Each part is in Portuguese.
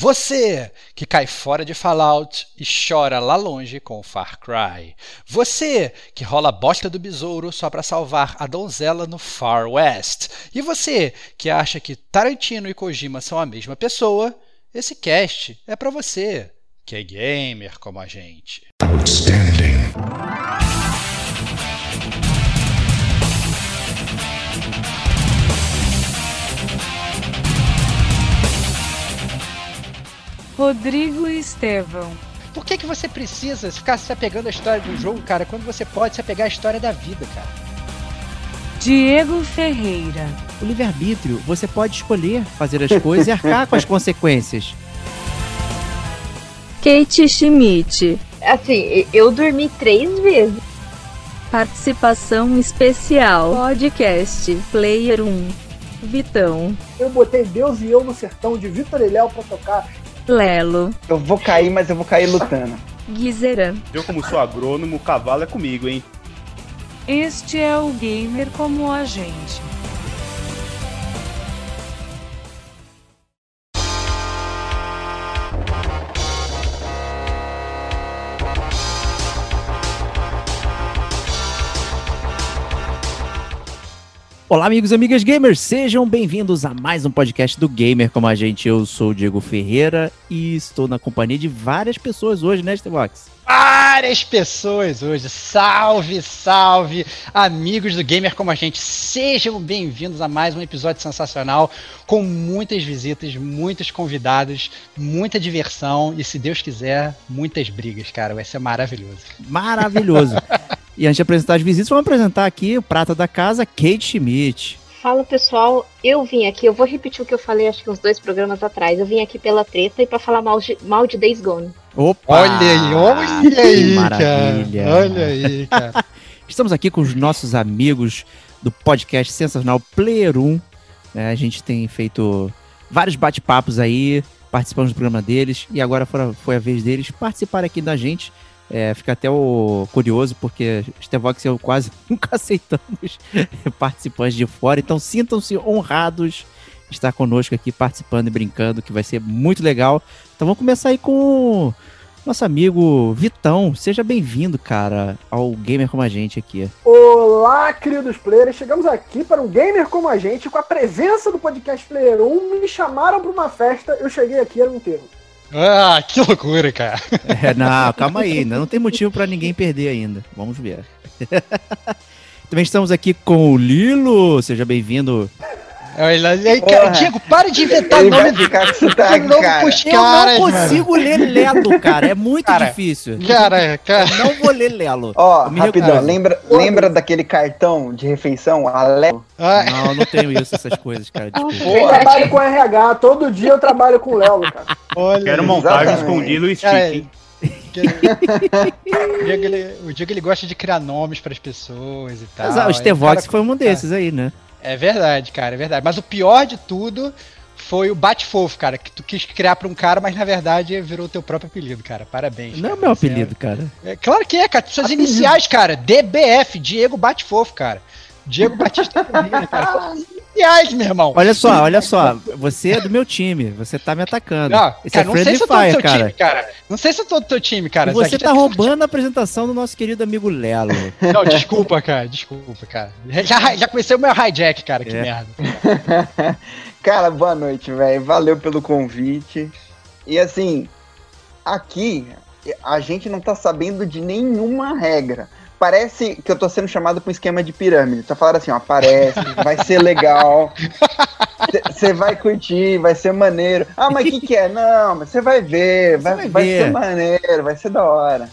Você que cai fora de Fallout e chora lá longe com Far Cry. Você que rola a bosta do besouro só para salvar a donzela no Far West. E você que acha que Tarantino e Kojima são a mesma pessoa, esse cast é para você, que é gamer como a gente. Outstanding. Rodrigo Estevão. Por que, que você precisa ficar se apegando à história de um jogo, cara, quando você pode se apegar à história da vida, cara? Diego Ferreira. O livre-arbítrio, você pode escolher fazer as coisas e arcar com as consequências. Kate Schmidt. Assim, eu dormi três vezes. Participação especial. Podcast Player 1. Vitão. Eu botei Deus e eu no sertão de Vitor e Léo pra tocar Lelo. Eu vou cair, mas eu vou cair lutando. Guizera. Eu, como sou agrônomo, o cavalo é comigo, hein? Este é o Gamer como a gente. Olá, amigos e amigas gamers, sejam bem-vindos a mais um podcast do Gamer como a gente. Eu sou o Diego Ferreira e estou na companhia de várias pessoas hoje, né, Stevox? Várias pessoas hoje. Salve, salve, amigos do Gamer como a gente. Sejam bem-vindos a mais um episódio sensacional com muitas visitas, muitos convidados, muita diversão e, se Deus quiser, muitas brigas, cara. Vai ser maravilhoso. Maravilhoso. E antes de apresentar as visitas, vamos apresentar aqui o prata da casa, Kate Schmidt. Fala pessoal, eu vim aqui, eu vou repetir o que eu falei acho que uns dois programas atrás. Eu vim aqui pela treta e para falar mal de, mal de Days Gone. Opa! Olha aí, olha aí, maravilha. cara. Olha aí, cara. Estamos aqui com os nossos amigos do podcast sensacional Player 1. É, a gente tem feito vários bate-papos aí, participamos do programa deles e agora foi, a vez deles participar aqui da gente. É, fica até o curioso, porque Stevox e eu quase nunca aceitamos participantes de fora, então sintam-se honrados de estar conosco aqui participando e brincando, que vai ser muito legal. Então vamos começar aí com nosso amigo Vitão. Seja bem-vindo, cara, ao Gamer Como a Gente aqui. Olá, queridos players. Chegamos aqui para um Gamer Como a Gente com a presença do podcast Player 1. Me chamaram para uma festa, eu cheguei aqui, era um enterro. Ah, que loucura, cara. É, não, calma aí, ainda não tem motivo para ninguém perder ainda. Vamos ver. Também estamos aqui com o Lilo. Seja bem-vindo. Olha, aí, cara, Diego, para de inventar Ele nome. Vai ficar com sotaque, cara. Eu caras, não consigo mano. ler Lelo, cara. É muito cara, difícil. Cara, cara. Eu não vou ler Lelo. Ó, oh, rapidão, lembra, lembra daquele cartão de refeição, Alelo? Ah. Não, eu não tenho isso, essas coisas, cara. Eu trabalho com RH, todo dia eu trabalho com Lelo, cara. Olha, Quero montagem escondido e stick. o, Diego, ele, o Diego ele gosta de criar nomes para as pessoas e tal. Mas, ah, o Stevox foi um desses aí, né? É verdade, cara, é verdade. Mas o pior de tudo foi o Bate-Fofo, cara, que tu quis criar pra um cara, mas na verdade virou o teu próprio apelido, cara. Parabéns. Não cara. é meu apelido, cara. É, claro que é, cara. Suas apelido. iniciais, cara. DBF, Diego Bate-Fofo, cara. Diego Batista Ferreira, cara. Iniciais, meu irmão. Olha só, olha só. Você é do meu time. Você tá me atacando. Não, Esse cara, é não sei se eu tô do teu cara. time, cara. Não sei se eu tô do teu time, cara. E você tá roubando a apresentação do nosso querido amigo Lelo. Não, desculpa, cara. Desculpa, cara. Já, já comecei o meu hijack, cara. Que é. merda. cara, boa noite, velho. Valeu pelo convite. E assim, aqui a gente não tá sabendo de nenhuma regra parece que eu tô sendo chamado pra um esquema de pirâmide. Tá falando assim, ó, aparece, vai ser legal. Você vai curtir, vai ser maneiro. Ah, mas o que, que é? Não, mas você vai ver, vai, vai, vai ser maneiro, vai ser da hora.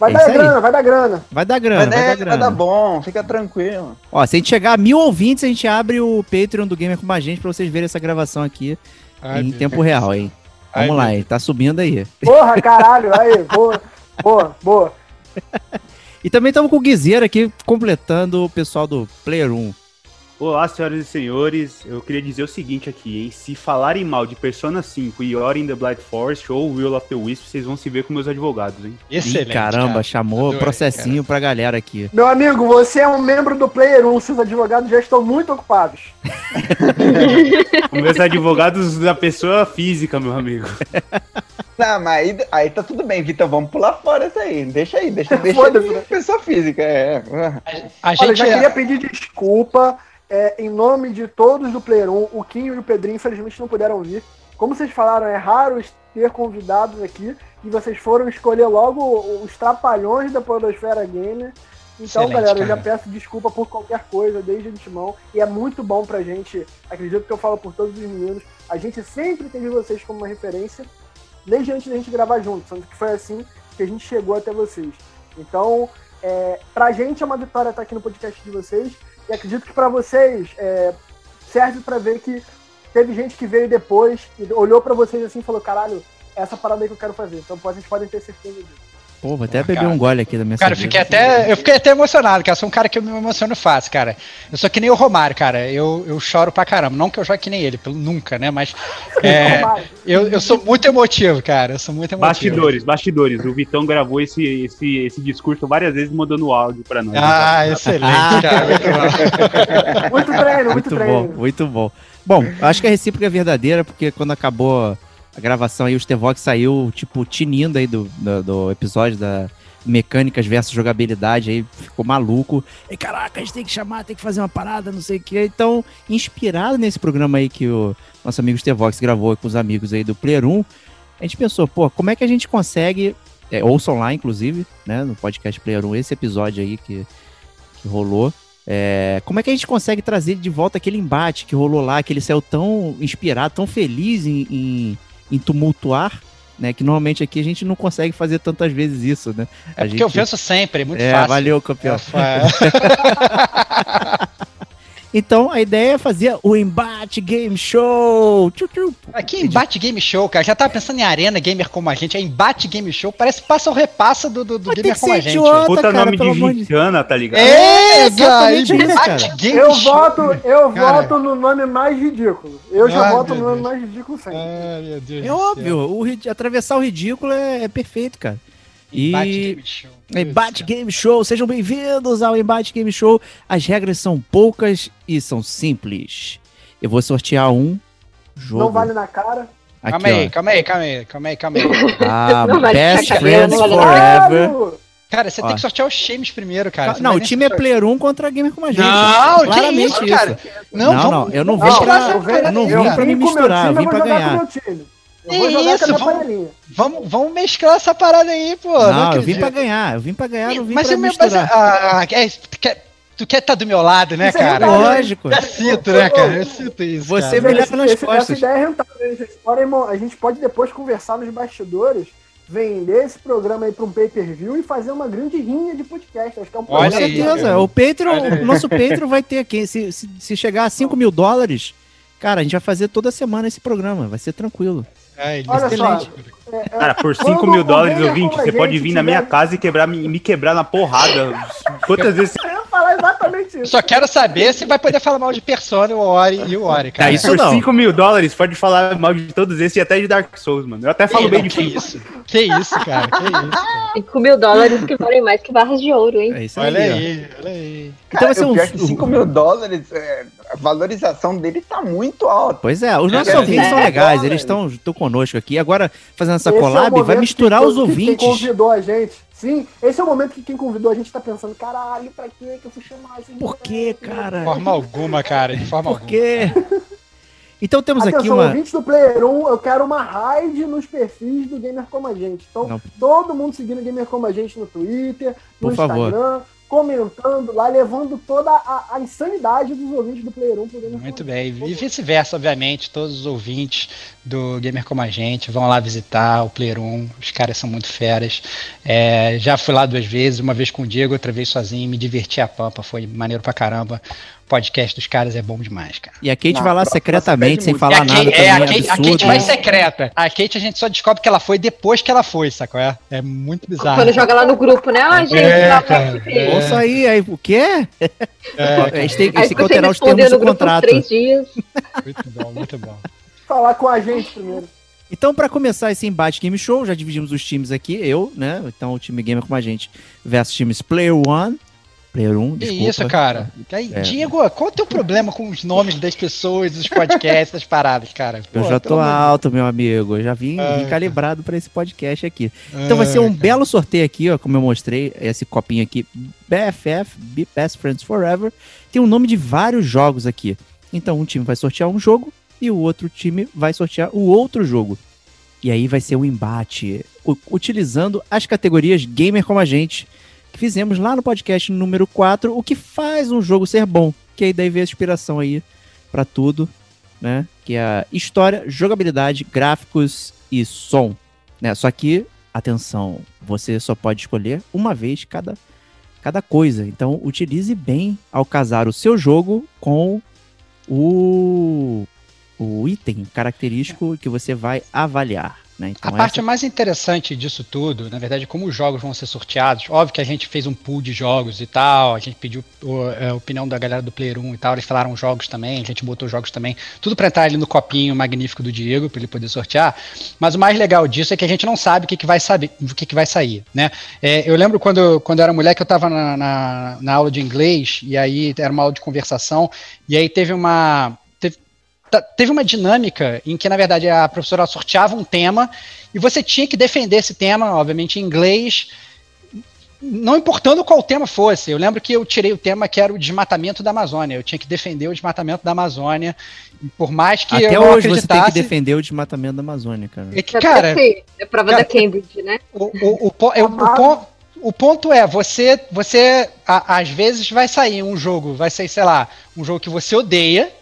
Vai é dar grana, vai dar grana. Vai dar grana, vai, vai dar, grana. Vai dar bom, fica tranquilo. Ó, se a gente chegar a mil ouvintes, a gente abre o Patreon do Gamer com a gente pra vocês verem essa gravação aqui Ai, em tempo Deus. real, hein? Vamos Ai, lá, Deus. tá subindo aí. Porra, caralho, aí, boa, boa, boa. E também estamos com o Guizeira aqui completando o pessoal do Player 1. Olá, senhoras e senhores. Eu queria dizer o seguinte aqui, hein? Se falarem mal de Persona 5 e Ori in the Blind Forest ou Will of the Wisp, vocês vão se ver com meus advogados, hein? Excelente. Ih, caramba, cara. chamou Adorei, processinho pra galera aqui. Meu amigo, você é um membro do Player 1, seus advogados já estão muito ocupados. Meus advogados da pessoa física, meu amigo. Não, mas aí, aí tá tudo bem, Vitor. Vamos pular fora isso aí. Deixa aí, deixa, deixa Foda-se, de né? pessoa física. É. A Olha, eu gente já queria pedir desculpa é, em nome de todos do Player 1. O Kim e o Pedrinho, infelizmente, não puderam vir. Como vocês falaram, é raro ter convidados aqui. E vocês foram escolher logo os trapalhões da Podosfera Gamer. Então, Excelente, galera, eu já cara. peço desculpa por qualquer coisa desde antemão. E é muito bom pra gente, acredito que eu falo por todos os meninos, a gente sempre teve vocês como uma referência, desde antes da gente gravar junto, sendo que foi assim que a gente chegou até vocês. Então, é, pra gente é uma vitória estar aqui no podcast de vocês. E acredito que pra vocês é, serve pra ver que teve gente que veio depois e olhou pra vocês assim e falou: caralho, essa parada aí que eu quero fazer. Então vocês podem ter certeza disso. Pô, vou até Ah, beber cara. um gole aqui da minha Cara, eu cerveja. fiquei até, eu fiquei até emocionado, cara. Eu sou um cara que eu me emociono fácil, cara. Eu sou que nem o Romário, cara. Eu, eu choro pra caramba. Não que eu jogue que nem ele, pelo, nunca, né? Mas é, eu, eu sou muito emotivo, cara. Eu sou muito emotivo. Bastidores, bastidores. O Vitão gravou esse, esse, esse discurso várias vezes mandando áudio pra nós. Ah, excelente, cara. Muito bom. Muito treino, muito, Muito treino. bom, muito bom. Bom, eu acho que a recíproca é verdadeira, porque quando acabou a gravação aí, o Stevox saiu, tipo, tinindo aí do, do, do episódio da mecânicas versus jogabilidade, aí ficou maluco. E caraca, a gente tem que chamar, tem que fazer uma parada, não sei o quê. Então, inspirado nesse programa aí que o nosso amigo Stevox gravou com os amigos aí do Player 1, a gente pensou, pô, como é que a gente consegue, é, ouçam lá, inclusive, né, no podcast Player 1, esse episódio aí que, que rolou. É, como é que a gente consegue trazer de volta aquele embate que rolou lá, que ele saiu tão inspirado, tão feliz em, em, em tumultuar, né? Que normalmente aqui a gente não consegue fazer tantas vezes isso, né? É A porque eu penso sempre, é muito É, fácil. valeu, campeão. É, Então a ideia é fazer o embate game show. Aqui embate game show, cara. Já tava pensando em arena gamer como a gente. É embate game show. Parece passa ou repassa do, do, do Mas gamer como a gente. idiota. Puta cara, nome de gincana, tá ligado? É, exatamente cara, isso, embate game Eu show. voto, eu Cara. voto no nome mais ridículo. Eu já Ai, voto no nome mais ridículo sempre. Ah, meu Deus É óbvio, o atravessar o ridículo é, é perfeito, cara. Céu. Embate E game show. Embate. Game Show, sejam bem-vindos ao Embate Game Show. As regras são poucas e são simples. Eu vou sortear um jogo. Não vale na cara. Aqui, Calma aí, calma aí, calma aí, calma aí, calma aí. A Não vale Best cara, Friends não vale Forever. Cara, você Ó. tem que sortear os times primeiro, cara. Você não, vai o time é Player 1 contra Gamer como a gente. Não, que claramente isso, isso. cara. Não, Não, não, eu não vim misturar pra, Eu eu não vim pra cara. me com misturar, eu vim pra ganhar. Meu. Eu vou jogar isso, vamos- panelinha. Vamos, vamos mesclar essa parada aí, pô. Não, eu vim pra ganhar, eu vim pra ganhar, não vim mas pra eu me- mas, misturar. ah, é, tu quer, tu quer estar do meu lado, né, Isso é cara? verdade. Lógico. Eu sinto, né, cara? Eu sinto isso. Você cara. me leva nas Esse- costas. Essa ideia é rentável. mon- a gente pode depois conversar nos bastidores, vender esse programa aí para um pay-per-view e fazer uma grande rinha de podcast. Acho que é um Com aí, certeza. cara. o Patreon, aí. o nosso Patreon vai ter aqui. Se, se, se chegar a 5 mil dólares, cara, a gente vai fazer toda semana esse programa. Vai ser tranquilo. Ai, Olha só, excelente. é, é, Cara, por Quando 5 mil dólares, ouvinte, você pode vir na minha tiver- casa e quebrar, me me quebrar na porrada. Quantas vezes ia falar exatamente isso. só quero saber se vai poder falar mal de Persona, o Ori e o Ori, cara. Tá, isso por não. 5 mil dólares pode falar mal de todos esses e até de Dark Souls, mano. Eu até falo bem não, de que FIFA. isso? Que isso, cara? Que isso? cara? 5 mil dólares que valem mais que barras de ouro, hein? É isso Olha aí. olha aí. Então vai um. pior é que 5 mil dólares, é, a valorização dele tá muito alta. Pois é, os nossos É, ouvintes é, são é, legais, eles estão estão conosco aqui. Agora, fazendo essa Esse é collab, vai misturar que- os que ouvintes. Quem convidou a gente. Sim, esse é o momento que quem convidou a gente tá pensando, caralho, pra que que eu fui chamar esse Por que, cara? De forma alguma, cara. De forma Por alguma. quê? Então temos aqui Atenção, uma. ouvintes do Player 1, eu quero uma raid nos perfis do Gamer Como a Gente. Então, Não. todo mundo seguindo o Gamer Como a Gente no Twitter, no Por favor. Instagram, comentando lá, levando toda a, a insanidade dos ouvintes do Player 1 pro Gamer Muito bem. E vice-versa, obviamente. Todos os ouvintes do Gamer Como a Gente vão lá visitar o Player 1. Os caras são muito feras. É, já fui lá duas vezes, uma vez com o Diego, outra vez sozinho. Me diverti a pampa, foi maneiro pra caramba. podcast dos caras é bom demais, cara. E a Kate Não, vai lá secretamente, pede sem muito. falar É, a nada Kate, também, é, a Kate, a absurdo, Kate vai né? secreta. A Kate a gente só descobre que ela foi depois que ela foi, sacou? É, é muito bizarro. Quando joga lá no grupo, né? Ah, gente, É, lá cara, é. Ouça aí, aí, o quê? a gente tem, a gente tem que alterar os termos do contrato. três dias. Muito bom, muito bom. Falar com a gente primeiro. Então, pra começar esse embate Game Show, já dividimos os times aqui, eu, né? Então, o time Gamer com a gente versus times Player One. Player 1, Que desculpa. isso, cara? Aí, É. Diego, qual é o teu problema com os nomes das pessoas, dos podcasts, das paradas, cara? Eu Pô, já pelo tô alto, meu amigo. Eu já vim, Ah, vim calibrado pra esse podcast aqui. Então vai ser um Ah, cara. belo sorteio aqui, ó, como eu mostrei, esse copinho aqui, BFF, Be Best Friends Forever. Tem o nome de vários jogos aqui. Então um time vai sortear um jogo e o outro time vai sortear o outro jogo. E aí vai ser um embate utilizando as categorias Gamer como a gente, que fizemos lá no podcast número 4, o que faz um jogo ser bom. Que aí daí vem a inspiração aí pra tudo, né? Que é história, jogabilidade, gráficos e som. Né? Só que, atenção, você só pode escolher uma vez cada, cada coisa. Então, utilize bem ao casar o seu jogo com o, o item característico que você vai avaliar. Né? Então, A parte essa- mais interessante disso tudo, na verdade, é como os jogos vão ser sorteados. Óbvio que a gente fez um pool de jogos e tal, a gente pediu é, a opinião da galera do Player 1 e tal, eles falaram jogos também, a gente botou jogos também, tudo pra entrar ali no copinho magnífico do Diego, pra ele poder sortear. Mas o mais legal disso é que a gente não sabe o que, que vai saber, o que, que vai sair, né? É, eu lembro quando, quando eu era moleque, eu tava na, na, na aula de inglês, e aí era uma aula de conversação, e aí teve uma. Teve, uma dinâmica em que, na verdade, a professora sorteava um tema e você tinha que defender esse tema, obviamente, em inglês, não importando qual tema fosse. Eu lembro que eu tirei o tema que era o desmatamento da Amazônia. Eu tinha que defender o desmatamento da Amazônia, por mais que Até eu não hoje você tem que acreditasse. defender o desmatamento da Amazônia, cara. é que, Já cara, é prova cara, da Cambridge, né? o, o, o, eu- o, pon- o ponto é, você, você a- às vezes vai sair um jogo, vai sair, sei lá, um jogo que você odeia,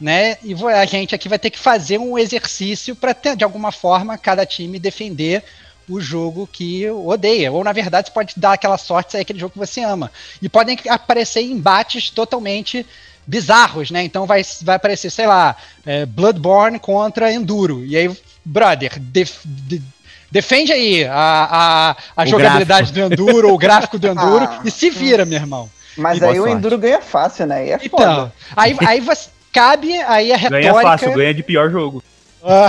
né? E a gente aqui vai ter que fazer um exercício para de alguma forma cada time defender o jogo que odeia. Ou na verdade você pode dar aquela sorte sair aquele jogo que você ama. E podem aparecer embates totalmente bizarros, né? Então vai, vai aparecer, sei lá, é, Bloodborne contra Enduro. E aí, brother, def- de- defende aí a, a, a O jogabilidade do Enduro, o gráfico do Enduro, Ah. e se vira, meu irmão. Mas Boa aí o sorte. Enduro ganha fácil, né? E é foda. Então, aí, aí você, cabe aí a retórica. Ganha fácil, ganha de pior jogo. Ah,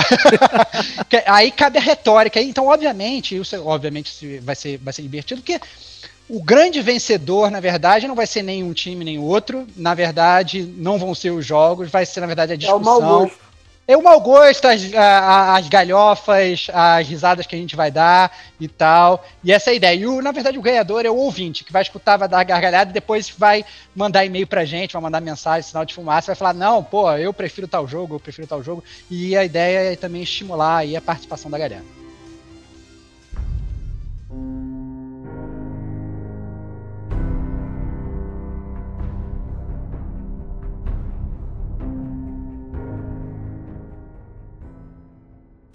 aí cabe a retórica. Então, obviamente, isso obviamente se- vai ser, vai ser divertido, porque o grande vencedor, na verdade, não vai ser nenhum time nem outro. Na verdade, não vão ser os jogos, vai ser, na verdade, a É o mau discussão. gosto. É o mau gosto, as, a- a- as galhofas, as risadas que a gente vai dar e tal. E essa é a ideia. E, o, na verdade, o ganhador é o ouvinte, que vai escutar, vai dar gargalhada e depois vai mandar e-mail pra gente, vai mandar mensagem, sinal de fumaça, vai falar, não, pô, eu prefiro tal jogo, eu prefiro tal jogo. E a ideia é também estimular aí a participação da galera.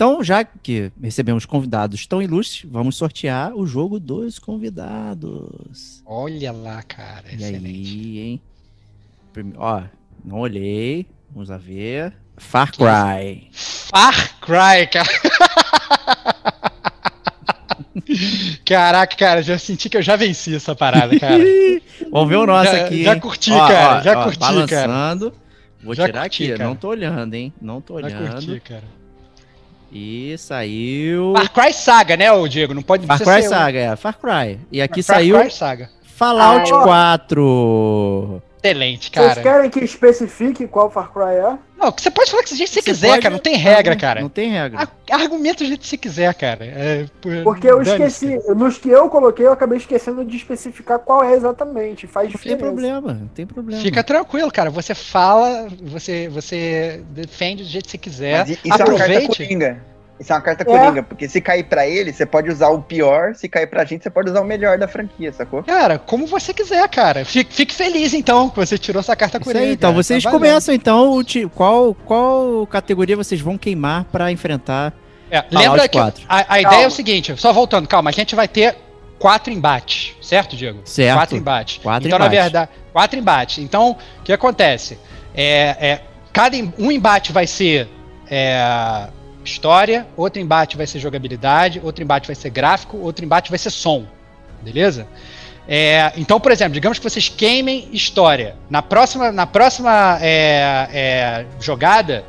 Então, já que recebemos convidados tão ilustres, vamos sortear o jogo dos convidados. Olha lá, cara, E excelente. aí, hein? Prime- Ó, não olhei. Vamos lá ver. Far Cry. Far Cry, cara. Caraca, cara, já senti que eu já venci essa parada, cara. Vamos ver o nosso Já- aqui. já curti, cara, já curti, cara. balançando. Vou Já tirar curti, aqui. cara. Não tô olhando, hein? Não tô Já olhando. curti, cara. E saiu. Far Cry Saga, né, ô Diego? Não pode Far Cry o- Saga, é. Far Cry. E aqui Far saiu Cry Saga. Fallout Ah, 4. Excelente, Vocês cara. querem que especifique qual Far Cry é? Não, você pode falar que você Você quiser, pode- cara. Não tem regra, cara. Não tem regra. Argumenta do jeito que você quiser, cara. É, por- Porque eu esqueci, nos que eu coloquei, eu acabei esquecendo de especificar qual é exatamente. Faz Não tem diferença. problema, não tem problema. Fica tranquilo, cara. Você fala, você, você defende do jeito que você quiser. Mas isso é uma carta Aproveite. coringa. Isso é uma carta É. coringa, porque se cair pra ele, você pode usar o pior, se cair pra gente, você pode usar o melhor da franquia, sacou? Cara, como você quiser, cara. Fique, fique feliz, então, que você tirou essa carta Isso coringa. aí, então cara. vocês Tá começam então o ti- qual qual categoria vocês vão queimar pra enfrentar É, lembra que 4. a, a ideia é o seguinte, só voltando, calma, a gente vai ter quatro embates, certo, Diego? Certo. Quatro embates. Quatro então, embates. na verdade, Quatro embates. Então, o que acontece? É, é, cada um embate vai ser é, história, outro embate vai ser jogabilidade, outro embate vai ser gráfico, outro embate vai ser som. Beleza? É, então, por exemplo, digamos que vocês queimem história. Na próxima, na próxima é, é, jogada,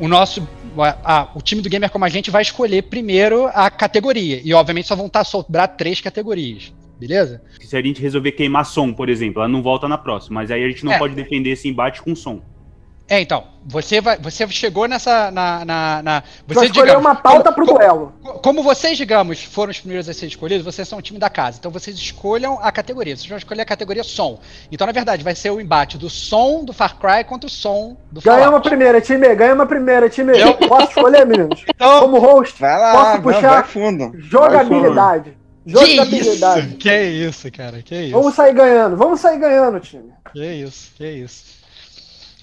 o nosso. a- a- o time do Gamer Como a Gente vai escolher primeiro a categoria. E obviamente só vão estar sobrar três categorias. Beleza? Se a gente resolver queimar som, por exemplo, ela não volta na próxima. Mas aí a gente não É. pode defender esse embate com som. É, então, você vai, você chegou nessa na, na, na- Você escolher uma pauta pro como, duelo. como vocês, digamos, foram os primeiros a ser escolhidos, vocês são o time da casa. Então vocês escolham a categoria. Vocês vão escolher a categoria som. Então, na verdade, vai ser o embate do som do Far Cry contra o som do Ganha uma primeira, time. Ganha uma primeira, time. Eu- Posso escolher, meninos? Então, Como host, Vai lá, Posso não, puxar? vai fundo. jogabilidade. que Jogabilidade. isso? Que isso, cara? Que isso? Vamos sair ganhando, vamos sair ganhando, time. Que isso? Que isso?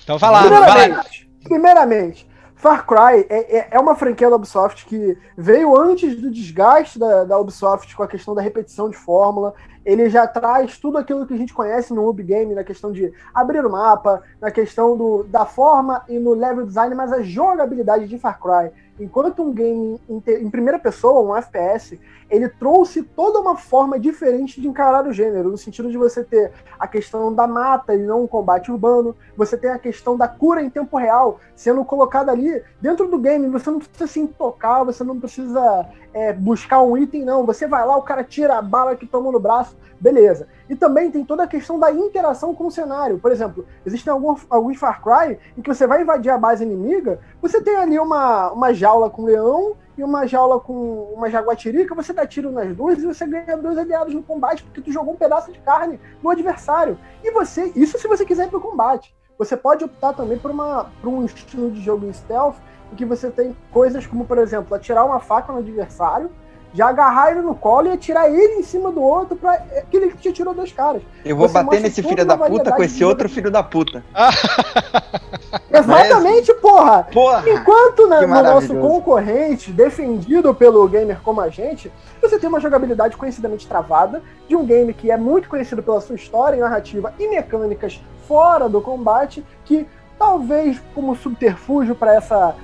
Então vai lá, vai lá. Primeiramente, primeiramente, Far Cry é, é, é uma franquia da Ubisoft que veio antes do desgaste da, da Ubisoft com a questão da repetição de fórmula. Ele já traz tudo aquilo que a gente conhece no Ubi Game, na questão de abrir o mapa, na questão do, da forma e no level design, mas a jogabilidade de Far Cry, enquanto um game em, em primeira pessoa, um FPS, ele trouxe toda uma forma diferente de encarar o gênero, no sentido de você ter a questão da mata e não um combate urbano, você tem a questão da cura em tempo real sendo colocada ali dentro do game. Você não precisa se intocar, você não precisa é, buscar um item, não. Você vai lá, o cara tira a bala que toma no braço, beleza. E também tem toda a questão da interação com o cenário. Por exemplo, existem alguns, alguns Far Cry em que você vai invadir a base inimiga, você tem ali uma, uma jaula com leão e uma jaula com uma jaguatirica, você dá tiro nas duas e você ganha dois aliados no combate, porque tu jogou um pedaço de carne no adversário. E você, isso se você quiser ir pro combate. Você pode optar também por, uma, por um estilo de jogo em stealth, em que você tem coisas como, por exemplo, atirar uma faca no adversário, já agarrar ele no colo e atirar ele em cima do outro para aquele que te tirou dois caras. Eu vou Você bater nesse filho da puta com esse outro filho da puta. Exatamente, porra! Porra! Enquanto na- no nosso concorrente, defendido pelo gamer como a gente, você tem uma jogabilidade conhecidamente travada, de um game que é muito conhecido pela sua história, narrativa e mecânicas fora do combate, que talvez como subterfúgio para essa,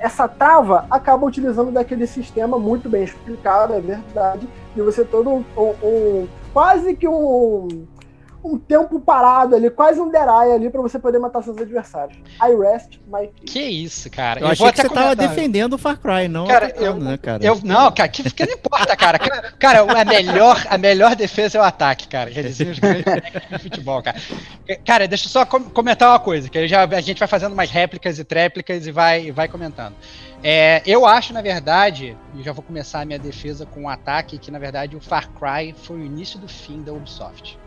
essa trava, acaba utilizando daquele sistema muito bem explicado, é verdade, de você todo um, um- um- quase que um um tempo parado ali, quase um Derai ali pra você poder matar seus adversários. I rest my case. Que isso, cara. Eu, achei que você tava defendendo o Far Cry, não Cara, eu- né, cara? Eu, não, cara, que, que não importa, cara. Cara, a melhor, a melhor defesa é o ataque, cara. Já diziam os de futebol, cara. Cara, deixa eu só com- comentar uma coisa, que já, a gente vai fazendo umas réplicas e tréplicas e vai, vai comentando. É, eu acho, na verdade, e já vou começar a minha defesa com um ataque, que na verdade o Far Cry foi o início do fim da Ubisoft.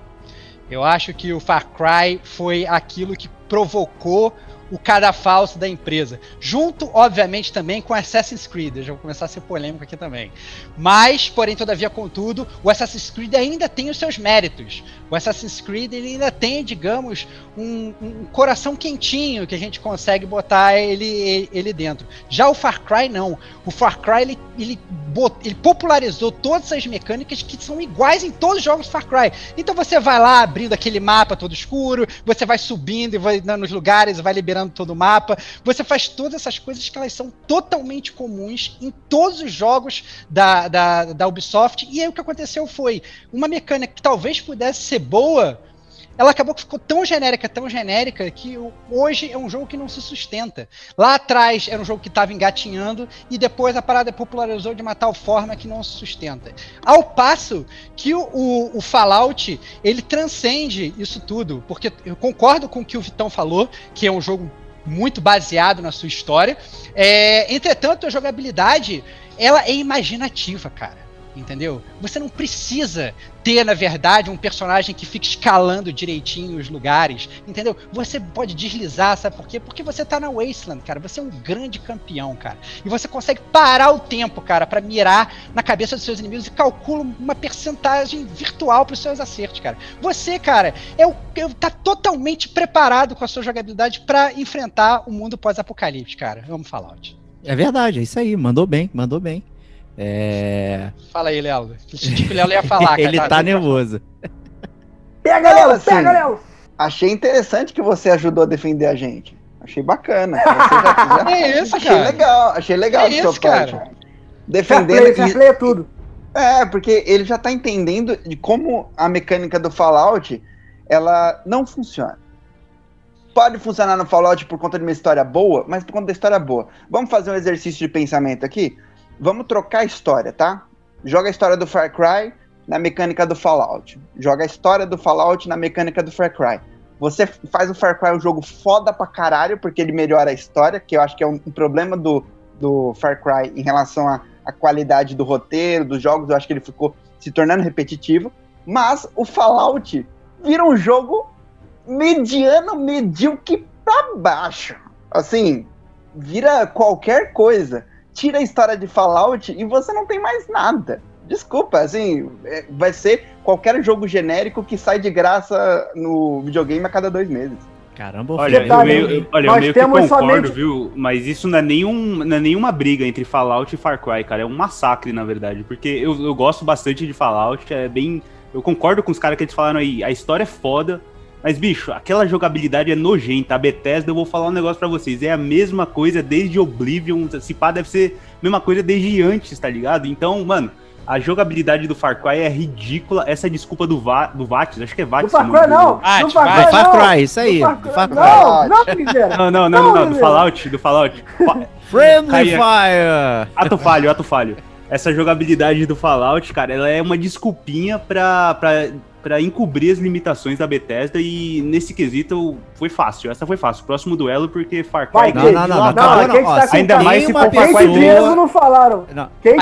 Eu acho que o Far Cry foi aquilo que provocou o cadafalso da empresa. Junto, obviamente, também com Assassin's Creed. Eu já vou começar a ser polêmico aqui também. Mas, porém, todavia, contudo, o Assassin's Creed ainda tem os seus méritos. O Assassin's Creed ele ainda tem, digamos, um, um coração quentinho que a gente consegue botar ele, ele dentro. Já o Far Cry, não. O Far Cry, ele, ele, bot, ele popularizou todas as mecânicas que são iguais em todos os jogos Far Cry. Então você vai lá abrindo aquele mapa todo escuro, você vai subindo e vai nos lugares, vai liberando todo o mapa. Você faz todas essas coisas que elas são totalmente comuns em todos os jogos da, da, da Ubisoft. E aí o que aconteceu foi uma mecânica que talvez pudesse ser boa. Ela acabou que ficou tão genérica, tão genérica, que hoje é um jogo que não se sustenta. Lá atrás era um jogo que estava engatinhando e depois a parada popularizou de uma tal forma que não se sustenta. Ao passo que o, o, o Fallout ele transcende isso tudo, porque eu concordo com o que o Vitão falou, que é um jogo muito baseado na sua história. É, entretanto, a jogabilidade ela é imaginativa, cara entendeu? Você não precisa ter, na verdade, um personagem que fique escalando direitinho os lugares, entendeu? Você pode deslizar, sabe por quê? Porque você tá na Wasteland, cara. Você é um grande campeão, cara. E você consegue parar o tempo, cara, para mirar na cabeça dos seus inimigos e calcula uma percentagem virtual para os seus acertos, cara. Você, cara, é o, é, tá totalmente preparado com a sua jogabilidade para enfrentar o mundo pós-apocalipse, cara. Vamos falar. É verdade, é isso aí. Mandou bem, mandou bem. É... Fala aí, Léo. O Léo ia falar, cara. Ele tá nervoso. Pega, Léo! Pega, Léo! Achei interessante que você ajudou a defender a gente. Achei bacana. Você já- já- É isso, achei cara. legal, achei legal É isso, cara. parte. Defendendo. play, fair play é tudo. É, porque ele já tá entendendo de como a mecânica do Fallout ela não funciona. Pode funcionar no Fallout por conta de uma história boa, mas por conta da história boa. Vamos fazer um exercício de pensamento aqui? Vamos trocar a história, tá? Joga a história do Far Cry na mecânica do Fallout. Joga a história do Fallout na mecânica do Far Cry. Você faz o Far Cry um jogo foda pra caralho, porque ele melhora a história, que eu acho que é um, um problema do, do Far Cry em relação à qualidade do roteiro, dos jogos, eu acho que ele ficou se tornando repetitivo. Mas o Fallout vira um jogo mediano, medíocre pra baixo. Assim, vira qualquer coisa. Tira a história de Fallout e você não tem mais nada. Desculpa, assim, é, vai ser qualquer jogo genérico que sai de graça no videogame a cada dois meses. Caramba, Olha, eu meio, eu- olha, eu nós meio que temos concordo, somente- viu? Mas isso não é, nenhum, não é nenhuma briga entre Fallout e Far Cry, cara. É um massacre, na verdade. Porque eu, eu gosto bastante de Fallout. É bem. Eu concordo com os caras que eles falaram aí. A história é foda. Mas, bicho, aquela jogabilidade é nojenta. A Bethesda, eu vou falar um negócio pra vocês. É a mesma coisa desde Oblivion. Se pá, deve ser a mesma coisa desde antes, tá ligado? Então, mano, a jogabilidade do Far Cry é ridícula. Essa desculpa do, Va do Vatis, acho que é Do Vatis. Far Cry do- não. Ah, Do Far Cry Do Far não. Cry, isso aí, Do Far do Cry. Não, não. Não, não, não, Não, não, não, do. Fallout, do Fallout. Fa- Friendly Caia- Fire! Ato falho, ato falho. Essa jogabilidade do Fallout, cara, ela é uma desculpinha pra, pra, pra encobrir as limitações da Bethesda e nesse quesito foi fácil. Essa foi fácil. Próximo duelo, porque Far Cry. Vai, Não, não, não, não, não, a tá ainda mais se for Far Kate Cry Diego não falaram. Quem A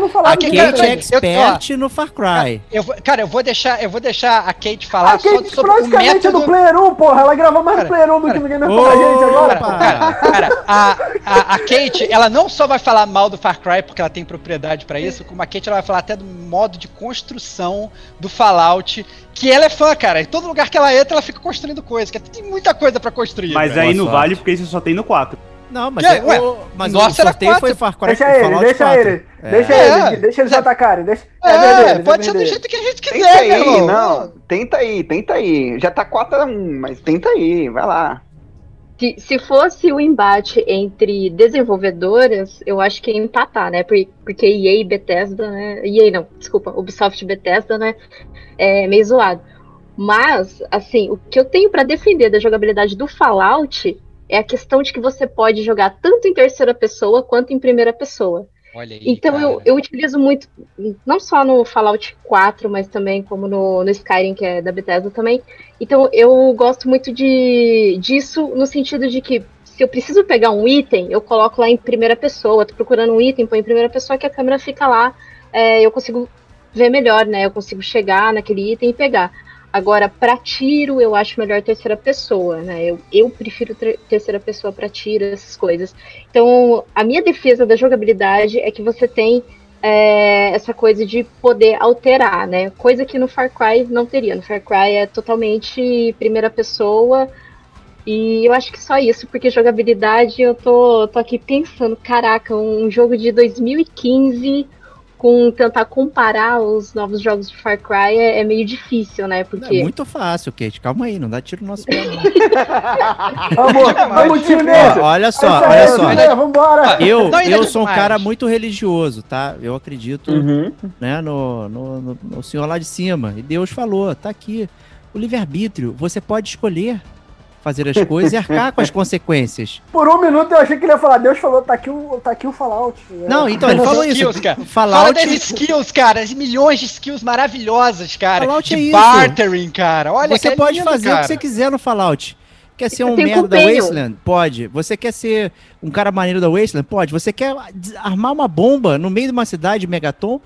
não a falaram. Nada. Kate é eu- expert no Far Cry. Cara, eu vou deixar, eu vou deixar a Kate falar A Kate só sobre o praticamente é método. do Player 1, porra. Ela gravou mais Cara, Player 1 do que no Game Ô, pra gente agora. Cara, cara, a, a, a Kate, ela não só vai falar mal do Far Cry porque ela tem propriedade pra isso, como a Kate ela vai falar até do modo de construção do Fallout, que ela é fã, cara. Em todo lugar que ela entra, ela fica construindo coisa, que tem muita coisa pra construir. Mas velho. aí não vale porque isso só tem no 4. Não, mas, Que? é, Ué, o, mas nossa, o sorteio quatro. foi Far Cry Deixa ele, deixa 4. ele. É. Deixa É. ele, deixa eles atacarem. Deixa... É, É, deles, pode é ser do jeito que a gente Tenta quiser, aí, meu irmão. não. Tenta aí, tenta aí. Já tá 4x1, mas tenta aí, vai lá. Se, se fosse o embate entre desenvolvedoras, eu acho que ia empatar, né? Por- Porque EA e Bethesda, né? EA não, desculpa, Ubisoft e Bethesda, né? É meio zoado. Mas, assim, o que eu tenho pra defender da jogabilidade do Fallout é a questão de que você pode jogar tanto em terceira pessoa quanto em primeira pessoa. Olha aí, Então eu, eu utilizo muito, não só no Fallout 4, mas também como no, no Skyrim, que é da Bethesda também. Então eu gosto muito de, disso no sentido de que se eu preciso pegar um item, eu coloco lá em primeira pessoa. Tô procurando um item, põe em primeira pessoa que a câmera fica lá, é, eu consigo ver melhor, né? Eu consigo chegar naquele item e pegar. Agora, para tiro, eu acho melhor terceira pessoa, né? Eu, eu prefiro ter- terceira pessoa para tiro, essas coisas. Então, a minha defesa da jogabilidade é que você tem é, essa coisa de poder alterar, né? Coisa que no Far Cry não teria. No Far Cry é totalmente primeira pessoa. E eu acho que só isso, porque jogabilidade eu tô, tô aqui pensando, caraca, um jogo de 2015 com tentar comparar os novos jogos de Far Cry é, é meio difícil, né? É Porque muito fácil, Kate. Calma aí, não dá tiro no nosso pé. Vamos, vamos, time! Ó, olha só, É olha só. time, Vambora! Eu, ainda eu é sou um cara muito religioso, tá? Eu acredito Uhum. né, no, no, no- no senhor lá de cima. E Deus falou, tá aqui. O livre-arbítrio, você pode escolher fazer as coisas e arcar com as consequências. Por um minuto eu achei que ele ia falar, Deus falou, tá aqui o, tá aqui o Fallout. Não, então, ele falou isso. Skills, cara. Fala Fallout, das skills, cara. As milhões de skills maravilhosas, cara. Fallout de é isso. bartering, cara. Olha você que pode lindo, fazer cara. o que você quiser no Fallout. Quer ser um merda da. Wasteland? Pode. Você quer ser um cara maneiro da Wasteland? Pode. Você quer armar uma bomba no meio de uma cidade, Megaton?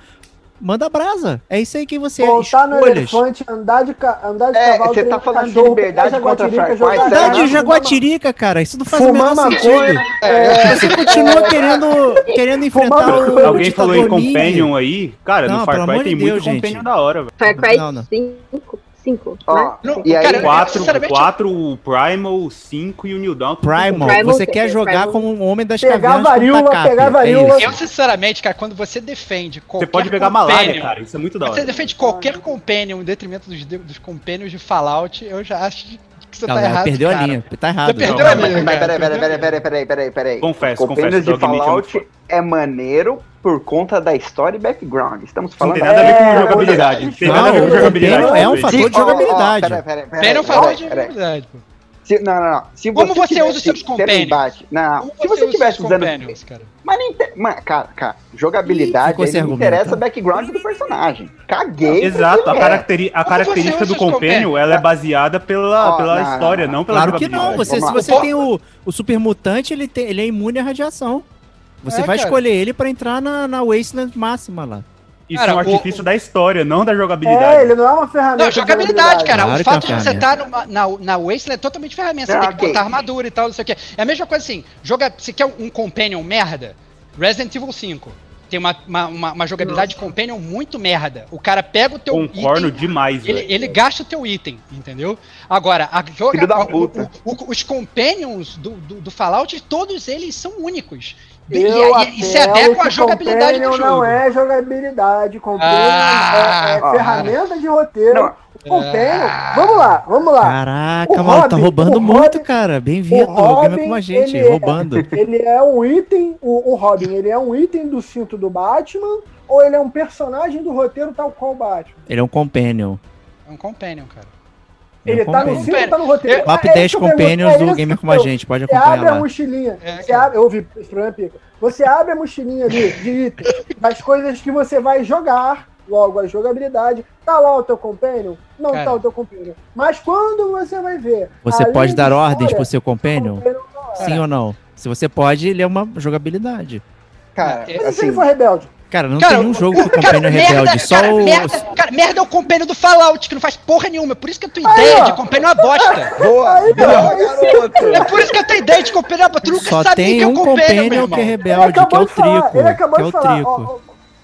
Manda brasa. É isso aí que você Voltar no escolhas. elefante, andar de, ca- andar de É, cavalo, você tá falando de liberdade contra sério? Andar de jaguatirica, cara. Isso não faz Fumar o menor sentido. É, Você continua querendo, querendo enfrentar Fumar o, maconha. o Alguém falou em. Companion aí? Cara, Não, no Far pelo Cry amor tem de muito Deus, gente. Companion da hora, velho. Far Cry Não, não. 5, 5, Ó, né? Não, E aí, cara, eu- 4, sinceramente, 4, o Primal, o 5 e o New Dawn. Primal, Primal você quer jogar Primal- como um homem das Pegar cavernas com varíola, pegar é varíola. isso. Eu, sinceramente, cara, quando você defende qualquer Você pode pegar malária, cara. Isso é muito da hora. Você defende qualquer companion em detrimento dos, dos companions de Fallout, eu já acho que você Não, tá errado. perdeu cara. a linha. Tá errado. Você perdeu Não, a linha, mas peraí, peraí, peraí, peraí, peraí, peraí, peraí. Confesso, confesso, de é muito Fallout é maneiro por conta da história e background. Estamos Não falando tem nada a ver com É, jogabilidade. Não tem Não, nada a ver com o jogabilidade. É um fator de jogabilidade. não de jogabilidade, pô. Se- não, não, não. Se Como você tivesse usa seus tendo companions? Não, Como se você tivesse usando. cara? Mas nem. te- Mas, cara, cara, jogabilidade aí não interessa o background do personagem. Caguei. Exato, a, é. caracteri- a característica você do Companion, ela é baseada pela, Ó, pela não, história, não, não, pela Claro que jogabilidade. não. Você, se você tem o, o super mutante, ele, tem, ele é imune à radiação. Você É, vai cara. escolher ele pra entrar na, na Wasteland máxima lá. Isso Cara, é um o- artifício da história, não da É, jogabilidade. ele não é uma ferramenta. Não, de jogabilidade, cara. Claro o é fato uma de você estar na, na Wasteland é totalmente ferramenta. Você Ah, tem que botar armadura e tal, não sei o quê. É a mesma coisa assim, joga, você quer um companion merda? Resident Evil 5. Tem uma, uma, uma- uma jogabilidade de companion muito merda. O cara pega o teu Concordo item, demais, ele, velho. ele gasta o teu item, entendeu? Agora, a joga, Filho da o- puta. o- o- os companions do, do, do Fallout, todos eles são únicos. E, e, e se à que jogabilidade do jogo. não é jogabilidade. Companion Ah, é, é ferramenta de roteiro. Não. O Companion. Ah. Vamos lá, vamos lá. Caraca, O mano, tá Robin- roubando o muito, Robin- cara. Bem-vindo. Robin, Gamer com a gente, ele é- roubando. Ele é um item, o, o Robin, ele é um item do cinto do Batman ou ele é um personagem do roteiro tal qual o Batman? Ele é um companion. É um companion, cara. Ele é tá no ou tá no roteiro? Top É 10 isso que eu pergunto, companions é do Gamer com a gente. Pode Você abre acompanhar a mochilinha, É, você abre, eu ouvi esse programa pica. Você abre a mochilinha ali de itens, das coisas que você vai jogar, logo a jogabilidade, tá lá o teu companion? Não Cara. tá o teu companion. Mas quando você vai ver... Você pode de dar ordens história, pro seu companion? companion é. Sim ou não? Se você pode, ele é uma jogabilidade. Cara, É, Mas e se assim. ele for rebelde? Cara, não Cara, tem um jogo o- que o companion é cara, rebelde. merda, Só cara, o. merda, cara, merda é o compênio do Fallout, que não faz porra nenhuma. Por isso que a tua Aí, ideia ó. de compênio é uma bosta. Boa, Aí, boa, garoto. É por isso que a tua ideia de compênio é uma bosta. Tu nunca Só tem que é um companion que é rebelde, que é o Trico. ele acabou Que é de o falar. Trico. ó, ó,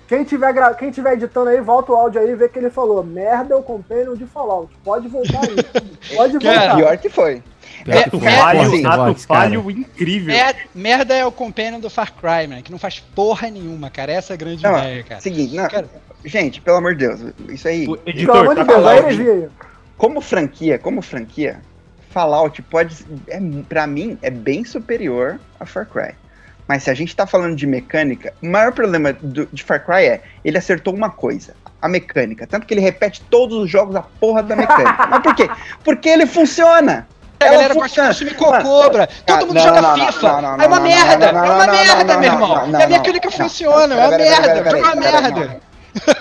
quem, tiver gra- quem tiver editando aí, volta o áudio aí e vê que ele falou. Merda é o companion de Fallout. Pode voltar aí. Pode Cara, voltar. Pior que foi. Pior que foi. Merda, falho, Bosta, ato falho incrível. Mer- Merda é o compênio do Far Cry, mano, que não faz porra nenhuma, cara. Essa é a grande Não, ideia, cara. Seguinte, não, Cara. gente, pelo amor de Deus, isso aí. O Pelo editor, amor tá de Deus, aí. Como franquia, como franquia, Fallout pode. É, pra mim, é bem superior a Far Cry. Mas se a gente tá falando de mecânica, o maior problema do- de Far Cry é ele acertou uma coisa, a mecânica. Tanto que ele repete todos os jogos a porra da mecânica. Mas por quê? Porque ele funciona. A Ela galera de funciona. consumir cocobra. Todo mundo joga FIFA. é uma merda. é uma merda, meu irmão. É a mecânica funciona. É uma merda. É uma merda.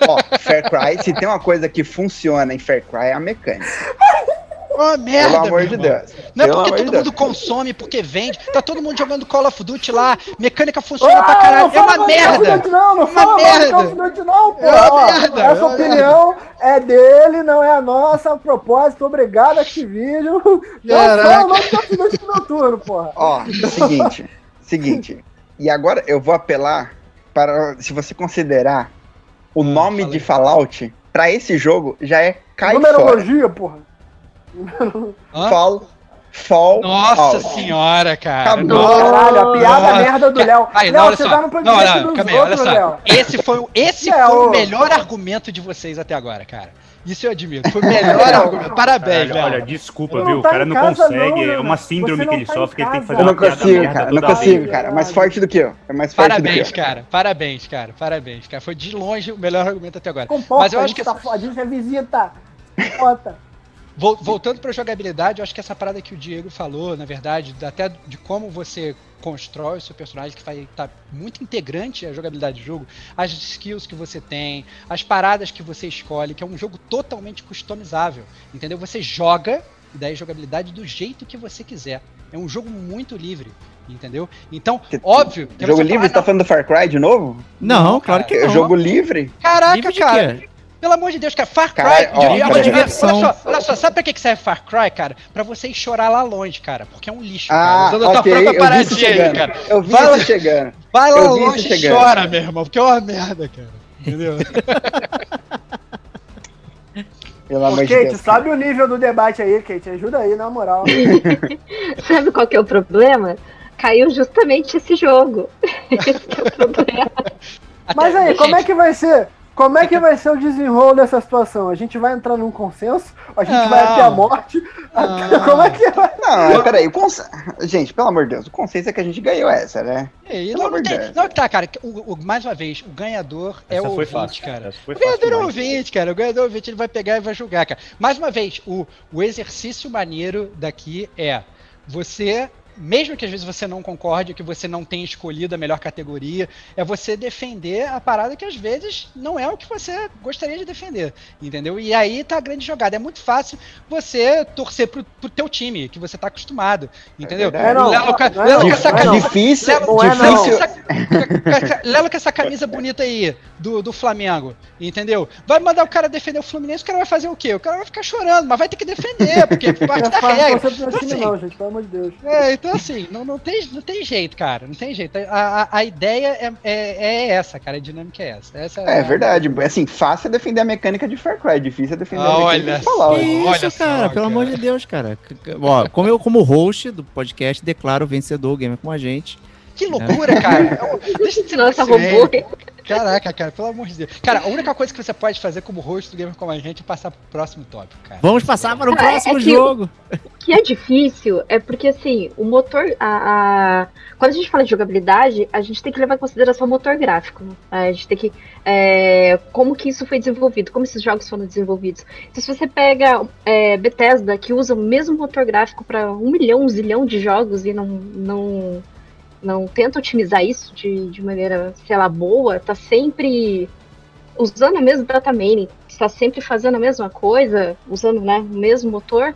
Ó, Far Cry, se tem uma coisa que funciona em Far Cry é a mecânica. É uma merda. Pelo amor meu de. Deus. Não é Pelo porque todo de mundo Deus. consome, porque vende. Tá todo mundo jogando Call of Duty lá. Mecânica funciona pra Ah, caralho. não É uma merda. Duty, Não, não Uma merda. Call of Duty, não, pô. É uma merda, é Essa uma opinião é dele, não é a nossa. A propósito, obrigado, Activision. Não Caraca. de Call of Duty no turno, porra. Ó, seguinte, seguinte. E agora eu vou apelar para se você considerar o nome fala de. Fallout pra esse jogo já é cai fora. Numerologia, porra. Hã? Fall, fall Nossa out. senhora, cara. Acabou. Nossa. Caralho, a piada Nossa. merda do Léo. Aí, Léo, você só. tá no Não, podcast não, dos calma outros, só. Léo. Esse foi, o- esse Léo. foi o melhor argumento de vocês até agora, cara. Isso eu admito. Foi o melhor argumento. Parabéns, Caralho, olha, desculpa, viu? não O tá cara não consegue, não, é uma síndrome que não ele tá sofre, que ele tem que fazer Eu uma não piada consigo, merda cara. Não consigo, cara. É mais forte do que eu. É mais forte Parabéns, do que eu. cara. Parabéns, cara. Parabéns, cara. Foi de longe o melhor argumento até agora. Comporta, Mas eu acho que tá a gente é visita. Comporta. Vol- Voltando para jogabilidade, eu acho que essa parada que o Diego falou, na verdade, até de como você constrói o seu personagem, que vai estar muito integrante à jogabilidade do jogo, as skills que você tem, as paradas que você escolhe, que é um jogo totalmente customizável, entendeu? Você joga e daí jogabilidade do jeito que você quiser. É um jogo muito livre, entendeu? Então, Que- óbvio. que Jogo livre, fala, você tá "Ah, falando do Far Cry de novo? Não, Não, claro cara. que É não. jogo livre? não, Caraca, Livre cara. quê? Pelo amor de Deus, cara, Far Cry. Caralho, ó, olha, cara. olha, olha diversão. só, olha só, sabe pra que que serve Far Cry, cara? Pra você ir chorar lá longe, cara. Porque é um lixo, Ah, cara. Usando a tua paradinha aí, cara. Eu vi Vai chegando. Vai lá longe e chegando. chora, meu irmão, porque é uma merda, cara. Entendeu? Pelo amor de Kate, Deus. sabe o nível do debate aí, Kate? Ajuda aí, na moral. Sabe qual que é o problema? Caiu justamente esse jogo. Esse que é o problema. Mas aí, como é que vai ser? Como é que vai ser o desenrolo dessa situação? A gente vai entrar num consenso? A gente Não. vai até a morte? Não. Como é que vai? Não, é, peraí, o cons... gente, pelo amor de Deus, o consenso é que a gente ganhou essa, né? E Pelo não, amor de tem, Deus. não, tá, cara. O, o- mais uma vez, o ganhador é Essa o foi ouvinte, fácil, cara. O ganhador é o ouvinte, cara. O ganhador é o ouvinte, ele vai pegar e vai julgar, cara. Mais uma vez, o, o exercício maneiro daqui é você. Mesmo que às vezes você não concorde, que você não tenha escolhido a melhor categoria, é você defender a parada que às vezes não é o que você gostaria de defender, entendeu? E aí tá a grande jogada. É muito fácil você torcer pro, pro teu time, que você tá acostumado, entendeu? É, não. Lelo com a- Não Lelo não, com essa não camisa- não. Difícil, Lelo- Não é não. difícil. essa- Lelo com essa camisa bonita aí do, do Flamengo, entendeu? Vai mandar o cara defender o Fluminense, o cara vai fazer o quê? O cara vai ficar chorando, mas vai ter que defender, porque é Não parte da regra. time, Assim, não, gente, pelo amor de Deus. é, então assim, não, não, tem, não tem jeito, cara. Não tem jeito. A, a, a ideia é, é, é essa, cara. A dinâmica é essa. essa É verdade, assim, fácil é defender a mecânica de Far Cry, difícil é defender a Olha mecânica de Fallout. Que isso, Olha só, cara, pelo cara. amor de Deus, cara. Ó, como eu, como host do podcast, declaro o vencedor o Gamer com a gente. Que loucura, cara. É um- Deixa de ser Nossa, sério. robô. Caraca, cara, pelo amor de Deus. Cara, a única coisa que você pode fazer como host do Gamer como a gente é passar pro próximo tópico, cara. Vamos passar para o Cara, é próximo que- jogo. O que é difícil é porque, assim, o motor. A, a- Quando a gente fala de jogabilidade, a gente tem que levar em consideração o motor gráfico. né? A gente tem que. é, como que isso foi desenvolvido, como esses jogos foram desenvolvidos. Então, se você pega é, Bethesda, que usa o mesmo motor gráfico para um milhão, um zilhão de jogos e não. não não tenta otimizar isso de, de maneira, sei lá, boa, tá sempre usando a mesma data mining, está sempre fazendo a mesma coisa, usando né, o mesmo motor,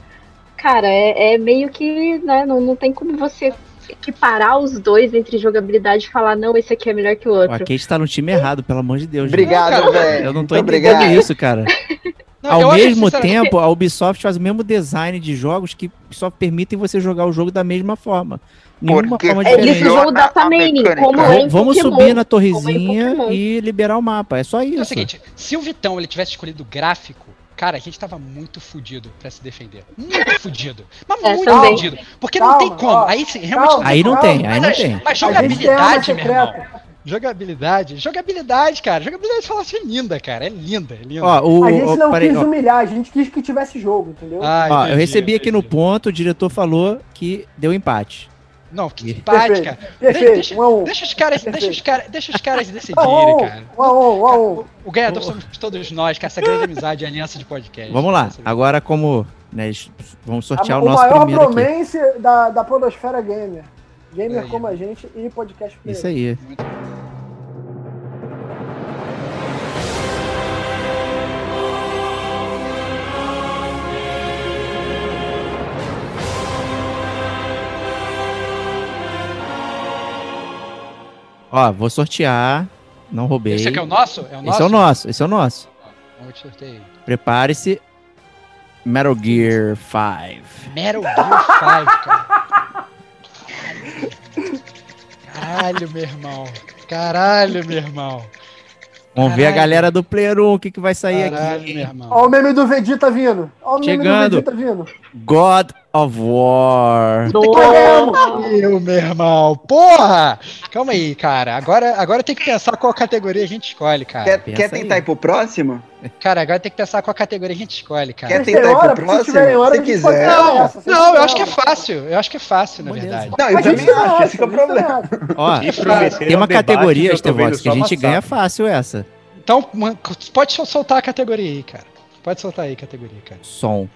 cara, é, é meio que, né, não, não tem como você equiparar os dois entre jogabilidade e falar, não, esse aqui é melhor que o outro. A Kate tá no time errado, pelo amor de Deus. Obrigado, velho. Eu não tô Muito entendendo obrigado. isso, cara. Não, Ao acho, mesmo tempo, a Ubisoft faz o mesmo design de jogos que só permitem você jogar o jogo da mesma forma. Nenhuma Porque forma É, eles diferente. usam o data mining, como é em Vamos Pokémon. subir na torrezinha e liberar o mapa. É só É o isso. seguinte, se o Vitão ele tivesse escolhido gráfico, cara, a gente tava muito fudido pra se defender. Muito fudido. Mas É, muito fudido. Porque não tem Calma, como. ó, aí sim, realmente calma. não Aí não Calma, tem, aí não mas, tem. mas tem arma jogabilidade, meu irmão. Jogabilidade, jogabilidade, cara. Jogabilidade de Fallout é linda, cara. É linda, é linda. Ó, o, A gente não quis ó. humilhar, a gente quis que tivesse jogo, entendeu? Ah, Ó, eu entendi, recebi aqui no entendi. ponto, o diretor falou que deu empate. Não, que empate, cara. Perfeito, Deixa, um os caras, deixa os caras, deixa os caras decidirem, cara. um um, um um. O ganhador somos todos nós, com essa grande amizade e aliança de podcast. Vamos lá, Essa- agora como né, vamos sortear A- o o nosso maior primeiro aqui. bromance da, da Podosfera Gamer. Gamer Aí. como a gente e podcast. Isso aí. Ó, vou sortear. Não roubei. Esse aqui é o nosso? É o nosso? Esse é o nosso, esse é o nosso. Vamos te sorteio. Prepare-se. Metal Gear 5. Metal Gear 5, cara. Caralho, meu irmão. Caralho, meu irmão. Vamos ver a galera do Player 1, o que, que vai sair Caralho, aqui. meu irmão. Ó o meme do Vegeta vindo. Ó o meme Chegando. do Vegeta vindo. God of War. Meu, meu irmão. Porra! Calma aí, cara. Agora, agora tem que pensar qual categoria a gente escolhe, cara. Quer, pensa quer tentar aí. ir pro próximo? Cara, agora tem que pensar qual categoria a gente escolhe, cara. Quer tentar ir pro Porque se próximo? hora, Se quiser. Não, essa, vocês não, eu acho que é fácil. Eu acho que é fácil, na Beleza. verdade. Não, eu também tem acho, esse que é o tem problema. Ó, tem um uma categoria, Estevox, que a gente passar. ganha fácil essa. Então, pode sol- soltar a categoria aí, cara. Pode soltar aí a categoria, cara. Som.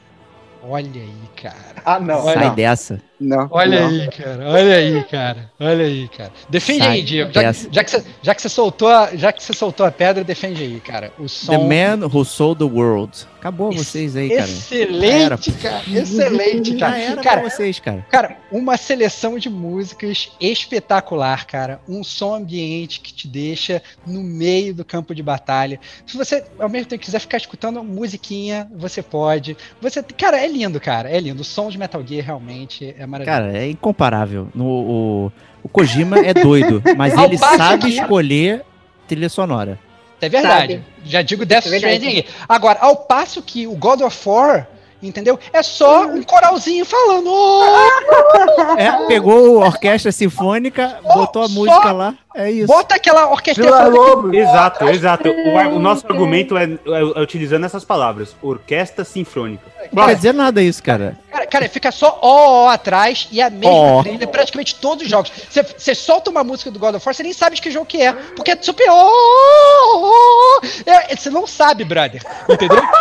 Olha aí, cara. Ah, não. Olha Sai não. dessa. Não. Olha não. aí, cara. Olha aí, cara. Olha aí, cara. Defende Sai aí, Diego. Já, já que você, já que você soltou, a, já que você soltou a pedra, defende aí, cara. O som. The Man Who Sold the World. Acabou vocês aí, cara. Excelente, cara. Excelente, Já cara. era Cara, pra vocês, cara. Cara, uma seleção de músicas espetacular, cara. Um som ambiente que te deixa no meio do campo de batalha. Se você, ao mesmo tempo, quiser ficar escutando musiquinha, você pode. Você, cara, é lindo, cara. É lindo. O som de Metal Gear realmente é maravilhoso. Cara, é incomparável. No, o, o Kojima é doido, mas ele sabe escolher trilha sonora. É verdade. Sabe? Já digo Death É. Stranding. Agora, ao passo que o God of War, Entendeu? É só um coralzinho falando. "Oh!" É, pegou a orquestra sinfônica, botou a música lá. É isso. Bota aquela orquestra Lobo. Exato, exato. O, o nosso argumento é, é- é utilizando essas palavras: orquestra sinfônica. Não quer dizer nada isso, cara. Cara, cara, fica só ó, ó atrás e a mesma Ó. trilha praticamente todos os jogos. Você- Você solta uma música do God of War, você nem sabe de que jogo que é, porque é super ó. É, Você não sabe, brother. Entendeu?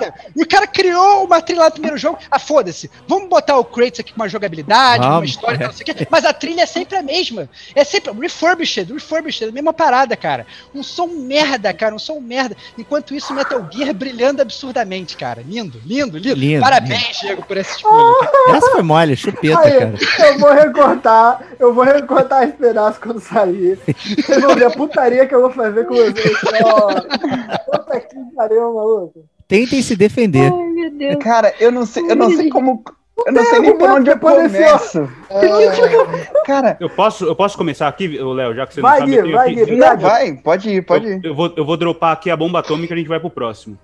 É. E o cara criou uma trilha lá no primeiro jogo. Ah, foda-se. Vamos botar o Kratos aqui com uma jogabilidade, com uma história, é. não sei o quê. Mas a trilha é sempre a mesma. É sempre refurbished, refurbished, a mesma parada, cara. Um som merda, cara, um som merda. Enquanto isso, Metal Gear brilhando absurdamente, cara. Lindo, lindo, lindo. Lindo, Parabéns, Diego, por essa escolha. Essa foi mole, chupeta, Aí, cara. eu vou recortar, eu vou recortar esse pedaço quando sair. Vocês vão ver a putaria que eu vou fazer com vocês. Ó, puta que pariu, maluco. Tentem se defender. Ai, meu Deus. Cara, eu não sei, eu não sei como. Eu não sei nem por onde eu Depois desse, ó. começo. Cara, Eu posso, eu posso começar aqui, Léo, já que você Vai, não sabe. Tenho vai, aqui- Gui. não, vai, pode ir, pode eu, ir. eu vou, eu vou dropar aqui a bomba atômica e a gente vai pro próximo.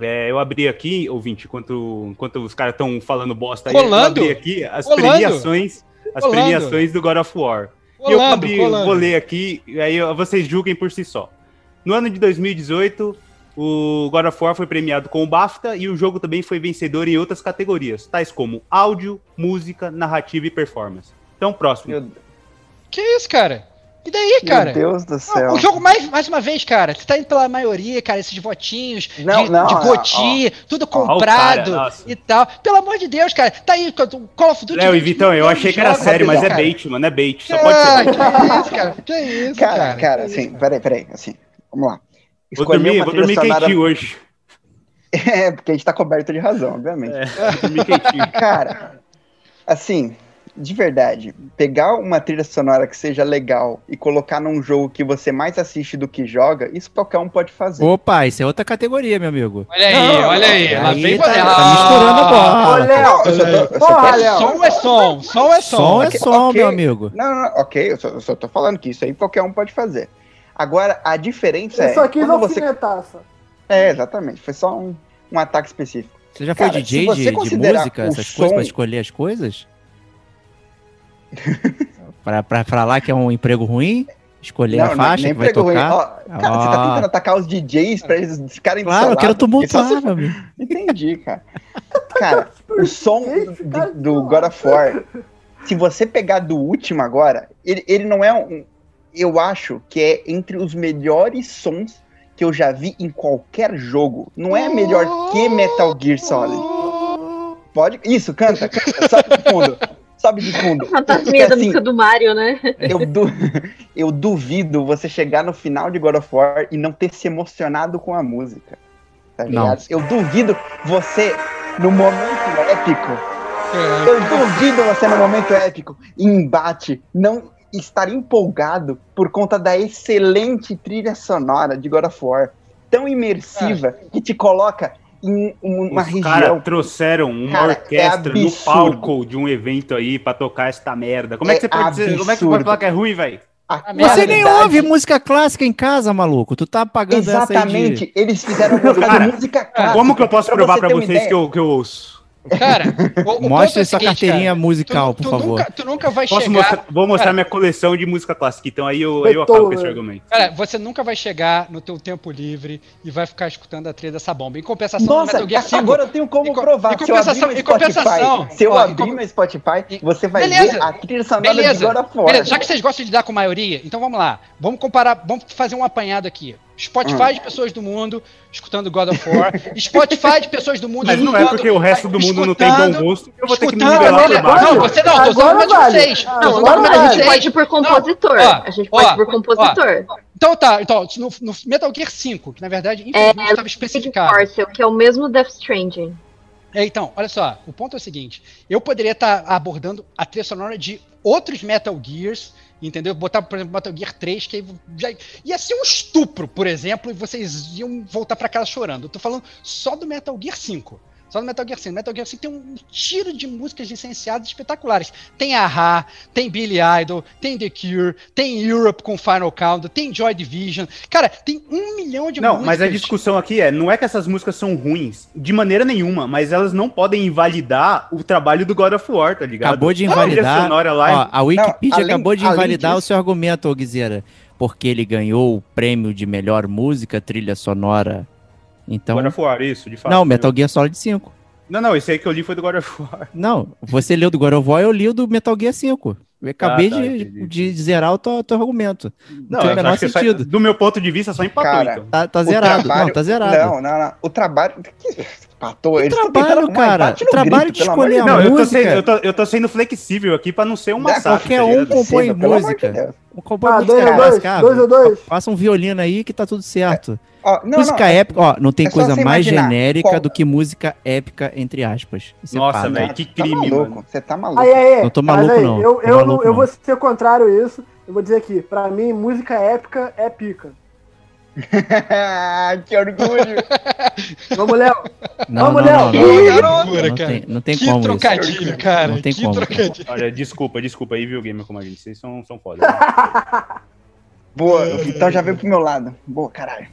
É, eu abri aqui, ouvinte, enquanto, enquanto os caras estão falando bosta aí, eu abri aqui as Rolando. premiações, as premiações do God of War. e eu Colando, abri, colando. vou ler aqui, e aí vocês julguem por si só. No ano de 2018, o God of War foi premiado com o BAFTA e o jogo também foi vencedor em outras categorias, tais como áudio, música, narrativa e performance. Então, próximo. Meu, Que isso, cara? E daí, cara? meu Deus do Não, céu. o jogo, mais, mais uma vez, cara, você tá indo pela maioria, cara, esses votinhos Não, de, não, de Goti, tudo Ó, comprado cara, e tal. Pelo amor de Deus, cara, tá aí o Call of Duty. Léo e 20 Vitão, eu achei que era sério, mas é cara. bait, mano, é bait. Só pode Ah, ser bait. que isso, cara? Que isso, cara? Cara, cara, assim, peraí, peraí, assim, vamos lá. Vou Escolher dormir, vou trilha dormir sonora- quentinho hoje. É, porque a gente tá coberto de razão, obviamente. É. Cara, assim, de verdade, pegar uma trilha sonora que seja legal e colocar num jogo que você mais assiste do que joga, isso qualquer um pode fazer. Opa, isso é outra categoria, meu amigo. Olha aí, Não, olha aí. Ela Aí vem tá, tá misturando a Ô, bola. Léo, Eu só tô- eu só tô- porra, É Léo. som é som, som é som. Som é som, ok. meu amigo. Não, não, ok, eu só, eu só tô falando que isso aí qualquer um pode fazer. Agora, a diferença é. só quis quando você... É, exatamente, foi só um, um ataque específico. Você já foi Cara, DJ se você de, de música, essas coisas, pra som- escolher as coisas? pra, pra falar que é um emprego ruim? Escolher a não, faixa nem que vai tocar? Ó, cara, você tá tentando atacar os DJs pra eles ficarem Claro, eu quero tumultuar, se- meu amigo. Entendi, cara. Cara, o som do, do God of War, se você pegar do último agora, ele, ele não é um. Eu acho que é entre os melhores sons que eu já vi em qualquer jogo. Não é melhor que Metal Gear Solid. Pode. Isso, canta, canta. Sobe de fundo. Sobe de fundo. Fantasminha da assim, música do Mario, né? Eu, du- eu duvido você chegar no final de God of War e não ter se emocionado com a música. Tá Não. ligado? Eu duvido você, no momento épico, É. eu duvido você, no momento épico, em embate, não estar empolgado por conta da excelente trilha sonora de God of War. Tão imersiva que te coloca em um- uma Os região. caras trouxeram uma Cara, orquestra é no palco de um evento aí pra tocar essa merda. Como é, É que você pode dizer, como é que você pode falar que é ruim, velho? a Você nem ouve música clássica em casa, maluco. Tu tá pagando essa aí de... Exatamente, eles fizeram uma Cara, música clássica. Como que eu posso provar você pra ter uma vocês que eu, que eu ouço? Cara, o, Mostre é o sua seguinte, carteirinha cara, musical, tu, por tu favor. Nunca, tu nunca vai Posso chegar. mostrar- vou mostrar Cara. minha coleção de música clássica, então aí eu, eu acabo com esse Beethoven. argumento. Cara, você nunca vai chegar no teu tempo livre e vai ficar escutando a trilha dessa bomba. Em compensação, no Nossa, Metal Gear 5, agora eu tenho como Em provar. em Se eu abrir compensação- em compensação, Spotify, se eu abrir com- meu Spotify, você vai Beleza, ver a trilha sonora de Beleza, God of War. beleza, já que vocês gostam de lidar com maioria, então vamos lá. Vamos comparar, vamos fazer um apanhado aqui. Spotify Hum. de pessoas do mundo escutando God of War. Spotify de pessoas do mundo Mas não é porque o resto do mundo não tem bom gosto que eu vou ter que me nivelar por baixo. Não, você não, tô usando Agora vale. vocês. Ah, Tô usando agora vale. A gente pode ir por compositor. Ó, a gente ó, pode ir por compositor. Então tá, então, no, no Metal Gear 5, que na verdade, infelizmente, estava Big especificado. Parcel, que é o mesmo Death Stranding. É, então, olha só, o ponto é o seguinte: eu poderia estar abordando a trilha sonora de outros Metal Gears, entendeu? Botar, por exemplo, Metal Gear 3, que já ia ser um estupro, por exemplo, e vocês iam voltar pra casa chorando. Eu tô falando só do Metal Gear 5. Só no Metal Gear 5. Metal Gear 5 tem um tiro de músicas licenciadas espetaculares. Tem Aha, tem Billy Idol, tem The Cure, tem Europe com Final Count, tem Joy Division. Cara, tem um milhão de Não, músicas. mas a discussão aqui é, não é que essas músicas são ruins, de maneira nenhuma, mas elas não podem invalidar o trabalho do God of War, tá ligado? Acabou de A trilha invalidar. sonora lá Ó, a Wikipedia além- acabou de invalidar o disso- seu argumento, Guizeira. Porque ele ganhou o prêmio de melhor música, trilha sonora. Então. God of War, isso, de fato. Não, Metal Gear Solid 5. Não, não, esse aí que eu li foi do God of War. Não, você leu do God of War, eu li o do Metal Gear 5. Eu acabei Ah, tá, de, de zerar o teu, teu argumento. Não, tem o menor que só- sentido. do meu ponto de vista, só empatou, Cara, então. Tá, tá O zerado. trabalho- Não, tá zerado. Não, não, não. O trabalho. Que... Patou, eles tão trabalho, cara. no Trabalho grito, de escolher a Não, eu tô, música. sendo, eu, tô, eu tô sendo flexível aqui pra não ser um Dá massacre. qualquer tá um compõe música. Deus. Compõe Ah, música dois dois, dois dois. Faça um violino aí que tá tudo certo. Ó, não, música não, épica, ó, não tem é coisa você mais imaginar genérica qual- do que música épica, entre aspas. Isso é Nossa, velho, que Tá crime, maluco, mano. você tá maluco. Aí, aí, Não tô maluco, aí, não. Eu, Tô eu, maluco, não, eu não. vou ser contrário a isso. Eu vou dizer aqui, pra mim, música épica é pica. que orgulho. Vamos, Léo. Não, Vamos, não, Léo. não, não, não, tem, não tem que como isso. trocadilho, cara. Não tem que como. trocadilho. Olha, desculpa, desculpa aí, viu, Gamer como a gente. Vocês são, são foda. Boa, o Vitão já veio pro meu lado. Boa, caralho.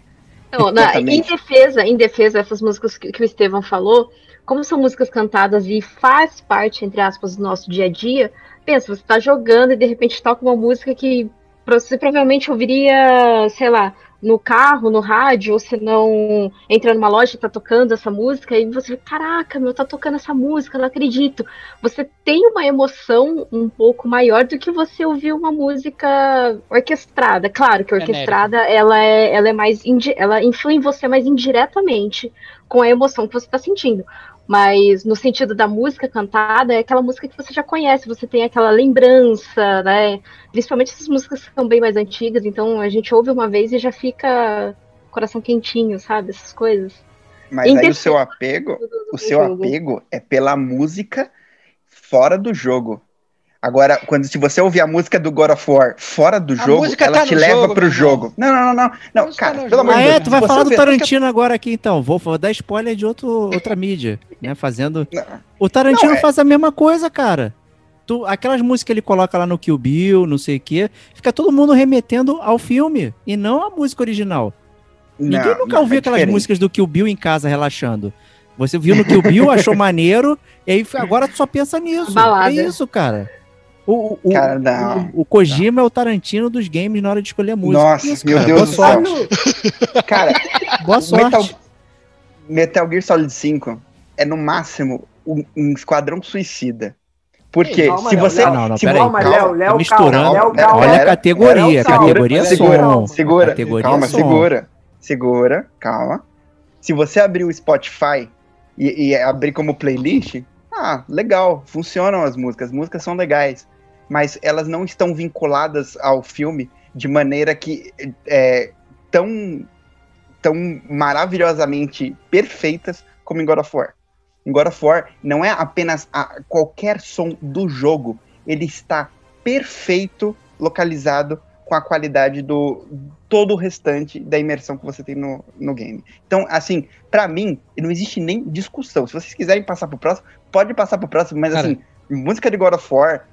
Não, na- em defesa, em defesa dessas músicas que, que o Estevão falou, como são músicas cantadas e faz parte, entre aspas, do nosso dia a dia, pensa, você tá jogando e de repente toca uma música que você provavelmente ouviria, sei lá, no carro, no rádio, ou se não entra numa loja e tá tocando essa música, e você caraca, meu, tá tocando essa música, não acredito. Você tem uma emoção um pouco maior do que você ouvir uma música orquestrada. Claro que a orquestrada, ela é, ela é mais, ela influi em você mais indiretamente com a emoção que você tá sentindo. Mas no sentido da música cantada, é aquela música que você já conhece, você tem aquela lembrança, né? Principalmente essas músicas que são bem mais antigas, então a gente ouve uma vez e já fica coração quentinho, sabe? Essas coisas. Mas Em aí o seu apego, o seu jogo. apego é pela música fora do jogo. Agora, quando se você ouvir a música do God of War fora do A jogo, ela tá te leva jogo, pro jogo. Não, não, não, não. Não, cara, tá no pelo amor Ah, de é? Deus. Tu vai falar do Tarantino agora aqui, então. Vou, vou dar spoiler de outro, outra mídia, né? Fazendo. Não. O Tarantino Não, é- faz a mesma coisa, cara. Tu, aquelas músicas que ele coloca lá no Kill Bill, não sei o quê, fica todo mundo remetendo ao filme e não à música original. Ninguém nunca não, ouviu é aquelas diferente. músicas do Kill Bill em casa relaxando. Você viu no Kill Bill, achou maneiro, e aí agora tu só pensa nisso. Balada. É isso, cara. O, o, Cara, não. o- o Kojima é o Tarantino dos games na hora de escolher a música. Nossa, Isso, meu. Deus Boa do céu. sorte. Cara, Boa sorte. Metal, Metal Gear Solid 5 é no máximo um, um esquadrão suicida. Porque Calma, se você. Léo. Não, não, se peraí. Calma, calma, Léo, Léo, Tá misturando. Léo, calma. Olha a categoria, Léo, categoria Segura, som. segura, categoria calma, som. segura, segura, calma. Se você abrir o Spotify e, e abrir como playlist, ah, legal, funcionam as músicas, as músicas são legais, mas elas não estão vinculadas ao filme de maneira que é tão, tão maravilhosamente perfeitas como em God of War. Em God of War não é apenas a- qualquer som do jogo, ele está perfeito localizado com a qualidade do todo o restante da imersão que você tem no, no game. Então, assim, pra mim, não existe nem discussão. Se vocês quiserem passar pro próximo, pode passar pro próximo, mas Cara. assim, música de God of War,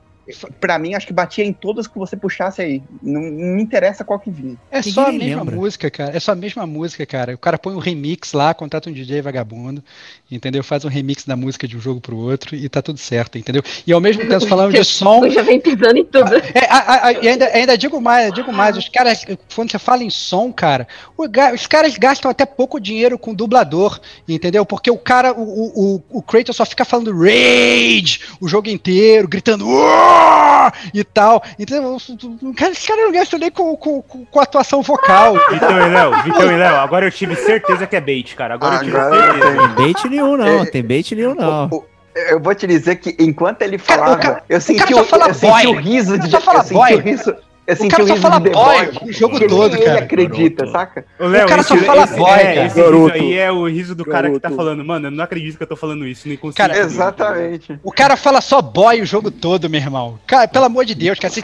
pra mim, acho que batia em todas que você puxasse aí. Não, não me interessa qual que vinha. É Ninguém só a mesma lembra. música, cara. É só a mesma música, cara. O cara põe um remix lá, contrata um DJ vagabundo, entendeu? Faz um remix da música de um jogo pro outro e tá tudo certo, entendeu? E ao mesmo tempo falando de som, já vem pisando em tudo. É, a- a- a- e ainda, ainda digo mais, digo mais, os caras, quando você fala em som, cara, os caras gastam até pouco dinheiro com dublador, entendeu? Porque o cara, o, o, o- Kratos só fica falando rage o jogo inteiro, gritando "Uar!" E tal. Então, os caras cara não gastam nem com, com, com, com atuação vocal. Vitão e Léo, Vitão e Léo, agora eu tive certeza que é bait, cara. Agora eu tive eu certeza. Tem bait nenhum, não. Tem bait nenhum, não. O- o- eu vou te dizer que enquanto ele Cara, falava, o cara- eu senti cara o, fala eu senti o riso O cara de eu senti boy. o riso, eu O cara só fala boy o jogo que todo, ninguém cara. acredita, Garoto. saca? Ô, Léo, O cara só esse- fala esse- boy, é, cara. Esse Garoto. riso aí é o riso do cara que tá Garoto. falando, mano, eu não acredito que eu tô falando isso, nem consigo. Cara, Exatamente. O cara fala só boy o jogo todo, meu irmão. Cara, pelo amor de Deus, cara, você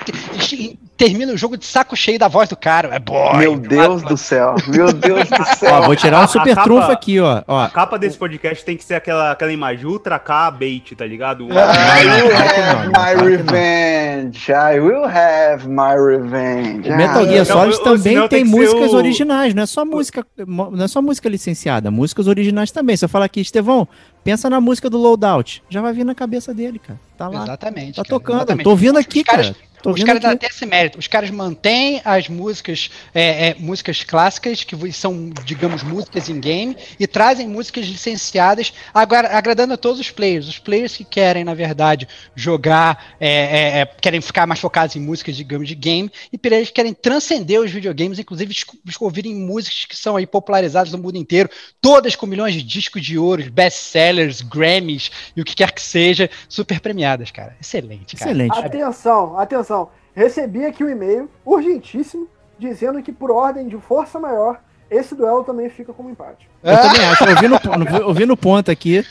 termina o jogo de saco cheio da voz do cara. É boy. Meu Deus do céu. Meu Deus do Ó, céu. vou tirar um super capa- trunfo aqui, ó. ó. A capa desse podcast tem que ser aquela, aquela imagem Ultra K bait, tá ligado? I will have my revenge. I will have my revenge. O Metal Ah, Gear então, Solid ou também tem tem músicas o- originais, não é só música, não é só música licenciada, músicas originais também. Se eu falar aqui, Estevão, pensa na música do Loadout, já vai vir na cabeça dele, cara. Tá lá, Exatamente. tá cara, tocando. exatamente. Tô ouvindo aqui, Os caras- cara. Tô Os caras aqui. têm esse mérito. Os caras mantêm as músicas, é, é, músicas clássicas, que são, digamos, músicas em game, e trazem músicas licenciadas, agora, agradando a todos os players. Os players que querem, na verdade, jogar, é, é, é, querem ficar mais focados em músicas, digamos, de game, e players que querem transcender os videogames, inclusive descobrirem músicas que são aí popularizadas no mundo inteiro, todas com milhões de discos de ouro, best-sellers, Grammys e o que quer que seja, super premiadas, cara. Excelente, cara. Excelente. Atenção, atenção. Recebi aqui um e-mail urgentíssimo dizendo que, por ordem de força maior, esse duelo também fica como empate. Eu também acho. Ouvi no, ponto aqui.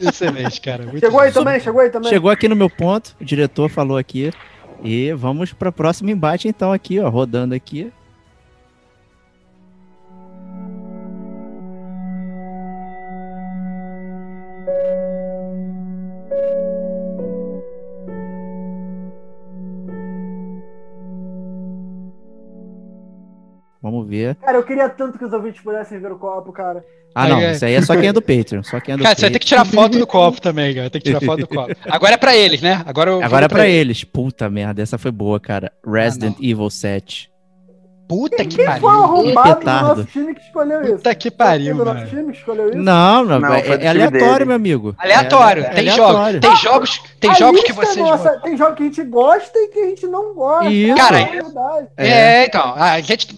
Excelente, cara. Muito Chegou aí bom. também? Chegou aí também? Chegou aqui no meu ponto, o diretor falou aqui. E vamos para o próximo embate, então, aqui, ó, rodando aqui. Vamos ver. Cara, eu queria tanto que os ouvintes pudessem ver o copo, cara. Ah, não, é. isso aí é só quem é do Patreon. Só quem é do Cara, você vai ter que Patreon. tirar foto do copo também, cara. Tem que tirar foto do copo. Agora é pra eles, né? Agora, eu Agora é vou pra eles. Puta merda, essa foi boa, cara. Resident Ah, Evil 7. Puta que Quem foi o pariu. arrombado do nosso time que escolheu isso? Puta que Foi pariu, do nosso mano. time que escolheu isso? Não, não, Não, é, foi é aleatório, dele. meu amigo. Aleatório. É- é tem aleatório. jogos, tem jogos, tem A jogos que é vocês nossa, Tem jogos que a gente gosta e que a gente não gosta. Isso. Cara, é verdade. É, então, a gente,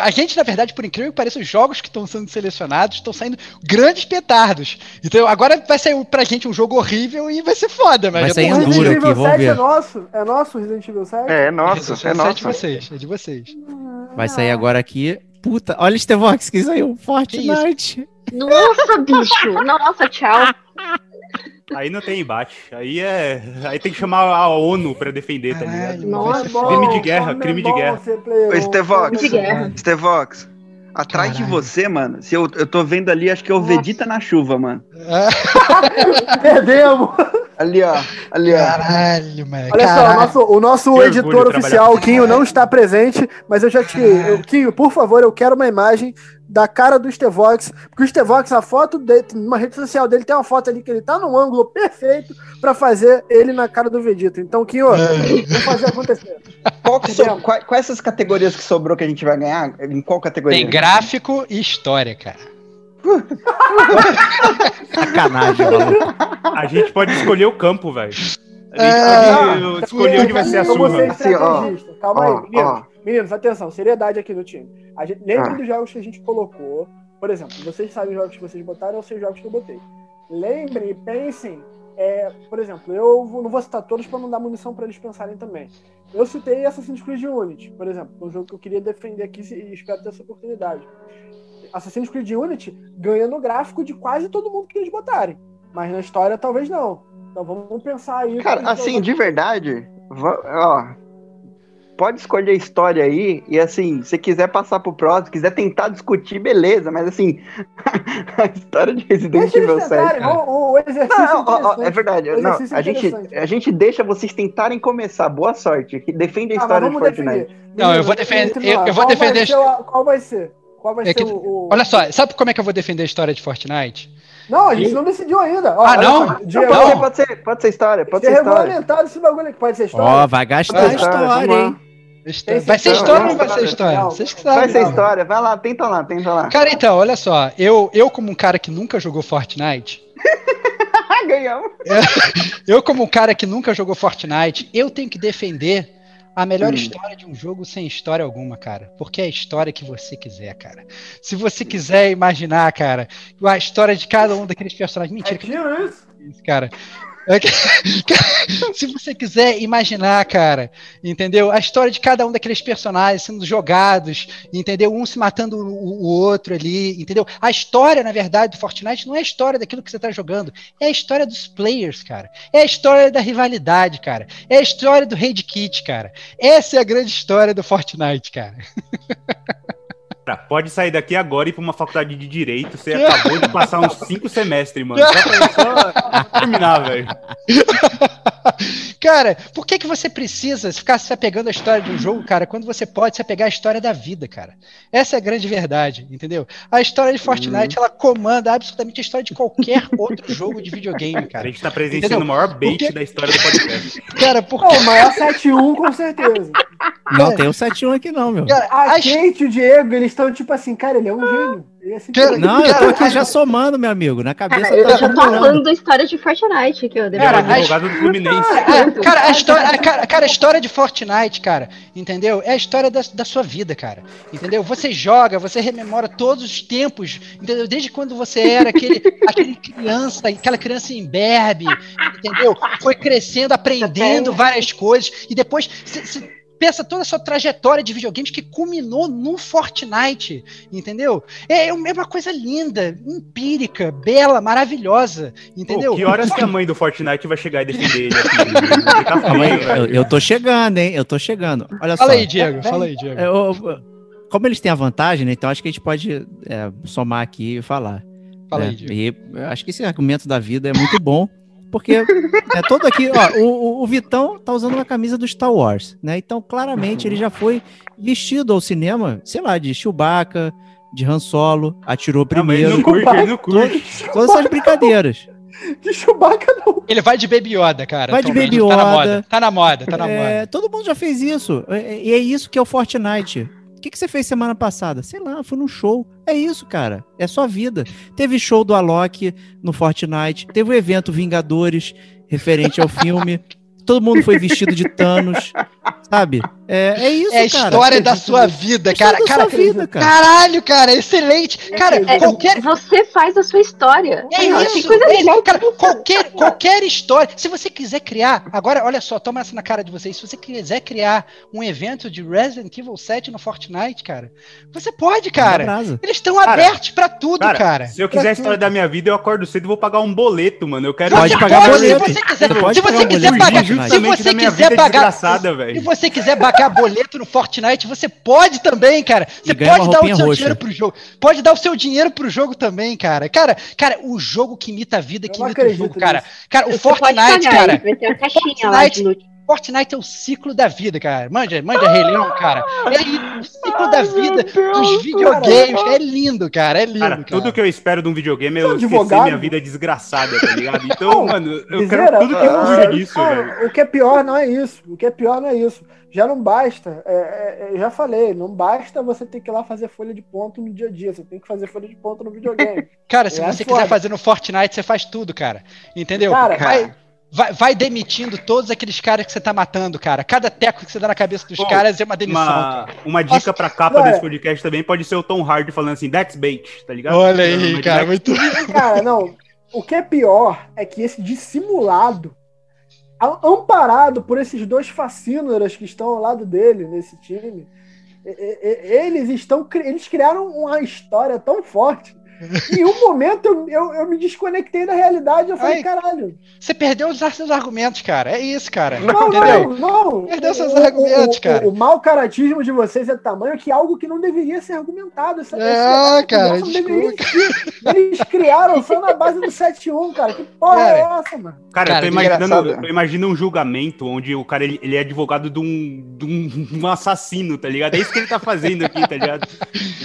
a gente, na verdade, por incrível que pareça, os jogos que estão sendo selecionados estão saindo grandes petardos. Então agora vai sair pra gente um jogo horrível e vai ser foda, mas Vai é sair bom. O Enduro Resident aqui, Evil vamos 7 é ver. nosso? É nosso o Resident Evil 7? É, nossa, Esse é é de vocês, é de vocês. Vai sair agora aqui. Puta, olha o Stevox que saiu. Fortnite. Nossa, bicho. Nossa, tchau. Aí não tem embate. Aí é. Aí tem que chamar a ONU pra defender, tá ligado? é foda. Crime de guerra, é crime de guerra. Ô, um, Stevox. como é De bom. guerra. Stevox, atrás de Caralho. você, mano, se eu, eu tô vendo ali, acho que é o Nossa. Vegeta na chuva, mano. Perdemos. Ali, ó. Ali, ó. Caralho, mano. Olha só, o caralho. nosso, o nosso editor oficial, Quinho, não está presente, mas eu já te. eu- Quinho, por favor, eu quero uma imagem da cara do Stevox, porque o Stevox, a foto dele, numa rede social dele, tem uma foto ali que ele tá num ângulo perfeito pra fazer ele na cara do Vegeta. Então, Quinho, vamos fazer acontecer. Qual que so- qual- quais essas categorias que sobrou que a gente vai ganhar? Em qual categoria? Tem gráfico e história, cara. Sacanagem, maluco. A gente pode escolher o campo, velho. A gente pode escolher onde vai ser a surra. Assim, ó. Calma Ó, aí, meninos. ó. Meninos, atenção, seriedade aqui do time. A gente, lembra Ah. dos jogos que a gente colocou. Por exemplo, vocês sabem os jogos que vocês botaram, eu sei os jogos que eu botei. Lembrem e pensem. é, por exemplo, eu vou- não vou citar todos para não dar munição para eles pensarem também. Eu citei Assassin's Creed Unity, por exemplo, um jogo que eu queria defender aqui e espero ter essa oportunidade. Assassin's Creed Unity ganha no gráfico de quase todo mundo que eles botarem, mas na história talvez não. Então vamos pensar aí. Cara, assim, de verdade, ó, pode escolher a história aí e assim, se quiser passar pro próximo, quiser tentar discutir, beleza, mas assim, a história de Resident Deixa Evil 7. tentarem, cara. o, o exercício Não, ó, ó, é verdade. Não, a, gente, a gente deixa vocês tentarem começar. Boa sorte. que Defende a Ah, história de Fortnite. definir. Não, eu vou defender- eu- eu vou qual vai defender- ser o- Qual vai ser? Qual vai É ser que- o, o- Olha só, sabe como é que eu vou defender a história de Fortnite? Não, a gente não decidiu ainda. Ó, Ah, não? só, Não, pode, ser, Não. pode ser, pode ser história, pode ser história. regulamentado esse bagulho aqui. Pode ser história? Ó, vai gastar Pode ser história, hein? História. Tem Vai ser história ou não vai ser não. história? Não. Vocês que Vai sabem. ser não. história. Vai lá, tenta lá, tenta lá. Cara, então, olha só. Eu, eu como um cara que nunca jogou Fortnite, ganhamos. eu como um cara que nunca jogou Fortnite, eu tenho que defender a melhor Hum. história de um jogo sem história alguma, cara. Porque é a história que você quiser, cara. Se você quiser imaginar, cara, a história de cada um daqueles personagens. É Mentira, que tiro isso? isso, cara. É Se você quiser imaginar, cara, entendeu? A história de cada um daqueles personagens sendo jogados, entendeu? Um se matando o, o outro ali, entendeu? A história, na verdade, do Fortnite não é a história daquilo que você tá jogando, é a história dos players, cara. É a história da rivalidade, cara. É a história do Raid Kit, cara. Essa é a grande história do Fortnite, cara. Cara, pode sair daqui agora e ir pra uma faculdade de direito. Você acabou de passar uns cinco semestres, mano. Só pra só terminar, velho. Cara, por que, que você precisa ficar se apegando à história de um jogo, cara, quando você pode se apegar à história da vida, cara? Essa é a grande verdade, entendeu? A história de Fortnite, ela comanda absolutamente a história de qualquer outro jogo de videogame, A cara. gente tá presenciando Entendeu? o maior bait Porque- da história do podcast. Cara, porque. Não, o maior 7-1 com certeza. Não tem o 7-1 aqui não, meu. Cara, A a his- Kate e o Diego, eles estão tipo assim, cara, ele é um gênio. Ele é Cara, simplesmente- Não, eu tô Cara, aqui já somando, meu amigo. Na cabeça Cara, eu tá já tô falando da história de Fortnite aqui, ó. Cara, o a- advogado do Fluminense. É, cara, a história, a- cara, cara, a história de Fortnite, cara, entendeu? É a história da, da sua vida, cara. Entendeu? Você joga, você rememora todos os tempos, entendeu? Desde quando você era aquele, aquele criança, aquela criança imberbe, entendeu? Foi crescendo, aprendendo várias coisas, e depois você pensa toda a sua trajetória de videogames que culminou no Fortnite, entendeu? É, é uma coisa linda, empírica, bela, maravilhosa, entendeu? Pô, que horas que a mãe do Fortnite vai chegar e defender ele aí, feio, eu, eu tô chegando, hein? Eu tô chegando. Olha Fala só. aí, Diego, fala aí, Diego. É, eu- como eles têm a vantagem, né? Então acho que a gente pode é, somar aqui e falar. Fala né? aí, Diego. E acho que esse argumento da vida é muito bom, porque é todo aqui, ó, o, o- Vitão tá usando uma camisa do Star Wars, né? Então, claramente, ele já foi vestido ao cinema, sei lá, de Chewbacca, de Han Solo, atirou Não, mas ele primeiro, não curte, ele não curte. todas essas brincadeiras. De Chewbacca não. Ele vai de Baby Yoda, cara. Vai de Baby Tá na Yoda. moda. Tá na moda, tá na É, moda. todo mundo já fez isso. É- E é isso que é o Fortnite. Que, que você fez semana passada? Sei lá, fui num show. É isso, cara. É sua vida. Teve show do Alok no Fortnite. Teve o evento Vingadores, referente ao filme. Todo mundo foi vestido de Thanos. Sabe? É, é isso, É a cara. história da sua vida, É cara. da Cara, sua vida, cara. caralho, cara, excelente. Cara, É, qualquer. Você faz a sua história. É Não, isso, coisa é cara. Qualquer, qualquer história. Se você quiser criar, agora, olha só, toma essa na cara de vocês. Se você quiser criar um evento de Resident Evil 7 no Fortnite, cara, você pode, cara. Eles estão Cara, abertos pra tudo, cara. Cara, se eu quiser a história da minha vida, eu acordo cedo e vou pagar um boleto, mano. Eu quero. Pode pagar boleto. Se você quiser, Você pode se pagar você quiser pagar, se Justamente você quiser pagar, pagar boleto no Fortnite, você pode também, cara. Você pode dar o seu roxa. dinheiro pro jogo. Pode dar o seu dinheiro pro jogo também, cara. Cara, cara, o jogo que imita a vida, que imita o jogo, cara. nisso. Cara, o Fortnite, pagar, cara. Vai ter uma caixinha lá de loot. Fortnite é o ciclo da vida, cara. Manja, manja Rei Leão, cara. É o ciclo da vida dos videogames. É lindo, cara. É lindo, Cara, cara. tudo que eu espero de um videogame é é eu esquecer minha vida desgraçada, tá ligado? Então, mano, eu quero tudo que ah, fuja disso, cara, velho. O que é pior não é isso. O que é pior não é isso. Já não basta. é, é, eu já falei, não basta você ter que ir lá fazer folha de ponto no dia a dia. Você tem que fazer folha de ponto no videogame. Cara, se É você foda. quiser fazer no Fortnite, você faz tudo, cara. Entendeu? Cara, vai, vai, vai demitindo todos aqueles caras que você tá matando, cara. Cada teco que você dá na cabeça dos Pô, caras é uma demissão. Uma, uma dica pra capa Cara. desse podcast também pode ser o Tom Hardy falando assim, that's bait, tá ligado? Olha aí, Mas cara. Muito. Cara, não. O que é pior é que esse dissimulado, amparado por esses dois fascínoras que estão ao lado dele nesse time, eles estão eles criaram uma história tão forte. Em um momento eu, eu, eu me desconectei da realidade. Eu falei, Ai. caralho. Você perdeu os seus argumentos, cara. É isso, cara. Não, Entendeu? não, não. Perdeu seus O- argumentos, o, cara. O, o mau caratismo de vocês é tamanho que algo que não deveria ser argumentado. Essa, É, essa- cara, não deveria existir. Eles criaram só na base do 7-1, cara. Que porra Cara. é essa, mano? Cara, Cara, eu tô imaginando, eu imagino um julgamento onde o cara ele, ele é advogado de um, de um, um assassino, tá ligado? É isso que ele tá fazendo aqui, tá ligado?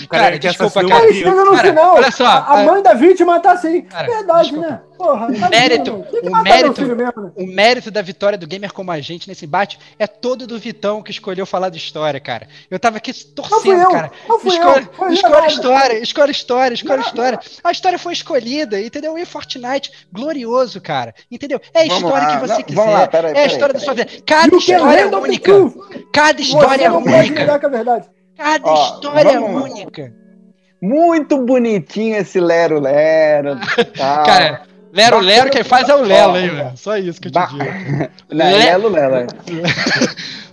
O Cara, que desculpa, assassinou cara. Aí chega no Cara, final, olha só, a, a mãe da vítima tá assim. Cara, Verdade, desculpa. né? Porra, tá mérito-? Tem que o mérito- mesmo, né? O mérito da vitória do gamer como a gente nesse embate é todo do Vitão que escolheu falar de história, cara. Eu tava aqui torcendo, eu, cara. não fui Escolhe, eu. História, escolhe história, escolhe história. A história foi escolhida, entendeu? E Fortnite, glorioso, cara. Entendeu? É a Vamos história lá, que você não, quiser. lá, peraí, é a peraí, história da sua vida. Cada história é única. Cada história é única. Cada história é única. Muito bonitinho esse Lero Lero. tal. Cara, Lero, Lero, quem faz é o Lelo, hein, velho? Só isso que eu te Ba- digo. Não, é Lelo, Lelo. é.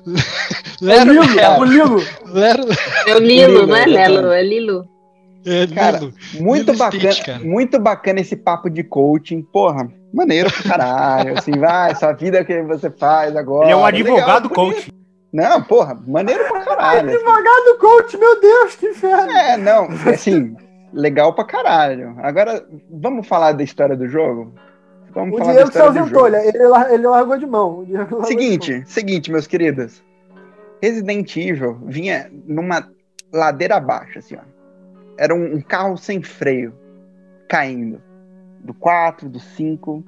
Lero, o Lilo, Lero. o Lilo. Lero, É o Lilo, Lilo, não é exatamente. Lelo, é Lilo. é, Cara, Lilo. Muito Lilo bacana, Stitch, cara. muito bacana esse papo de coaching. Porra, maneiro pra caralho. Assim, vai, essa vida que você faz agora. Ele é um Legal, advogado bonito. coach. Não, porra, maneiro pra caralho. assim. Advogado coach, meu Deus, que inferno. É, não, assim, legal pra caralho. Agora, vamos falar da história do jogo? Vamos O falar Diego se da história do ausentou, jogo. ele, ele, lar- ele largou de mão. Largou de Seguinte, seguinte, meus queridos. Resident Evil vinha numa ladeira abaixo, assim, ó. Era um, um carro sem freio, caindo. Do 4, do 5,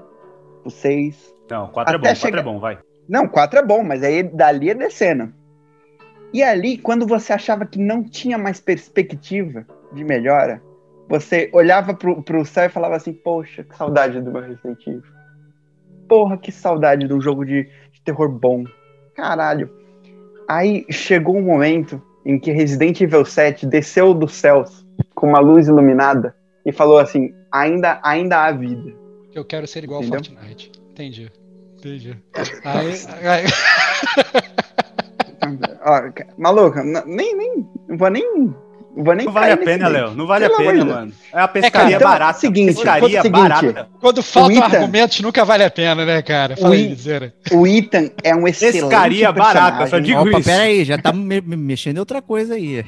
do 6. Não, 4 é bom, 4 chegar- é bom, vai. Não, 4 é bom, mas aí dali é descendo. E ali, quando você achava que não tinha mais perspectiva de melhora, você olhava pro, pro céu e falava assim, poxa, que saudade do meu Resident Evil. Porra, que saudade de um jogo de, de terror bom. Caralho. Aí chegou um momento em que Resident Evil 7 desceu dos céus com uma luz iluminada e falou assim, ainda, ainda há vida. Eu quero ser igual ao Entendeu? Fortnite. Entendi. Entendi. Aí, aí- Ó, maluco, nem, nem, não vou nem, não vou nem Não vale a pena. Léo. Não vale a Pelo amor pena, mano. É a pescaria então, barata. seguinte, pescaria seguinte. barata. quando faltam Ethan- argumentos, nunca vale a pena, né, cara? Fala aí, O Zera. O Ethan é um excelente Pescaria barata, só digo Opa, isso. pera aí, já tá me, me mexendo em outra coisa aí.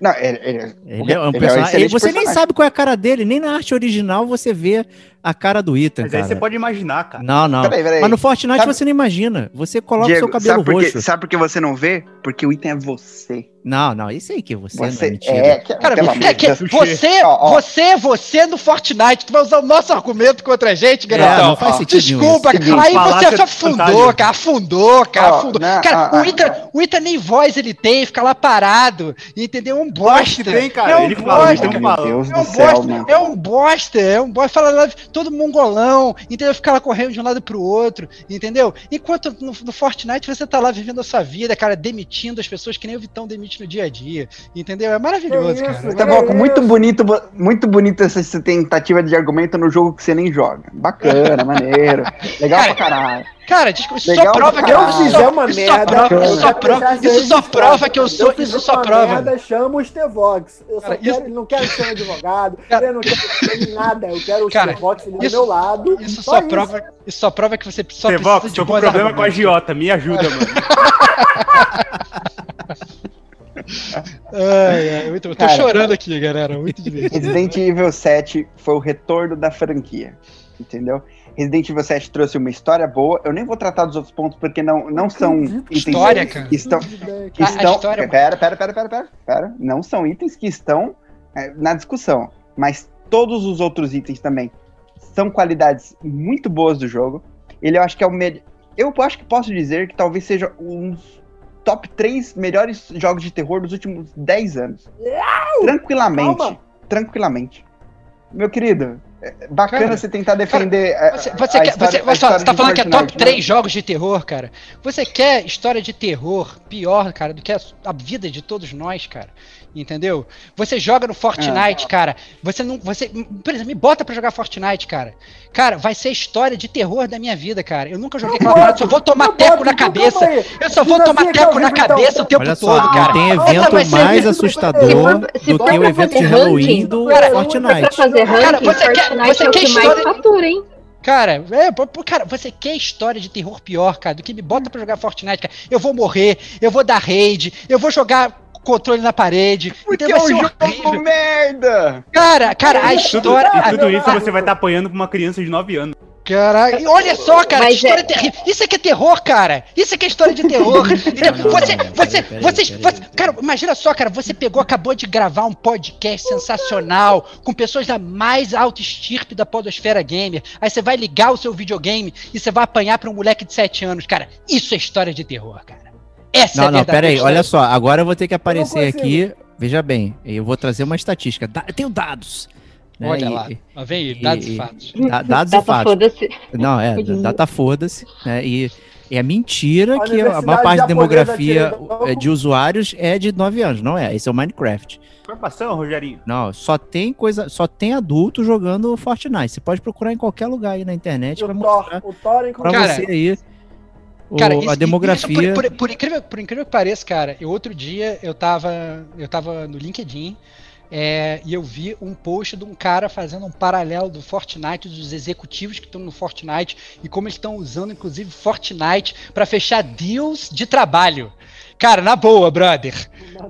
Não, ele, ele- Ele é um ele personagem. excelente você nem personagem. sabe qual é a cara dele, nem na arte original você vê a cara do Ethan, Mas aí cara. você pode imaginar, cara. Não, não. Peraí, peraí. Mas no Fortnite Sabe- você não imagina. Você coloca o Diego, seu cabelo sabe roxo. sabe por que você não vê? Porque o Ethan é você. Não, não, isso aí que você, não é Você mentira. é. que- Cara, pelo é que você, Ó, ó. você é você no Fortnite. Tu vai usar o nosso argumento contra a gente, É, garotão. não faz sentido nenhum Desculpa, isso. aí você do afundou, cara. Afundou, cara. Ó, afundou. não, cara, ah, o, ah, Ita, o Ita nem voz ele tem, fica lá parado. Entendeu? É um bosta. que tem, cara. É um Ele bosta. Deus É um céu, bosta, é um bosta, é um bosta. Fala lá, todo mongolão, entendeu? Fica lá correndo de um lado pro outro, entendeu? Enquanto no, no Fortnite você tá lá vivendo a sua vida, cara, demitindo as pessoas que nem o Vitão demite no dia a dia, entendeu? É maravilhoso, Que isso, cara. Tá bom, muito bonito, muito bonito essa, essa tentativa de argumento no jogo que você nem joga. Bacana, maneiro. Legal Cara, pra caralho. Cara, desculpa, isso Legal só prova que eu caralho. isso só, uma isso merda, só prova, isso só vai prova, isso só prova que eu sou, Eu isso só prova. Merda, chama o Stevox. Eu só Cara, quero, isso- não quero ser um advogado, Cara, eu não quero ser nada. Eu quero o cara, Stevox do meu lado. Isso só prova, isso só prova que você só Você precisa de tô com problema com a. Giota. Me ajuda, mano. Ai, ai, muito, eu tô Cara. chorando aqui, galera, muito divertido. Resident Evil 7 foi o retorno da franquia. Entendeu? Resident Evil 7 trouxe uma história boa. Eu nem vou tratar dos outros pontos porque não, não são itens História, cara. que estão. Que estão história- pera, pera, pera, pera, pera, pera. Não são itens que estão é, na discussão. Mas todos os outros itens também são qualidades muito boas do jogo. Ele eu acho que é o melhor. Eu acho que posso dizer que talvez seja um dos top 3 melhores jogos de terror dos últimos 10 anos. Tranquilamente. Calma. Tranquilamente. Meu querido, é bacana Cara, você tentar defender. a- Você, você a quer, história- você, a você tá falando que é top né? 3 jogos de terror, cara. Você quer história de terror pior, cara, do que a, a vida de todos nós, cara. Entendeu? Você joga no É. Fortnite, cara. Você não. Você, por exemplo, me bota pra jogar Fortnite, cara. Cara, vai ser a história de terror da minha vida, cara. Eu nunca joguei aquela parada, só vou tomar Não teco pode, na então cabeça. Eu só vou tomar teco na então. cabeça o tempo Olha só, todo, não cara. tem evento mais Se assustador do que o evento de Halloween ranking, do cara, Fortnite. fazer ranking, Cara, você quer- você é o quer história- fatura, hein? Cara, é, cara, você quer história de terror pior, cara, do que me bota pra jogar Fortnite, cara. Eu vou morrer, eu vou dar raid, eu vou jogar controle na parede. Porque entendeu? é um jogo horrível. merda! Cara, cara, a história. e tudo isso você vai estar apanhando pra uma criança de 9 anos. Caralho, e olha só, cara, que Mas história é- terrível. Isso aqui é terror, cara. Isso aqui é história de terror. entendeu? Não, você, não, você, peraí, peraí, vocês, peraí, você- cara, imagina só, cara, você pegou, acabou de gravar um podcast sensacional com pessoas da mais alta estirpe da podosfera gamer. Aí você vai ligar o seu videogame e você vai apanhar pra um moleque de 7 anos, cara. Isso é história de terror, cara. Essa é Não, a não, verdadeira pera aí, história. olha só, agora eu vou ter que aparecer aqui. Veja bem, eu vou trazer uma estatística. Da- Eu tenho dados. né, Olha e- lá, lá vem ele, e- dados e- e fatos. da- dados e Data fatos. foda-se. Não, é, data foda-se, né? E, É mentira A que a maior parte da demografia é, de usuários é de 9 anos, não é? Esse é o Minecraft. Informação, Rogerinho. Não, só tem coisa, só tem adulto jogando Fortnite. Você pode procurar em qualquer lugar aí na internet E pra o mostrar Thor, o Thor em pra Cara, você aí Cara, a isso- demografia. isso por, por- por incrível, por incrível que pareça, cara, eu outro dia eu tava, eu tava no LinkedIn é, e eu vi um post de um cara fazendo um paralelo do Fortnite, dos executivos que estão no Fortnite e como eles estão usando, inclusive, Fortnite para fechar deals de trabalho. Cara, na boa, brother.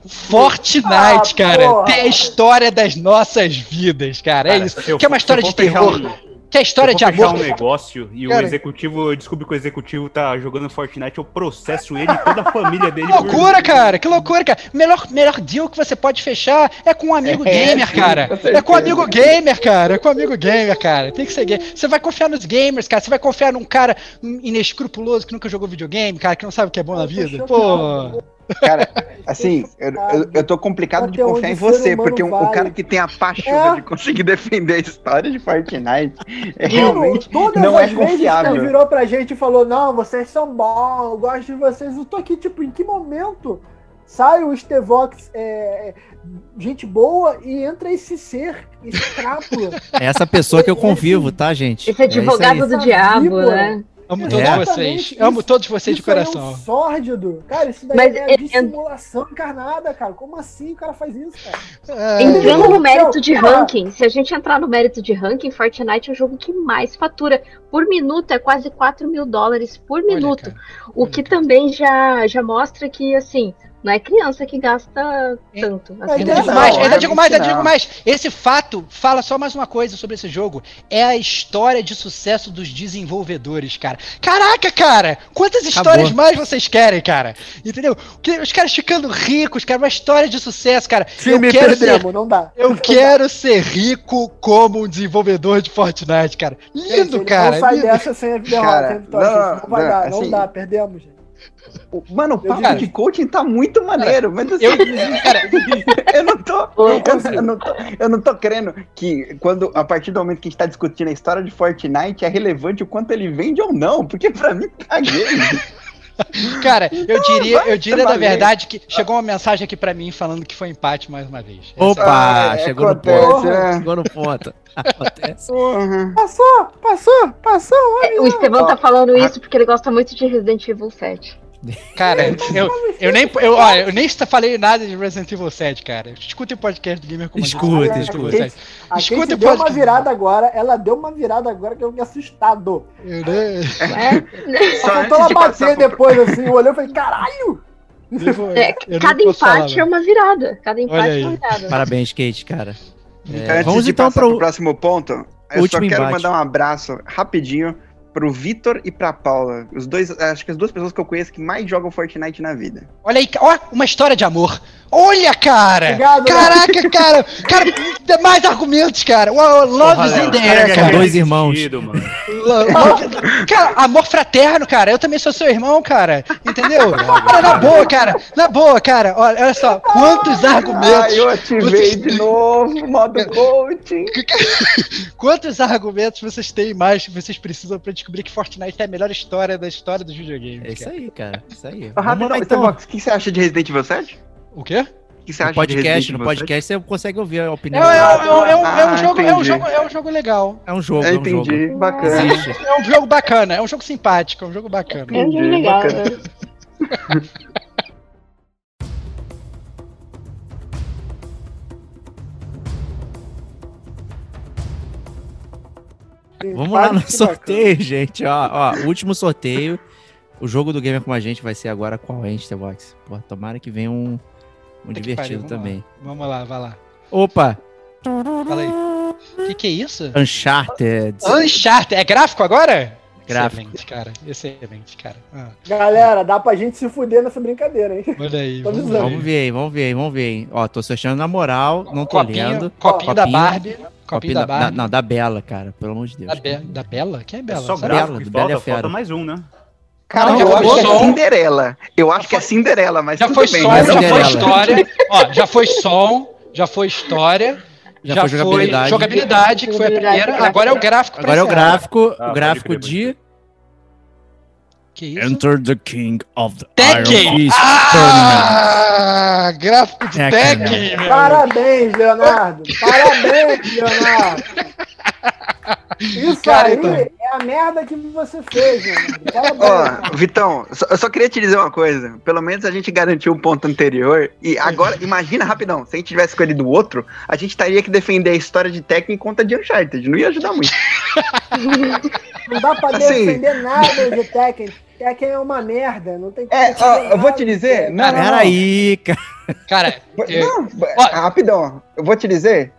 Fortnite, Ah, cara, porra. tem a história das nossas vidas, cara. É Cara, isso. se eu Que é uma história de terror. um- Que é a história de amor. fechar um negócio e Cara. o executivo, eu descubro que o executivo tá jogando Fortnite, eu processo ele e toda a família dele. Que loucura, cara! Que loucura, cara! Melhor, melhor deal que você pode fechar é com um amigo É, gamer, sim, cara. com É com um amigo gamer, cara. É com um amigo gamer, cara. Tem que ser gamer. Você vai confiar nos gamers, cara. Você vai confiar num cara inescrupuloso que nunca jogou videogame, cara, que não sabe o que é bom na vida. Pô. Cara, assim, eu, eu, eu tô complicado de Até confiar em você, porque um, o cara que tem a pachorra É. de conseguir defender a história de Fortnite é realmente todas não é as vezes que ele confiável. virou pra gente e falou, não, vocês são bons, eu gosto de vocês. Eu tô aqui, tipo, em que momento sai o Stevox é, gente boa e entra esse ser, esse crápula. É essa pessoa que eu convivo, tá, gente? Esse advogado isso aí. do diabo, né? Amo É. todos Exatamente vocês. isso. Amo todos vocês de coração. É um sórdido. Cara, isso daí Mas é é- dissimulação encarnada, cara. Como assim o cara faz isso, cara? É, Entrando no mérito de ranking, se a gente entrar no mérito de ranking, Fortnite é o jogo que mais fatura. Por minuto é quase 4 mil dólares por olha, minuto. cara. o olha, que cara. também já, já mostra que, assim, não é criança que gasta É- tanto. é Assim, Ainda Não, digo mais, ainda digo mais, ainda não. digo mais. Esse fato fala só mais uma coisa sobre esse jogo. É a história de sucesso dos desenvolvedores, cara. Caraca, cara! Quantas histórias Acabou. mais vocês querem, cara? Entendeu? Os caras ficando ricos, cara. Uma história de sucesso, cara. Time eu quero ser, perdemos, não dá. eu quero ser rico como um desenvolvedor de Fortnite, cara. Gente, Lindo, ele cara. Não sai lindo. dessa sem a vitória. não, gente. Não vai não, dar, não assim- dá, perdemos, gente. Mano, o papo Cara. de coaching tá muito maneiro, mas assim, Eu, cara, eu não tô. Eu, eu não tô, eu não tô crendo que quando, a partir do momento que a gente tá discutindo a história de Fortnite, é relevante o quanto ele vende ou não, porque pra mim caguei. cara, eu diria, eu diria na trabalhar. verdade que chegou uma mensagem aqui pra mim falando que foi empate mais uma vez. Essa- Opa, Ah, chegou no acontece, ponto. né? Chegou no ponto. Acontece. Porra. Passou, passou, passou. O Estevão tá falando isso porque ele gosta muito de Resident Evil 7. Cara, eu, eu nem, eu, olha, eu nem falei nada de Resident Evil 7, cara. Escuta o podcast do Gamer Comando. Escuta, escuta. Evil 7. A Escuta Kate o deu uma virada agora, ela deu uma virada agora que eu fiquei assustado. Eu nem- É, Só Faltou ela bater passar pro- depois, assim, eu olhei e falei, caralho! é, cada posso falar, empate é uma virada. Cada empate é uma virada. Parabéns, Kate, cara. É, Antes vamos de então passar para pro o próximo ponto, eu último só quero embate. mandar um abraço rapidinho pro Vitor e pra Paula. Os dois, acho que as duas pessoas que eu conheço que mais jogam Fortnite na vida. Olha aí, ó, uma história de amor. Olha, cara! Obrigado, Caraca, cara! Cara, mais argumentos, cara! Love is in the air, São cara. dois irmãos. Cara, amor fraterno, cara. Eu também sou seu irmão, cara. Entendeu? Cara, na boa, cara. Na boa, cara. Olha, olha só, quantos argumentos. Ah, eu ativei de novo, modo coaching. Quantos argumentos vocês têm mais que vocês precisam pra descobrir que Fortnite é a melhor história da história dos videogames? É isso cara? aí, cara. Isso aí. Lá, então. O que você acha de Resident Evil 7? O quê? O que você No acha de Resident podcast, no podcast você consegue ouvir a É, opinião. é, é, é, é um, é um Ah, jogo, é, um entendi. jogo, é um jogo legal. É um jogo, 7? é Eu um jogo. entendi, bacana. Existe. É um jogo bacana, é um jogo simpático, é um jogo bacana. É um jogo Entendi, legal, bacana. né? Vamos lá no sorteio, gente. Ó, ó, último sorteio. O jogo do Gamer com a gente vai ser agora qual, hein, Box? Pô, tomara que venha um, um divertido pariu, vamos também. Lá. Vamos lá, vai lá. Opa! Fala aí. O que, que é isso? Uncharted. Uncharted. É gráfico agora? Gráfico. Excelente, cara. Excelente, cara. Ah, Galera, dá pra gente se fuder nessa brincadeira, hein? olha aí. Vamos ver aí, vamos ver aí, vamos ver aí. Ó, tô sorteando na moral, não tô Copinho, lendo. copinho da Copinho. Barbie. Copinho da Barbie. não, da Bela, cara, pelo amor de Deus. Da, Be- da Bela? Quem é É Bela? só Sabe? gráfico Bela, Bela falta, é fera. falta mais um, né? Cara, Não, eu já acho foi que é. Cinderela. Eu acho que é Cinderela, mas Já tudo foi bem. som, já eu- foi história. Ó, já foi som, já foi história. Já, Já, foi jogabilidade. jogabilidade, que foi a Jogabilidade, primeira. Agora é o gráfico Agora é o gráfico, Ah, o gráfico de Que isso? Enter the King of the Tekken! Iron Fist Tournament. Ah, gráfico de É. Tekken, meu. Parabéns, Leonardo! Parabéns, Leonardo! Isso Cara, aí então. é a merda que você fez. Parabéns. Ó, Vitão, só- eu só queria te dizer uma coisa. Pelo menos a gente garantiu um ponto anterior. E agora, imagina rapidão, se a gente tivesse escolhido o outro, a gente teria que defender a história de Tekken em conta de Uncharted. Não ia ajudar muito. Não dá pra Assim. defender nada de Tekken. Tekken é uma merda. Não tem que É, ó, eu vou te dizer, não, não, não. Peraí, cara. Cara, eu- Não, Ó. rapidão, eu vou te dizer.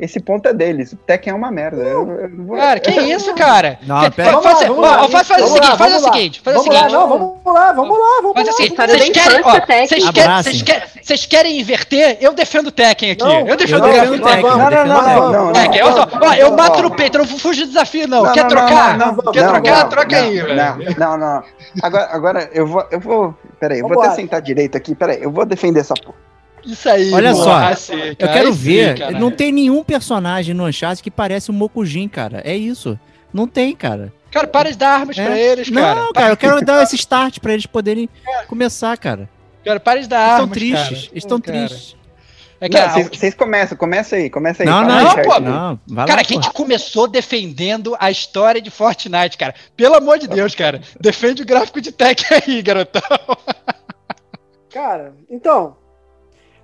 Esse ponto é deles. O Tekken é uma merda. Eu, eu vou- cara, que isso, cara? Não, pera- faz- Vamos lá, faz- vamos lá, ó, faz, faz o vamos seguinte, lá, faz o vamos lá. seguinte, faz o Vamos lá, seguinte. não, vamos lá, vamos lá, vamos Faz lá. assim, vocês querem, ó, vocês querem, vocês querem, vocês querem inverter? Eu defendo o Tekken aqui. Não, eu defendo o Tekken. Não, não, não, não. Tekken, eu, só- ó, eu não. no peito, eu não fugir do desafio, não. Quer trocar? Não, não, Quer trocar? Troca aí, velho. Não, não. Agora, agora eu vou. Eu vou. Peraí, eu vou até sentar direito aqui. Peraí, eu vou defender essa porra. Isso aí. Olha só, assim, Eu cara, quero aí sim, ver. cara. não tem nenhum personagem no Uncharted que parece um Mokujin, cara. É isso. Não tem, cara. Cara, para de dar armas É. pra eles, cara. Não, cara, eu quero dar esse start pra eles poderem começar, cara. Cara, para de dar Eles armas, estão tristes. cara. Eles estão Cara. tristes. É que Não, a- vocês, vocês começam, começa aí, começa aí. Não, não, não, pô. Não, vai Cara, lá. a gente pô. começou defendendo a história de Fortnite, cara. Pelo amor de Deus, cara. Defende o gráfico de Tekken aí, garotão. Cara, então,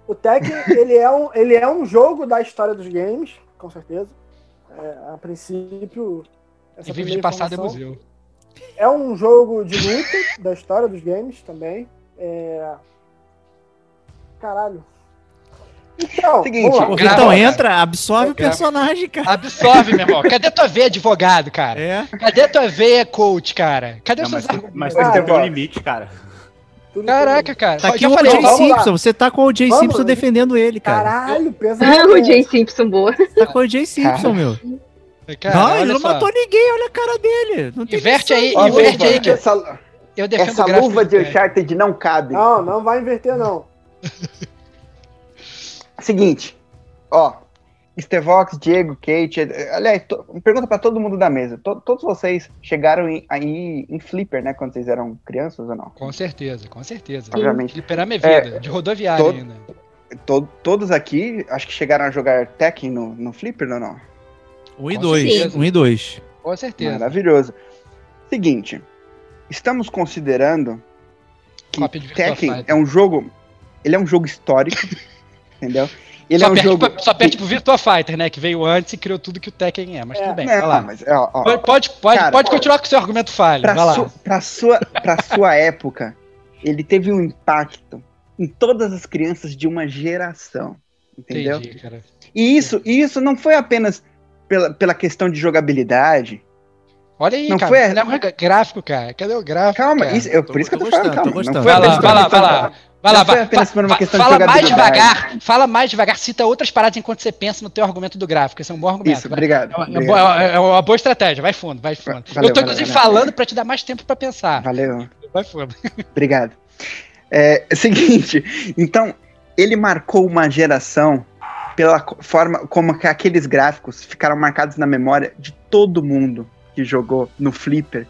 o Tekken, ele é, um, ele é um jogo da história dos games, com certeza. É, a princípio, essa E vive de passado é museu. É um jogo de luta da história dos games também. É... Caralho. Então, Seguinte, cara. entra, absorve o personagem, cara. Absorve, meu irmão. Cadê tua veia advogado, cara? É. Cadê tua veia coach, cara? Cadê Não, os mas, seus mas argumentos? tem que ter um limite, cara. Tudo Caraca, cara. Tá aqui o falei, O.J. lá. Simpson. Você tá com o O.J. Simpson defendendo ele, cara. Caralho, pesado. o Jay Simpson, boa. Tá com o O.J. Simpson, meu. cara, não, ele não só. matou ninguém, olha a cara dele. Não tem Inverte aí, Ó, inverte aí que essa, eu defendo essa gráfico luva de. Uncharted não cabe. Não, não vai inverter, não. Seguinte, ó. Stevox, Diego, Kate, aliás, to- pergunta pra todo mundo da mesa. To- todos vocês chegaram em- aí em Flipper, né? Quando vocês eram crianças ou não? Com certeza, com certeza. Obviamente. Fliperama é vida, de rodoviária todo- ainda. To- todos aqui, acho que chegaram a jogar Tekken no, no Flipper ou não? Um e Com dois. certeza. Um e dois. Com certeza. Maravilhoso. Seguinte, estamos considerando que Tekken é um jogo. Ele é um jogo histórico, entendeu? Ele só, é um perde, jogo. pra- só perde pro Virtua Fighter, né? Que veio antes e criou tudo que o Tekken é. Mas É. tudo bem, Não, vai lá. mas, ó, ó, Pode, pode, pode, Cara, pode continuar com o seu argumento falho. pra, Vai lá. su- pra sua, pra sua época, ele teve um impacto em todas as crianças de uma geração. Entendeu? Entendi, cara. E isso, e isso não foi apenas pela, pela questão de jogabilidade. Olha aí, Não cara. foi- Não é gráfico, cara. Cadê o gráfico? Calma, cara? isso, eu, Tô- por isso que eu tô tô falando, gostando, tô calma. Não gostando. foi Vai lá, vai lá, vai lá. Vai lá, vai. fa- questão de fala mais devagar. Fala mais devagar. Cita outras paradas enquanto você pensa no teu argumento do gráfico. Esse é um bom argumento. Isso, obrigado. É uma, é obrigado. boa, é uma boa estratégia. Vai fundo, vai fundo. Valeu, eu tô, inclusive, falando pra te dar mais tempo pra pensar. Valeu. Vai fundo. Obrigado. É, é o seguinte, então, ele marcou uma geração pela forma como que aqueles gráficos ficaram marcados na memória de todo mundo que jogou no Flipper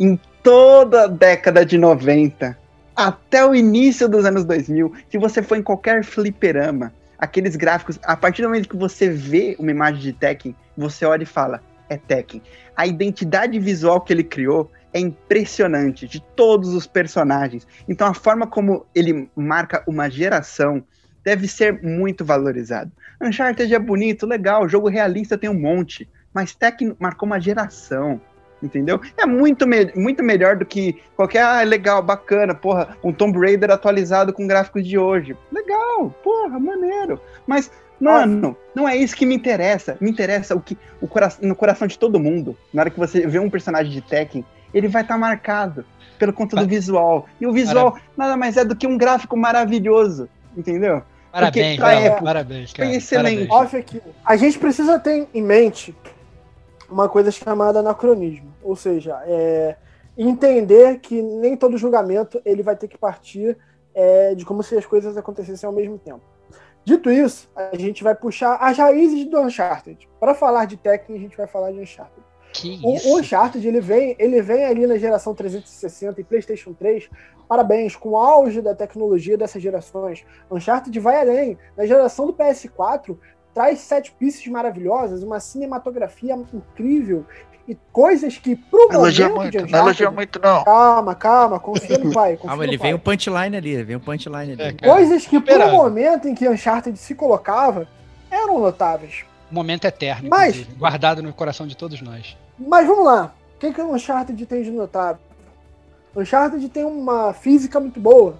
em toda a década de 90 até o início dos anos 2000. Se você for em qualquer fliperama, aqueles gráficos, a partir do momento que você vê uma imagem de Tekken, você olha e fala, é Tekken. A identidade visual que ele criou é impressionante de todos os personagens. Então a forma como ele marca uma geração deve ser muito valorizado. Uncharted é bonito, legal, jogo realista tem um monte, mas Tekken marcou uma geração. Entendeu? É muito, me muito melhor do que qualquer. Ah, legal, bacana, porra, um Tomb Raider atualizado com gráficos de hoje. Legal, porra, maneiro. Mas, mano, não é isso que me interessa. Me interessa o que o cora no coração de todo mundo. Na hora que você vê um personagem de Tekken, ele vai estar marcado pelo conta do visual. E o visual nada mais é do que um gráfico maravilhoso. Entendeu? Parabéns, Bela, época, Parabéns, cara. foi excelente. Parabéns. Off aqui. A gente precisa ter em mente uma coisa chamada anacronismo. Ou seja, é, entender que nem todo julgamento ele vai ter que partir é, de como se as coisas acontecessem ao mesmo tempo. Dito isso, a gente vai puxar as raízes do Uncharted. Para falar de Tekken, a gente vai falar de Uncharted. Que O, isso? o Uncharted, ele vem, ele vem ali na geração 360 e PlayStation 3. Parabéns, com o auge da tecnologia dessas gerações. Uncharted vai além. Na geração do PS4, traz sete pieces maravilhosas, uma cinematografia incrível e coisas que pro Não elogia momento de muito, não elogia Uncharted... muito, não. Calma, calma, confia no pai. Confia Calma, no ele pai. vem o punchline ali, ele vem o punchline ali. É. Coisas que pro Esperava. momento em que Uncharted se colocava eram notáveis. Um momento eterno, Mas- inclusive, guardado no coração de todos nós. Mas vamos lá. O que, que o Uncharted tem de notável? Uncharted tem uma física muito boa.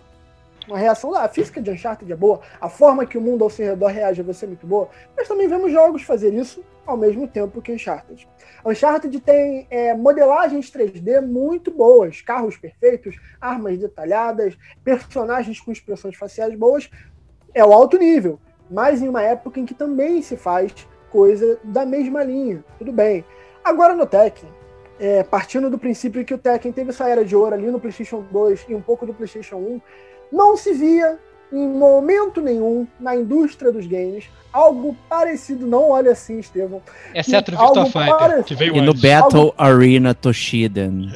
Uma reação. A física de Uncharted é boa. A forma que o mundo ao seu redor reage a você é muito boa. Mas também vemos jogos fazer isso ao mesmo tempo que Uncharted. Uncharted tem é, modelagens 3D muito boas. Carros perfeitos, armas detalhadas, personagens com expressões faciais boas. É o alto nível. Mas em uma época em que também se faz coisa da mesma linha. Tudo bem. Agora no Tekken, é, partindo do princípio que o Tekken teve essa era de ouro ali no PlayStation 2 e um pouco do PlayStation 1, não se via em momento nenhum na indústria dos games algo parecido. Não olha assim, Estevão. Exceto no Algo Virtua Fighter, que veio E no. Battle Arena Toshiden.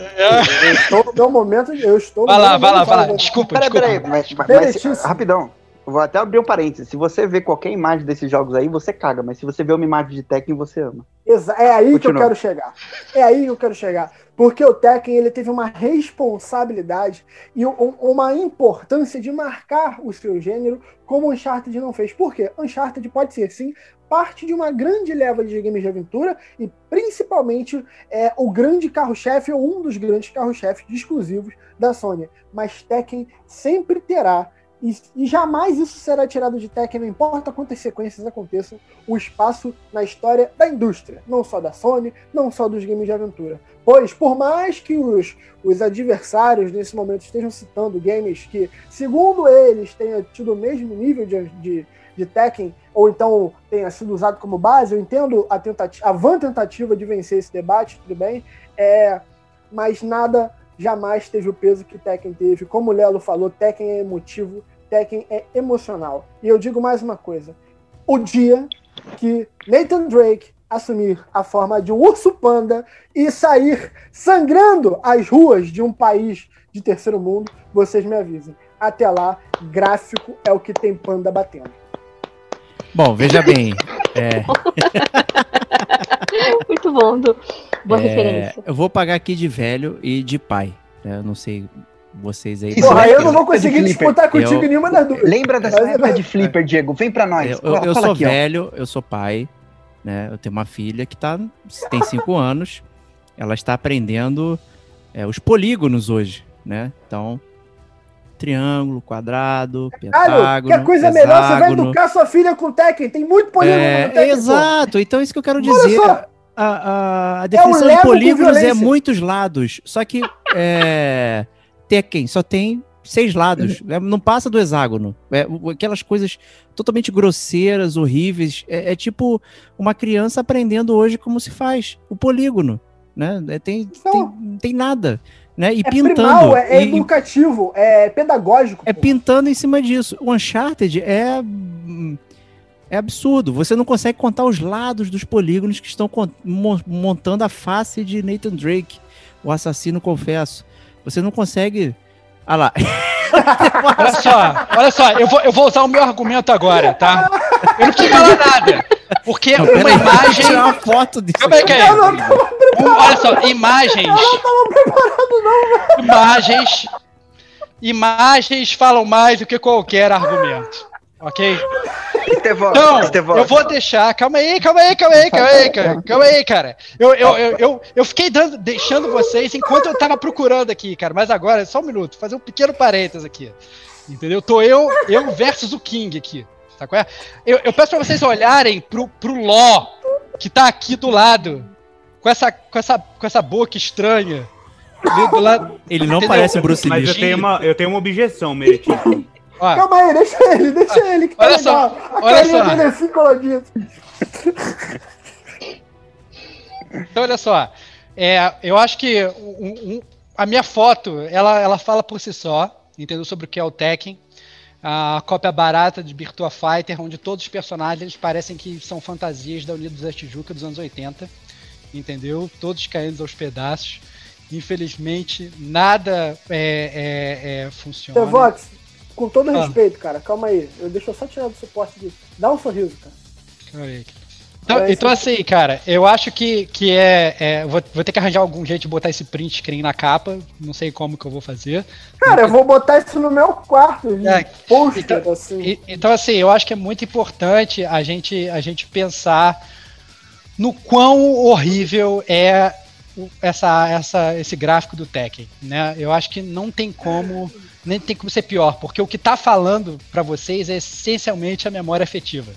Eu estou no meu momento. Eu estou no Vai lá, vai lá, vai lá. de- Desculpa, Peraí, desculpa. peraí, mas, mas- Meritíssimo. rapidão. Vou até abrir um parênteses. Se você vê qualquer imagem desses jogos aí, você caga. Mas se você vê uma imagem de Tekken, você ama. Exa- É aí que eu Continua. quero chegar. É aí que eu quero chegar. Porque o Tekken ele teve uma responsabilidade e um- uma importância de marcar o seu gênero como o Uncharted não fez. Por quê? Uncharted pode ser, sim, parte de uma grande leva de games de aventura e principalmente é, o grande carro-chefe ou um dos grandes carros-chefes exclusivos da Sony. Mas Tekken sempre terá e, e jamais isso será tirado de Tekken, não importa quantas sequências aconteçam, o espaço na história da indústria, não só da Sony, não só dos games de aventura. Pois, por mais que os, os adversários nesse momento estejam citando games que, segundo eles, tenham tido o mesmo nível de, de, de Tekken, ou então tenha sido usado como base, eu entendo a, tentativa, a vã tentativa de vencer esse debate, tudo bem, é, mas nada jamais teve o peso que Tekken teve. Como o Lelo falou, Tekken é emotivo, Tekken é emocional. E eu digo mais uma coisa: o dia que Nathan Drake assumir a forma de um urso panda e sair sangrando as ruas de um país de terceiro mundo, vocês me avisem. Até lá, gráfico é o que tem panda batendo. Bom, veja bem. é, Muito bom, Du. Boa é, referência. eu vou pagar aqui de velho e de pai. né? Eu não sei vocês aí. Porra, é eu não vou de conseguir disputar contigo Eu- nenhuma das duas. Lembra dessa Mas- época de Flipper, Diego? Vem pra nós. Eu, eu- eu sou aqui, ó. velho, eu sou pai, né? Eu tenho uma filha que tá, tem cinco anos. Ela está aprendendo é, os polígonos hoje, né? Então, triângulo, quadrado, Caralho, pentágono, que coisa melhor, você vai hexágono. educar sua filha com Tekken. Tem muito polígono É, no Tekken. pô. exato, então é isso que eu quero Olha dizer. só. A, a, a definição Lego de com polígonos é muitos lados. Só que é, Tekken só tem seis lados. É, não passa do hexágono. É, aquelas coisas totalmente grosseiras, horríveis. É, é tipo uma criança aprendendo hoje como se faz o polígono. Né? É, tem, Não. tem, tem nada. Né? E É pintando. primal, é, é e- educativo, é pedagógico. é pô. pintando em cima disso. O Uncharted é. É absurdo. Você não consegue contar os lados dos polígonos que estão montando a face de Nathan Drake, o assassino, confesso. Você não consegue. Ah lá. Olha só, olha só, eu vou, eu vou usar o meu argumento agora, tá? Eu não preciso falar nada. Porque Não, uma peraí, imagem. tirar uma foto disso. Calma aí, aqui. calma aí. Um- olha só, imagens. Imagens. Imagens falam mais do que qualquer argumento. Ok? Estevão, Então, Estevão. eu vou deixar. Calma aí, calma aí, calma aí, calma aí, cara. Calma aí, cara. Eu, eu, eu, eu, eu fiquei dando, deixando vocês enquanto eu tava procurando aqui, cara. Mas agora, só um minuto, fazer um pequeno parênteses aqui. Entendeu? Tô eu, eu versus o King aqui. Tá qual é? Eu, eu peço pra vocês olharem pro, pro Ló, que tá aqui do lado. Com essa, com essa, com essa boca estranha. ali do lado. Ele não Entendeu? parece o Bruce Mas eu Lee. tenho uma, eu tenho uma objeção, Meritinho. Ó, Calma aí, deixa ele, deixa ele, que tá Olha só, legal. A olha só. dele é assim coladinha. Então, olha só. É, eu acho que um- um- a minha foto, ela, ela fala por si só, entendeu? Sobre o que é o Tekken. A cópia barata de Virtua Fighter, onde todos os personagens parecem que são fantasias da Unidos da Tijuca dos anos 80. entendeu? Todos caindo aos pedaços. Infelizmente, nada é, é, é, funciona. Devox, com todo Ah. respeito, cara, calma aí. Eu, deixa eu só tirar do suporte aqui. Dá um sorriso, cara. Aí. Então, É, então assim, cara, eu acho que, que é. é vou, vou ter que arranjar algum jeito de botar esse print screen na capa. Não sei como que eu vou fazer. Cara, eu vou botar isso no meu quarto, de É, pôster, então- assim. E- então, assim, eu acho que é muito importante a gente, a gente pensar no quão horrível é essa, essa, esse gráfico do Tekken, né? Eu acho que não tem como, nem tem como ser pior, porque o que tá falando para vocês é essencialmente a memória afetiva.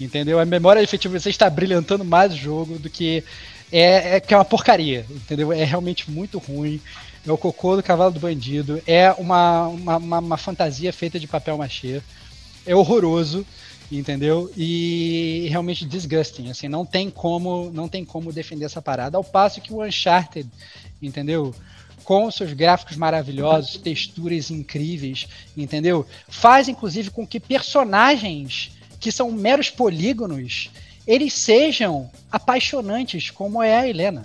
Entendeu? A memória afetiva você está brilhantando mais o jogo do que é, é que é uma porcaria, entendeu? É realmente muito ruim. É o cocô do cavalo do bandido. É uma, uma, uma, uma fantasia feita de papel machê. É horroroso, entendeu? E realmente disgusting. Assim, não tem como, não tem como defender essa parada. Ao passo que o Uncharted, entendeu? Com seus gráficos maravilhosos, texturas incríveis, entendeu? Faz inclusive com que personagens que são meros polígonos, eles sejam apaixonantes, como é a Helena.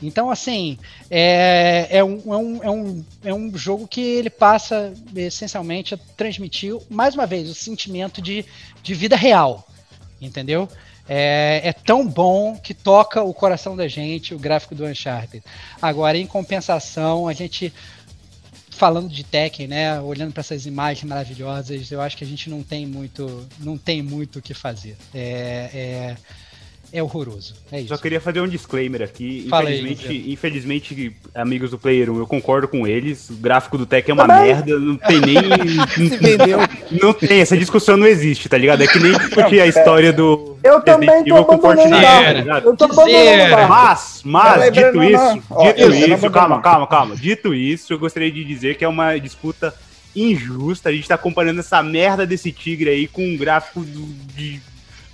Então, assim, é, é, um, é, um, é, um, é um jogo que ele passa essencialmente a transmitir, mais uma vez, o sentimento de, de vida real. Entendeu? É, é tão bom que toca o coração da gente o gráfico do Uncharted. Agora, em compensação, a gente falando de Tekken, né, olhando para essas imagens maravilhosas, eu acho que a gente não tem muito, não tem muito o que fazer. É, é, é horroroso. É isso. Só queria fazer um disclaimer aqui. Fala aí, Infelizmente, infelizmente, amigos do Player 1, eu concordo com eles. O gráfico do Tech é uma Também. merda, não tem nem. Entendeu? não tem, essa discussão não existe, tá ligado? É que nem discutir a história do. Eu também Resident tô Evil com Fortnite, tá ligado? Eu tô. Mas, mas, lembrando, dito isso, dito não isso, calma, calma, calma. Dito isso, eu gostaria de dizer que é uma disputa injusta. A gente tá comparando essa merda desse tigre aí com um gráfico do, de-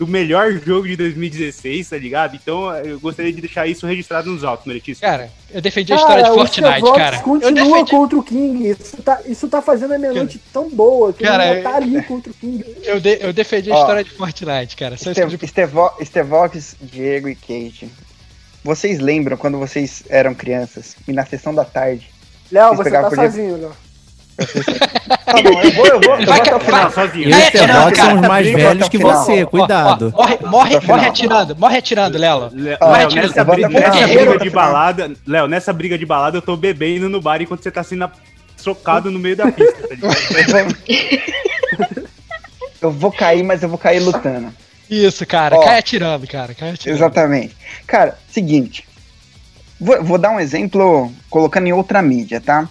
do melhor jogo de 2016, tá ligado? Então eu gostaria de deixar isso registrado nos autos, Meritíssimo. Cara, eu defendi a história de o Fortnite, cara. Eu continua defendi, contra o King. Isso tá, isso tá fazendo a minha noite tão boa que Cara, eu tá ali contra o King. eu, de- eu defendi a Ó. história de Fortnite, cara. Só. Estevo- Estevox, Diego e Kate. Vocês lembram quando vocês eram crianças e na sessão da tarde? Léo, você tá sozinho, Léo. Tá bom, eu vou, eu vou, eu vou até o final. sozinho. Eu e É, o Tevox cara, somos mais velhos que você, Ó, cuidado. ó, morre, morre, morre atirando, morre atirando. Léo, Ó, Léo, nessa, vou briga, nessa briga de vou balada, Léo, nessa briga de balada eu tô bebendo no bar enquanto você tá sendo socado no meio da pista, tá ligado? Eu vou cair, mas eu vou cair lutando. Isso, cara. Ó. cai atirando, cara. Cai atirando. Exatamente. Cara, seguinte. Vou, vou dar um exemplo colocando em outra mídia, tá?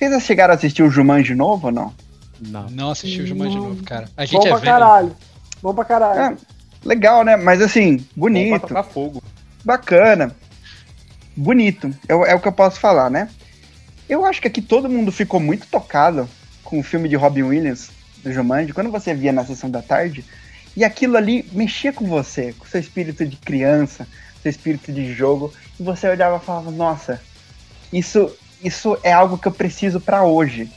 Vocês já chegaram a assistir o Jumanji novo ou não? Não. Não assistiu o Jumanji de Não. novo, cara. A Bom gente é pra velho. caralho. Bom pra caralho. É, legal, né? Mas assim, Bom pra bonito, tocar fogo. bacana. Bonito. É, o- é o que eu posso falar, né? Eu acho que aqui todo mundo ficou muito tocado com o filme de Robin Williams, do Jumanji, quando você via na sessão da tarde. E aquilo ali mexia com você, com seu espírito de criança, seu espírito de jogo. E você olhava e falava, nossa, isso, isso é algo que eu preciso pra hoje.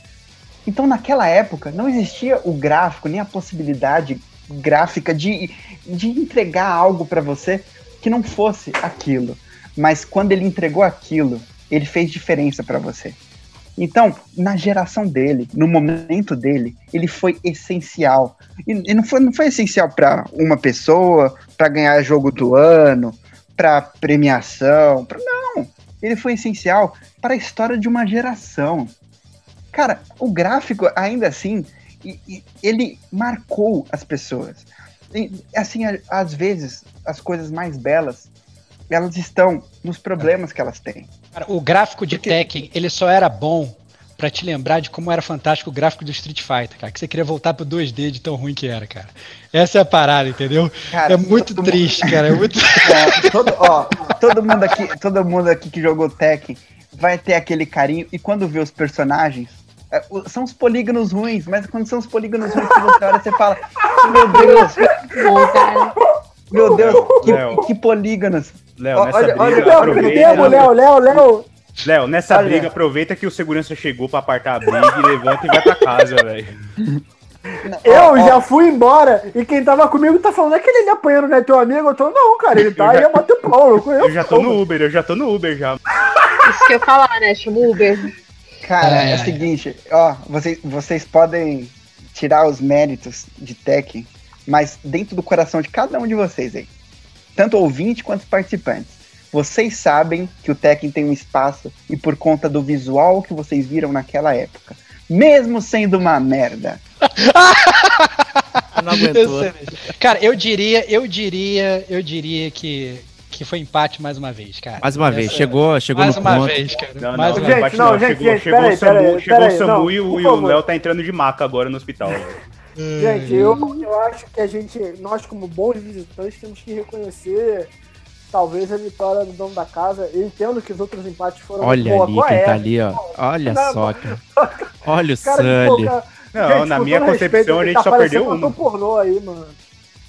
Então naquela época não existia o gráfico, nem a possibilidade gráfica de, de entregar algo pra você que não fosse aquilo. Mas quando ele entregou aquilo, ele fez diferença pra você. Então, na geração dele, no momento dele, ele foi essencial. E, não, foi, não foi essencial pra uma pessoa, pra ganhar jogo do ano, pra premiação. Pra, não! Ele foi essencial para a história de uma geração. Cara, o gráfico, ainda assim, ele marcou as pessoas. E, assim, às vezes, as coisas mais belas, elas estão nos problemas que elas têm. Cara, o gráfico de Porque- Tekken, ele só era bom pra te lembrar de como era fantástico o gráfico do Street Fighter, cara. Que você queria voltar pro 2D de tão ruim que era, cara. Essa é a parada, entendeu? Cara, é muito triste, cara. É muito. É, todo, ó, todo mundo aqui, todo mundo aqui que jogou Tekken vai ter aquele carinho e quando vê os personagens, é, o- são os polígonos ruins, mas quando são os polígonos ruins que você olha, você fala, meu Deus, meu Deus, que, que polígonos. Léo, nessa olha- briga, olha- Léo, aproveita. tempo, Léo, Léo, Léo. Léo, nessa Olha. briga, aproveita que o segurança chegou pra apartar a briga e levanta e vai pra casa, velho. Eu Ó, ó, já fui embora e quem tava comigo tá falando, é que ele apanhando, né? Teu amigo? Eu tô, não, cara, ele tá Eu aí já- bater pau. Eu, conheço Eu já tô no Uber, eu já tô no Uber já. Isso que eu ia falar, né? Chama o Uber. Cara, Ai, é o seguinte, ó, vocês, vocês podem tirar os méritos de Tekken, mas dentro do coração de cada um de vocês aí, tanto ouvinte quanto participantes, vocês sabem que o Tekken tem um espaço e por conta do visual que vocês viram naquela época, mesmo sendo uma merda, Não aguentou. Cara, eu diria, eu diria, eu diria que, que foi empate mais uma vez, cara. Mais uma vez, Essa- chegou, chegou mais no uma ponto. vez, cara. Não, mais não, uma Gente, bate não, não. gente, chegou gente, chegou peraí, o Samu, peraí, chegou peraí, o não, e o, e. Léo tá entrando de maca agora no hospital. Gente, eu, eu acho que a gente, nós como bons visitantes, temos que reconhecer talvez a vitória do dono da casa. Eu entendo que os outros empates foram Olha pô, ali quem é? tá ali, ó. Olha Não, só, cara. Olha o Cara, pô, Sully. cara, Não, gente, na minha concepção respeito, a gente tá só perdeu um uma. pornô aí, mano.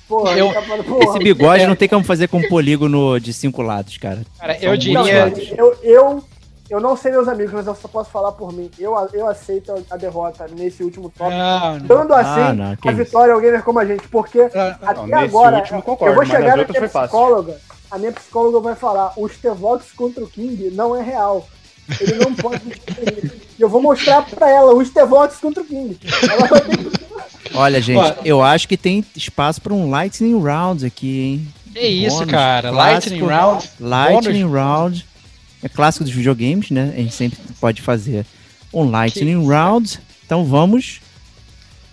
Porra, Eu- tá falando, porra. Esse bigode não tem como fazer com polígono de cinco lados, cara. Cara, São eu Não, diria. eu, eu, eu não sei meus amigos, mas eu só posso falar por mim. Eu, eu aceito a derrota nesse último top. Não, não. Dando assim Ah, não, a isso. vitória ao gamer como a gente, porque Ah, até Não, agora último eu concordo, vou mas chegar na foi fácil. A minha psicóloga vai falar, o Stevox contra o King não é real. Ele não pode. E eu vou mostrar pra ela o Stevox contra o King. Ela vai ter que Olha, gente, Ó. eu acho que tem espaço pra um Lightning Round aqui, hein? Que isso, Bônus, cara. clássico. Lightning Round. Lightning Round. É clássico dos videogames, né? A gente sempre pode fazer um Lightning Round. Então vamos.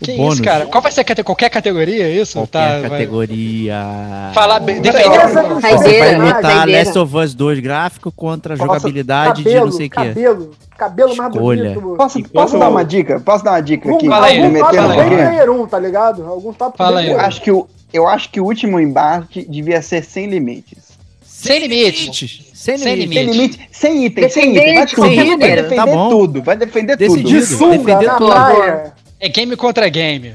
O Que bônus. isso, cara? Qual vai ser a cate- qualquer categoria? é Isso? Qualquer tá, vai- categoria. Falar bem. Defender. não- Você vai saideira. Last of Us 2 gráfico contra Posso- jogabilidade de cabelo, não sei o quê. cabelo, cabelo mais Escolha. bonito. Posso, Enquanto- posso dar uma dica? Posso dar uma dica aqui? Fala aí, algum top um bem player 1, tá ligado? Algum top Fala bem aí. Eu acho que o, eu acho que o último embate devia ser sem limites. Sem limites. Sem Sem limite. Sem limite, sem item, sem Defender item. Vai, de defender, vai defender Tá tudo, vai defender Decidido. de tudo. sunga defender na tudo. praia. É game contra game.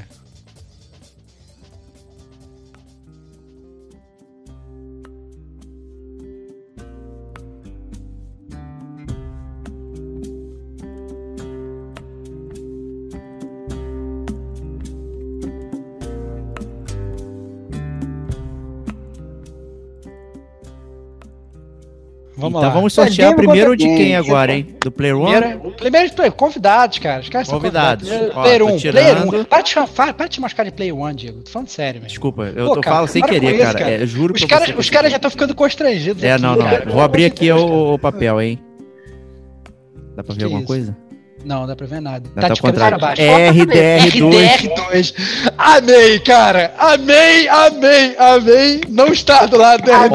Vamos então lá. vamos sortear primeiro de quem game, agora, tipo- hein? Do Player One? Primeiro, primeiro play- convidados, cara. Os caras são Convidados. convidados. Ó, Player tô 1, tirando. player 1. Para de, para, de te machucar de Player 1, Diego. Tô falando sério, velho. Desculpa, eu Pô, tô cara, falando sem querer, isso, cara. cara. É, juro Os caras, você. os caras já estão ficando constrangidos. É, aqui, não, não. cara. Vou abrir aqui o, o papel, hein? Dá pra ver Que alguma isso? coisa? Não, não dá pra ver nada. Tá tá de cabeça contrário. pra baixo. RDR2. RDR2. Amei, cara. Amei, amei, amei. Não estar do lado do Olha a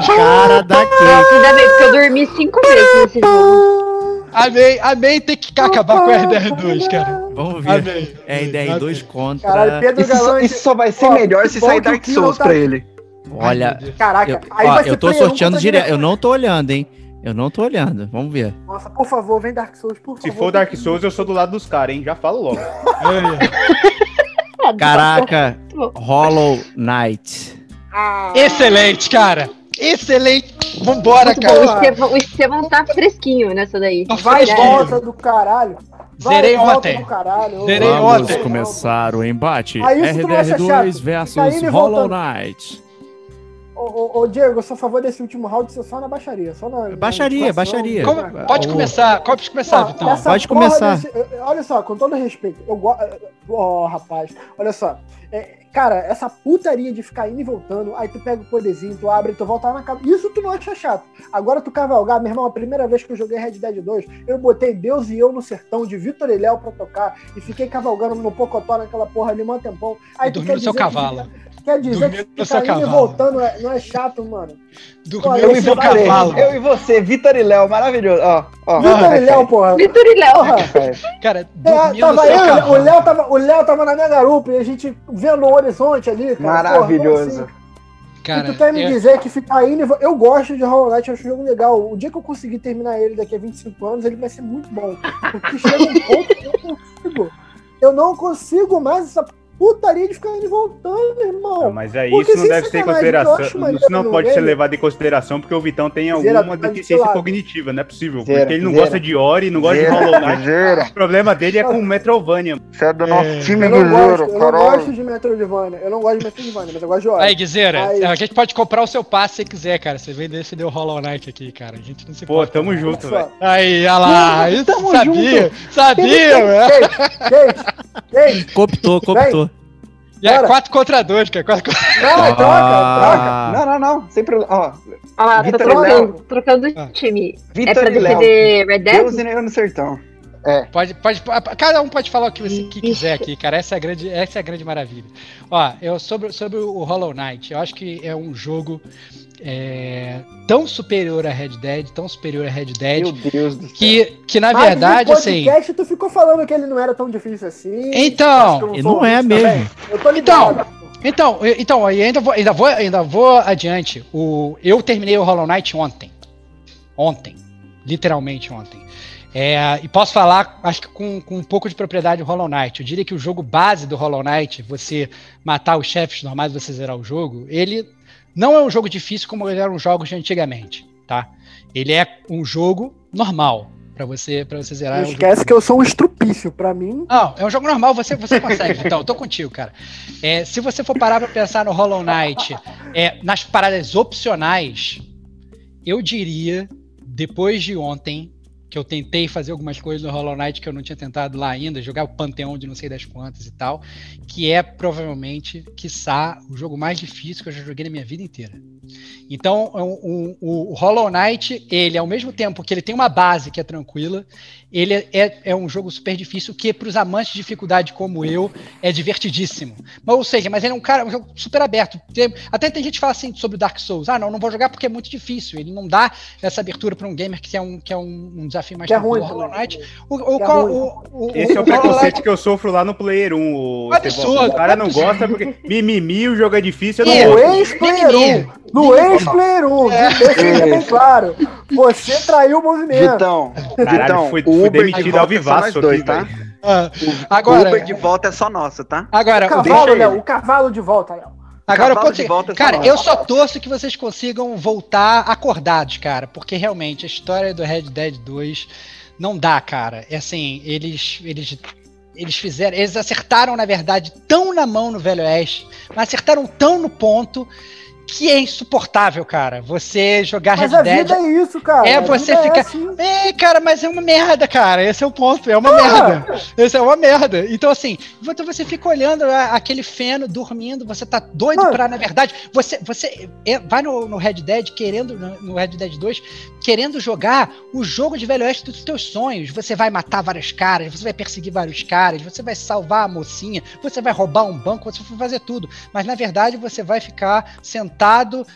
RDR2. cara daqui. Ainda bem, porque eu dormi cinco vezes nesse jogo. Amei, amei ter que acabar com o RDR2, cara. Vamos ver. Amei. RDR2 contra. Caralho, Pedro Isso, só- Galante. isso só vai ser Ó, melhor se sair que Dark Souls tá- pra ele. Olha, Caraca, eu, aí ó, vai ser eu tô sorteando direto. Eu não tô olhando, hein? Eu não tô olhando. Vamos ver. Nossa, por favor, vem Dark Souls, por Se favor. for Dark Souls, eu sou do lado dos caras, hein? Já falo logo. Caraca, Hollow Knight. Ah, Excelente, cara. Excelente. Vambora, Muito cara. bom. O Estevão, o Estevão tá fresquinho nessa daí. Tá vai volta do caralho. Vai Zerei volta ontem. do caralho. Zerei ontem. ô, começar o embate. Ah, isso tu não acha chato? Fica indo e voltando. Knight. Ô, ô, ô, Diego, eu sou a favor desse último round ser só na baixaria. Só na, Baixaria, na baixaria. Como- pode O- começar, pode começar, Não, Vitão. Pode porra começar. desse- olha só, com todo respeito, eu gosto. Ó, rapaz, olha só. É, cara, essa putaria de ficar indo e voltando, aí tu pega o poderzinho, tu abre, tu volta lá na casa. Isso tu não acha chato. Agora tu cavalgar, meu irmão, a primeira vez que eu joguei Red Dead 2, eu botei Deus e eu no sertão de Vitor e Léo pra tocar e fiquei cavalgando no Pocotó naquela porra ali um tempão. Aí tu quer no seu dizer que cavalo. fica- Quer dizer que no ficar indo e voltando é- não é chato, mano. No e seu cavalo. eu e você, Vitor e Léo, maravilhoso. Ó, ó. Vitor e Léo, porra. Vitor e Léo. Porra. Cara, É, dormiu no tava seu eu, o. Léo tava, o Léo tava na minha garupa e a gente vendo o horizonte ali, cara. Maravilhoso. Porra, assim? Cara, e tu quer me eu- dizer que ficar indo e vo- Eu gosto de Hollow Knight, eu acho um jogo legal. O dia que eu conseguir terminar ele daqui a 25 anos, ele vai ser muito bom. Porque chega um ponto que eu não consigo. Eu não consigo mais essa putaria de ficar indo e voltando, irmão. Ah, mas aí Porque isso não deve ter em consideração. Isso não pode ser levado em consideração porque o Vitão tem alguma tá deficiência cognitiva, não é possível. Zera, porque ele não zera. gosta de Ori, não gosta de Hollow Knight. O problema dele é com Metroidvania. Você é do nosso time, Eu não, Guerreiro, gosto, eu não gosto de Metroidvania. Eu não gosto de Metroidvania, mas eu gosto de Ori. Aí, Guizeira, Aí. a gente pode comprar o seu passe se quiser, cara. Você vem defender o Hollow Knight aqui, cara. A gente não se Pô, importa. tamo Olha junto, velho. Aí, olha lá. Tamo sabia. junto. Sabia, velho. Gente, gente, Cooptou, cooptou. E é Bora. 4 contra 2, cara. 4 contra... não, troca, Ah. Não, não, não. Sem problema. Ó, Olha lá, tô trocando, trocando Ah. de time. é Vitor pra defender Red Dead? Deus e eu no sertão. Pode, pode, cada um pode falar o que você que quiser aqui, cara. Essa é a grande, essa é a grande maravilha. Ó, eu sobre, sobre o Hollow Knight, eu acho que é um jogo é, tão superior a Red Dead, tão superior a Red Dead, Meu Deus do céu. que, que na Mas verdade, no assim. tu ficou falando que ele não era tão difícil assim. Então, sou não é mesmo. Então, então, eu ainda vou, ainda vou, ainda vou adiante. O, eu terminei o Hollow Knight ontem. Ontem. Literalmente ontem. É, e posso falar, acho que com, com um pouco de propriedade, o Hollow Knight. Eu diria que o jogo base do Hollow Knight, você matar os chefes normais, você zerar o jogo, ele não é um jogo difícil como eram os jogos de antigamente, tá? Ele é um jogo normal para você, pra você zerar. Não o jogo. esquece que eu sou um estrupício. Pra mim, Não, é um jogo normal, você, você consegue. Então, eu tô contigo, cara. É, se você for parar pra pensar no Hollow Knight, é, nas paradas opcionais, eu diria, depois de ontem, que eu tentei fazer algumas coisas no Hollow Knight que eu não tinha tentado lá ainda, jogar o Panteão de não sei das quantas e tal, que é provavelmente, quiçá, o jogo mais difícil que eu já joguei na minha vida inteira. Então, o, o, o Hollow Knight, ele, ao mesmo tempo que ele tem uma base que é tranquila, ele é, é, é um jogo super difícil que, para os amantes de dificuldade como eu, é divertidíssimo. Mas, ou seja, mas ele é um cara, um jogo super aberto. Tem- até tem gente que fala assim sobre o Dark Souls. Ah, não, não vou jogar porque é muito difícil. Ele não dá essa abertura para um gamer que é um, que é um, um desafio mais Que é ruim O Hollow. Knight. O, o, é qual- ruim. o- o- Esse é o preconceito que eu sofro lá no Player 1. O, Absurdo, o cara não gosta porque mimimi, o jogo é difícil, eu não no ex-player mimimi. 1. No ex-player 1. Deixa isso bem claro. Você traiu o movimento. Vitão, Caralho, Vitão, fui- o fui Uber de demitido volta ao é vivaço dois, aqui, tá? Ah, O Agora- Uber de volta é só nosso, tá? agora, O o cavalo, Léo. O cavalo de volta, Léo. Agora eu posso volta é só Cara, eu só torço que vocês consigam voltar acordados, cara. Porque realmente a história do Red Dead 2 não dá, cara. É assim, eles. eles eles fizeram, eles acertaram, na verdade, tão na mão no Velho Oeste, mas acertaram tão no ponto que é insuportável, cara. Você jogar Mas Red Dead. vida é isso, cara. É A você vida ficar- assim. É, cara, mas é uma merda, cara. Esse é o ponto. É uma Porra! merda. Esse é uma merda. Então, assim, então você fica olhando aquele feno dormindo, você tá doido Mano. pra, na verdade, você, você é- vai no, no Red Dead querendo, no no Red Dead 2, querendo jogar o jogo de Velho Oeste dos teus sonhos. Você vai matar vários caras, você vai perseguir vários caras, você vai salvar a mocinha, você vai roubar um banco, você vai fazer tudo. Mas, na verdade, você vai ficar sentado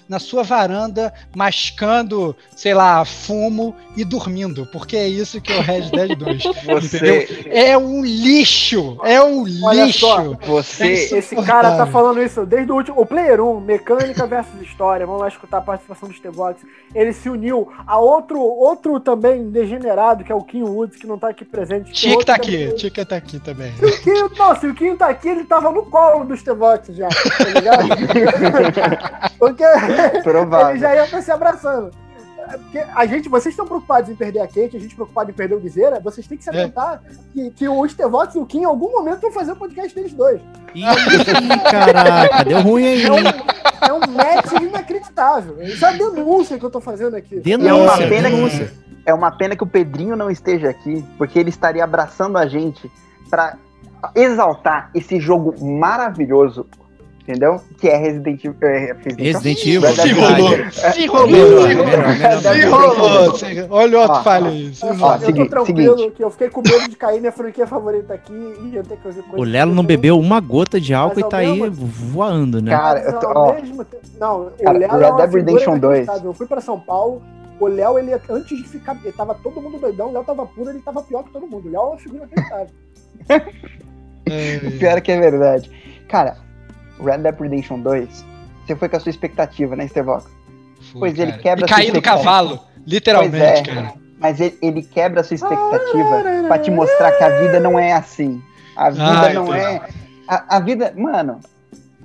na sua varanda, mascando, sei lá, fumo e dormindo. Porque é isso que é o Red Dead 2. entendeu? Você, É um lixo! É um Olha lixo! só. você, É Esse cara tá falando isso desde o último. O Player 1, Mecânica versus História. Vamos lá escutar a participação do Stevox. Ele se uniu a outro, outro também degenerado, que é o Kim Woods, que não tá aqui presente. que outro tá também- aqui, tinha que tá aqui também. Se o Kim, não, se o Kim tá aqui, ele tava no colo do Stevox já, tá ligado? Porque ele provável. já ia estar se abraçando. É Porque a gente, vocês estão preocupados em perder a Kate, a gente preocupado em perder o Guizeira, vocês têm que se É. atentar que, que o Stevox e o Kim em algum momento vão fazer o podcast deles dois. Ih, caraca, deu ruim aí. É um, é um match inacreditável. Isso é a denúncia que eu tô fazendo aqui. E é uma Denúncia, pena denúncia. que é uma pena que o Pedrinho não esteja aqui, porque ele estaria abraçando a gente pra exaltar esse jogo maravilhoso, entendeu? Que é Resident Evil. É, Resident Evil. Red Se rolou, se rolou, se rolou. olha o outro falha aí. eu tô tranquilo, seguinte. que eu fiquei com medo de cair minha franquia favorita aqui e eu ter que ouvir coisa O Lelo não bebeu uma gota de álcool e tá aí voando, né? Cara, eu tô- ó, Não, o Red é uma Dead Redemption 2. inacreditável. Eu fui pra São Paulo, o Léo, ele, antes de ficar, ele tava todo mundo doidão, o Léo tava puro, ele tava pior que todo mundo. O Léo é uma figura inacreditável. É, Pior que é verdade. Cara, Red Dead Redemption 2, você foi com a sua expectativa, né, Stevox? Pois ele cara. quebra E do cavalo, literalmente, Pois é. cara. Mas ele, ele quebra a sua expectativa pra te mostrar que a vida não é assim. A vida Ah, não entendi. é. A, a vida. Mano,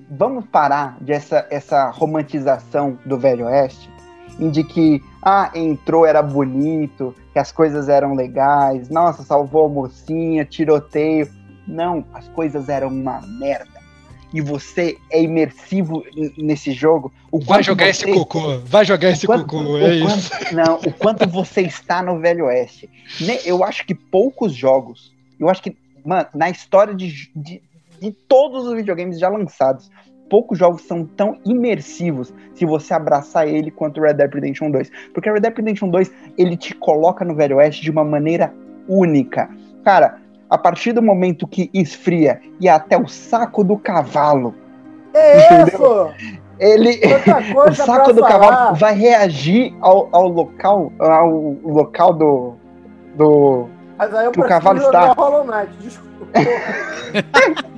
vamos parar de essa, essa romantização do Velho Oeste, em de que, ah, entrou, era bonito, que as coisas eram legais, nossa, salvou a mocinha, tiroteio. Não, as coisas eram uma merda. E você é imersivo nesse jogo. Vai jogar você- esse cocô, vai jogar esse quanto- cocô, é isso. quanto- Não, o quanto você está no Velho Oeste. Eu acho que poucos jogos, eu acho que, mano, na história de, de, de todos os videogames já lançados, poucos jogos são tão imersivos se você abraçar ele quanto Red Dead Redemption 2. Porque Red Dead Redemption 2, ele te coloca no Velho Oeste de uma maneira única. Cara, a partir do momento que esfria e até o saco do cavalo, É Entendeu? isso! ele, o saco do falar. cavalo vai reagir ao, ao local, ao local do. do. Mas aí eu que o cavalo está. Hollow Knight, desculpa.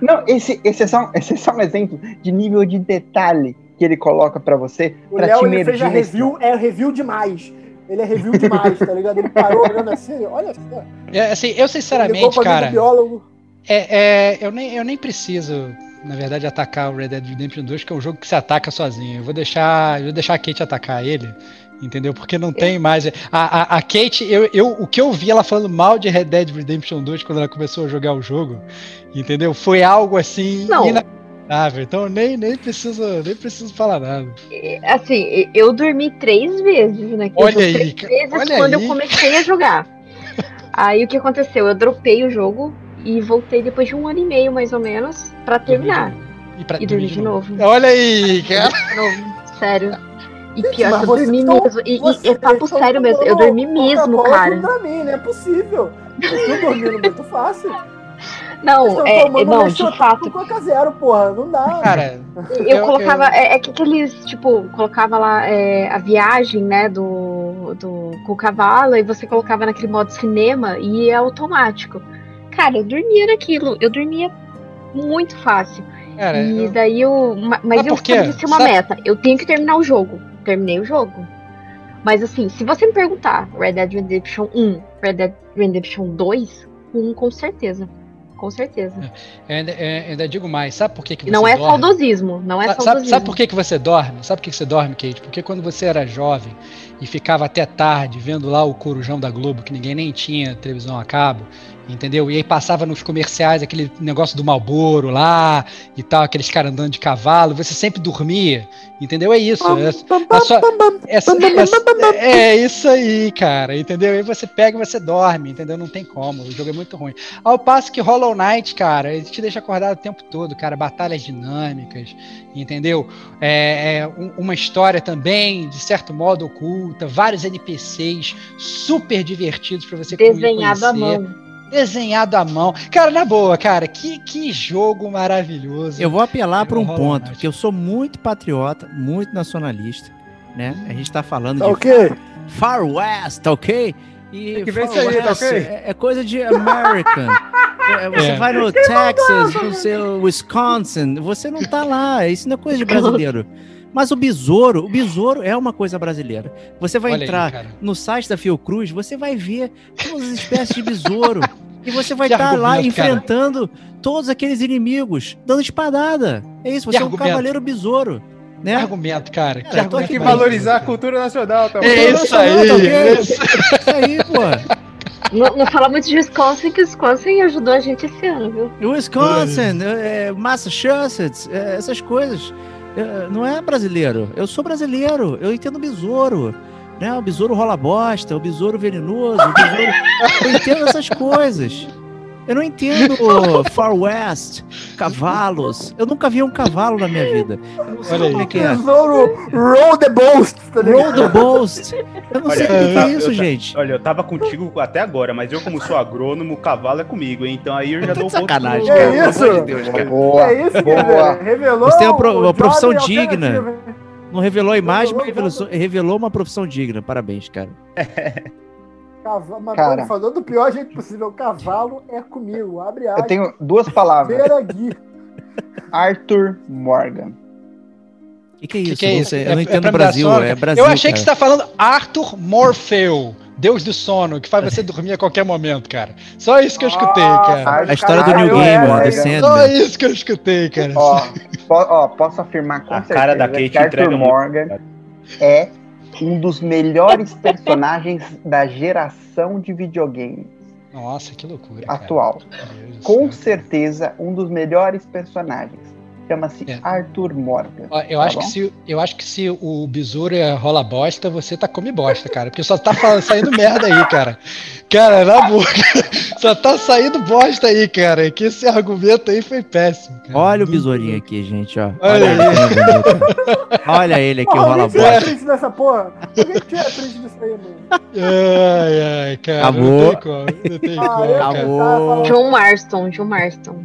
Não, esse, esse, é só, esse é só um exemplo de nível de detalhe que ele coloca pra você. O pra Léo te ele fez a review, é review demais. Ele é review demais, tá ligado? Ele parou olhando assim, olha só. É, assim, eu sinceramente, cara, biólogo. é, é, eu, nem, eu nem preciso, na verdade, atacar o Red Dead Redemption 2, que é um jogo que se ataca sozinho. Eu vou deixar, eu vou deixar a Kate atacar ele, entendeu? Porque não tem mais. A, a, a Kate, eu, eu, o que eu vi ela falando mal de Red Dead Redemption 2 quando ela começou a jogar o jogo, entendeu? Foi algo assim Não. Inacreditável. Então eu nem, nem, preciso, nem preciso falar nada. Assim, eu dormi três vezes naquele Olha aí, três vezes olha quando aí. eu comecei a jogar. aí o que aconteceu? Eu dropei o jogo e voltei depois de um ano e meio, mais ou menos, pra terminar. E, pra, E dormi de novo. Olha aí, cara. Novo, sério. E pior Mas que eu dormi então, mesmo. E, e é papo sério mesmo. Eu dormi mesmo, cara. Pra mim, não é possível. Eu tô dormindo muito fácil. Não, é, não, de fato. com Coca Zero, porra. Não dá. Cara, Eu, Eu- colocava. eu- É, é que aqueles, tipo, colocava lá é, a viagem, né, do, do. com o cavalo, e você colocava naquele modo cinema e é automático. Cara, eu dormia naquilo. Eu dormia muito fácil. cara, e eu- daí eu. ma- Mas Sabe eu estabeleci uma Sabe- meta. Eu tenho que terminar o jogo. Terminei o jogo. Mas assim, se você me perguntar Red Dead Redemption 1, Red Dead Redemption 2, 1 com certeza. Com certeza. ainda, eu ainda digo mais. Sabe por que, que você não é dorme? saudosismo. Não é sabe, saudosismo. sabe por que, que você dorme? Sabe por que, que você dorme, Kate? Porque quando você era jovem e ficava até tarde vendo lá o Corujão da Globo, que ninguém nem tinha televisão a cabo, entendeu? E aí passava nos comerciais aquele negócio do Malboro lá e tal, aqueles caras andando de cavalo, você sempre dormia, entendeu? É isso. É, sua- essa- essa- é isso aí, cara, entendeu? Aí você pega e você dorme, entendeu? Não tem como, o jogo é muito ruim. Ao passo que Hollow Knight, cara, ele te deixa acordado o tempo todo, cara, batalhas dinâmicas, entendeu? É, é um- uma história também, de certo modo, oculta, vários NPCs super divertidos pra você Desenhado à conhecer. mão. Desenhado à mão. Cara, na boa, cara, que, que jogo maravilhoso. Eu vou apelar para um ponto, que eu sou muito patriota, muito nacionalista, né? A gente tá falando Tá de ok? Far West, tá ok? E Tem que aí, tá ok? é, é coisa de American. É, você É. vai no Texas, no seu Wisconsin, você não tá lá. Isso não é coisa de brasileiro. Mas o besouro, o besouro é uma coisa brasileira. Você vai Olha aí, entrar cara. no site da Fiocruz, você vai ver todas as espécies de besouro. e você vai Que estar lá argumento, cara. enfrentando todos aqueles inimigos, dando espadada. É isso, você é um argumento. cavaleiro besouro. Que Né? argumento, cara. Que Cara, eu tô argumento aqui Tem que Mas- valorizar a cultura nacional, tá? É isso aí, Tá é isso. Isso aí, pô. Não, não fala muito de Wisconsin, que Wisconsin ajudou a gente esse ano, viu? Wisconsin, é, Massachusetts, é, essas coisas. É, não é brasileiro. Eu sou brasileiro. Eu entendo besouro. Né? O besouro rola bosta, o besouro venenoso, o besouro... Eu entendo essas coisas. Eu não entendo Far West, cavalos. Eu nunca vi um cavalo na minha vida. Eu não sei Olha aí, como é que é. Tesouro Roll the Boast, tá ligado? Roll the Boast. Eu não sei o que que é isso, eu- gente. Olha, eu tava contigo até agora, mas eu, como sou agrônomo, o cavalo é comigo, hein? Então aí eu já Tá dou um sacanagem, pro- É isso? amor de Deus, cara. Boa. É isso, boa. cara. Revelou Você tem uma pro- uma profissão digna. Não revelou a imagem, mas Revelou, revelou, revelou uma profissão digna. Parabéns, cara. Cava- Mas Cara. falando do pior jeito possível, o cavalo é comigo. Abre Eu aspas. tenho duas palavras. Peragui. Arthur Morgan. O que, que é Que isso? que é Não isso? sei, É- eu não é entendo dar Brasil, é. Brasil. Eu achei que cara. você tá falando Arthur Morfeu. Deus do sono, que faz você dormir a qualquer momento, cara. Só isso que eu escutei, Nossa, cara. A história do Caralho, New é, Gamer, é, do é. Só isso que eu escutei, cara. Ó, ó, posso afirmar com A certeza cara da que Kate Arthur entrega muito, Morgan cara. é um dos melhores personagens da geração de videogame Nossa, que loucura. atual. Com certeza, um dos melhores personagens. Chama-se É. Arthur Morgan. Eu, tá acho que se, eu acho que se o besouro é rola bosta, você tá come bosta, cara. Porque só tá falando, saindo merda aí, cara. Cara, na boca. Só tá saindo bosta aí, cara. Que esse argumento aí foi péssimo. Cara. Olha o besourinho aqui, gente, ó. Olha Olha, ele, é. Olha ele aqui, o Porra, rola alguém tira a bosta. print dessa porra. Alguém tira a print disso aí, mano. Ai, ai, cara. Acabou. Não tem como. Não tem Ah, como. Acabou. John Marston, John Marston.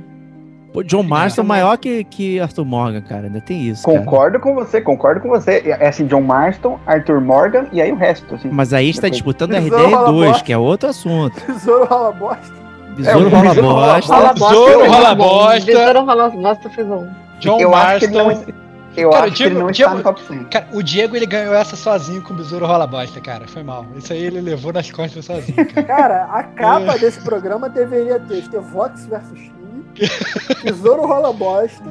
Pô, John Marston é maior que, que Arthur Morgan, cara. Ainda tem isso, cara. Concordo com você, concordo com você. É assim, John Marston, Arthur Morgan e aí o resto. Assim. Mas aí está disputando Besouro rola RDR2, bosta. que é outro assunto. Tesouro rola bosta. Besouro o rola besouro rola bosta. Rola bosta. Besouro rola bosta. Besouro rola bosta foi bom. John eu acho que ele não, Marston. eu Cara, acho que ele Diego- não Diego- está no top 100. Cara, o Diego ele ganhou essa sozinho com o besouro rola bosta, cara. Foi mal. Isso aí ele levou nas costas sozinho, cara. Cara, a capa desse programa deveria ter Stevox versus Chile, Tesouro rola bosta,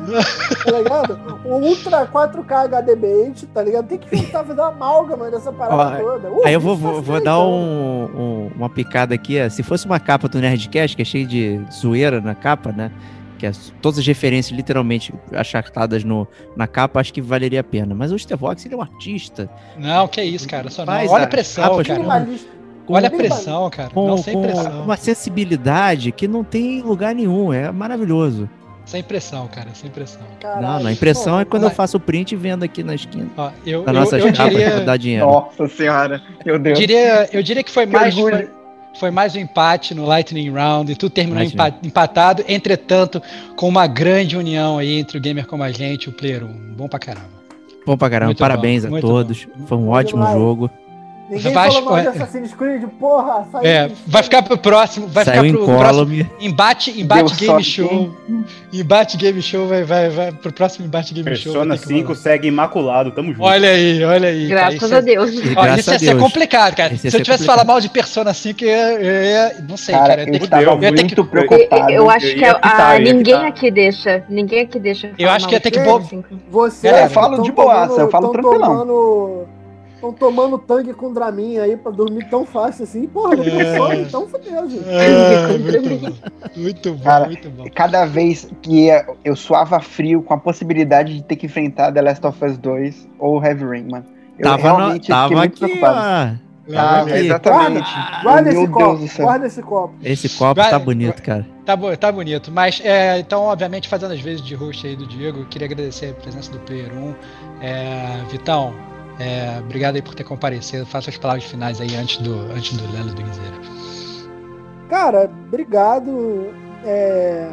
tá ligado? O Ultra 4K HDBait, tá ligado? Tem que juntar, fazer uma amálgama dessa parada Ó, toda. Uh, Aí eu vou, isso vou, vou dar um, um- uma picada aqui. ó. Se fosse uma capa do Nerdcast, que é cheio de zoeira na capa, né? Que é todas as referências literalmente achartadas no, na capa, acho que valeria a pena. Mas o Stevox, ele é um artista. Não, que isso, cara. Só não. Olha a pressão, cara. Minimalista. Olha a pressão, cara. Com, Não, sem com pressão. uma sensibilidade que não tem em lugar nenhum. É maravilhoso. Sem pressão, cara. Sem pressão. Caralho, não, não, a impressão pô, é quando eu faço o print e vendo aqui na esquina. Ó, eu, Da eu, eu capas pra diria, dar dinheiro. Nossa senhora, meu Deus. diria, eu diria que foi Que mais, foi, foi mais um empate no Lightning Round e tudo terminou empa- empatado, entretanto, com uma grande união aí entre o gamer como a gente e o Player 1. Bom pra caramba. Bom pra caramba, Muito parabéns bom, a todos. Foi um ótimo jogo. Ninguém Vai- falou mal de é- Assassin's Creed, porra. saiu É, vai ficar pro próximo, vai Saiu ficar pro incólume. próximo embate, embate Deu game show. Embate game show vai, vai, vai pro próximo embate game show. Persona ter que 5 rolar. segue imaculado, tamo junto. Olha aí, olha aí. cara, Graças isso a é- Deus. E Ó, graças isso a ia ser Deus. complicado, cara. Ia Se eu tivesse falar mal de Persona 5, eu ia, eu ia- não sei, Cara, cara. eu Eu, ia ter que- estava eu muito que- Eu, preocupado. eu acho eu que a- quitar, ia ninguém quitar. aqui deixa. Ninguém aqui deixa. Eu acho que ia ter que Você, eu falo de boaça, eu falo tranquilão. Estão tomando tangue com Dramin aí pra dormir tão fácil assim. Porra, não tem É. sono, então fodeu, gente. Ah, muito bom. Muito bom, Cara, muito bom. Cada vez que eu suava frio com a possibilidade de ter que enfrentar The Last of Us 2 ou Heavy Rain, mano. Eu Tava, no, realmente fiquei tava muito aqui, preocupado. ó. Ah, aqui. exatamente. Guarda Meu esse copo, guarda esse copo. Esse copo Vai- tá bonito, cara. Tá, bo- tá bonito. Mas, é, então, obviamente, fazendo as vezes de host aí do Diego, eu queria agradecer a presença do Player 1. É, Vitão, é, obrigado aí por ter comparecido. Faça as palavras finais aí antes do, antes do Lelo do Guizeira. Cara, obrigado. É...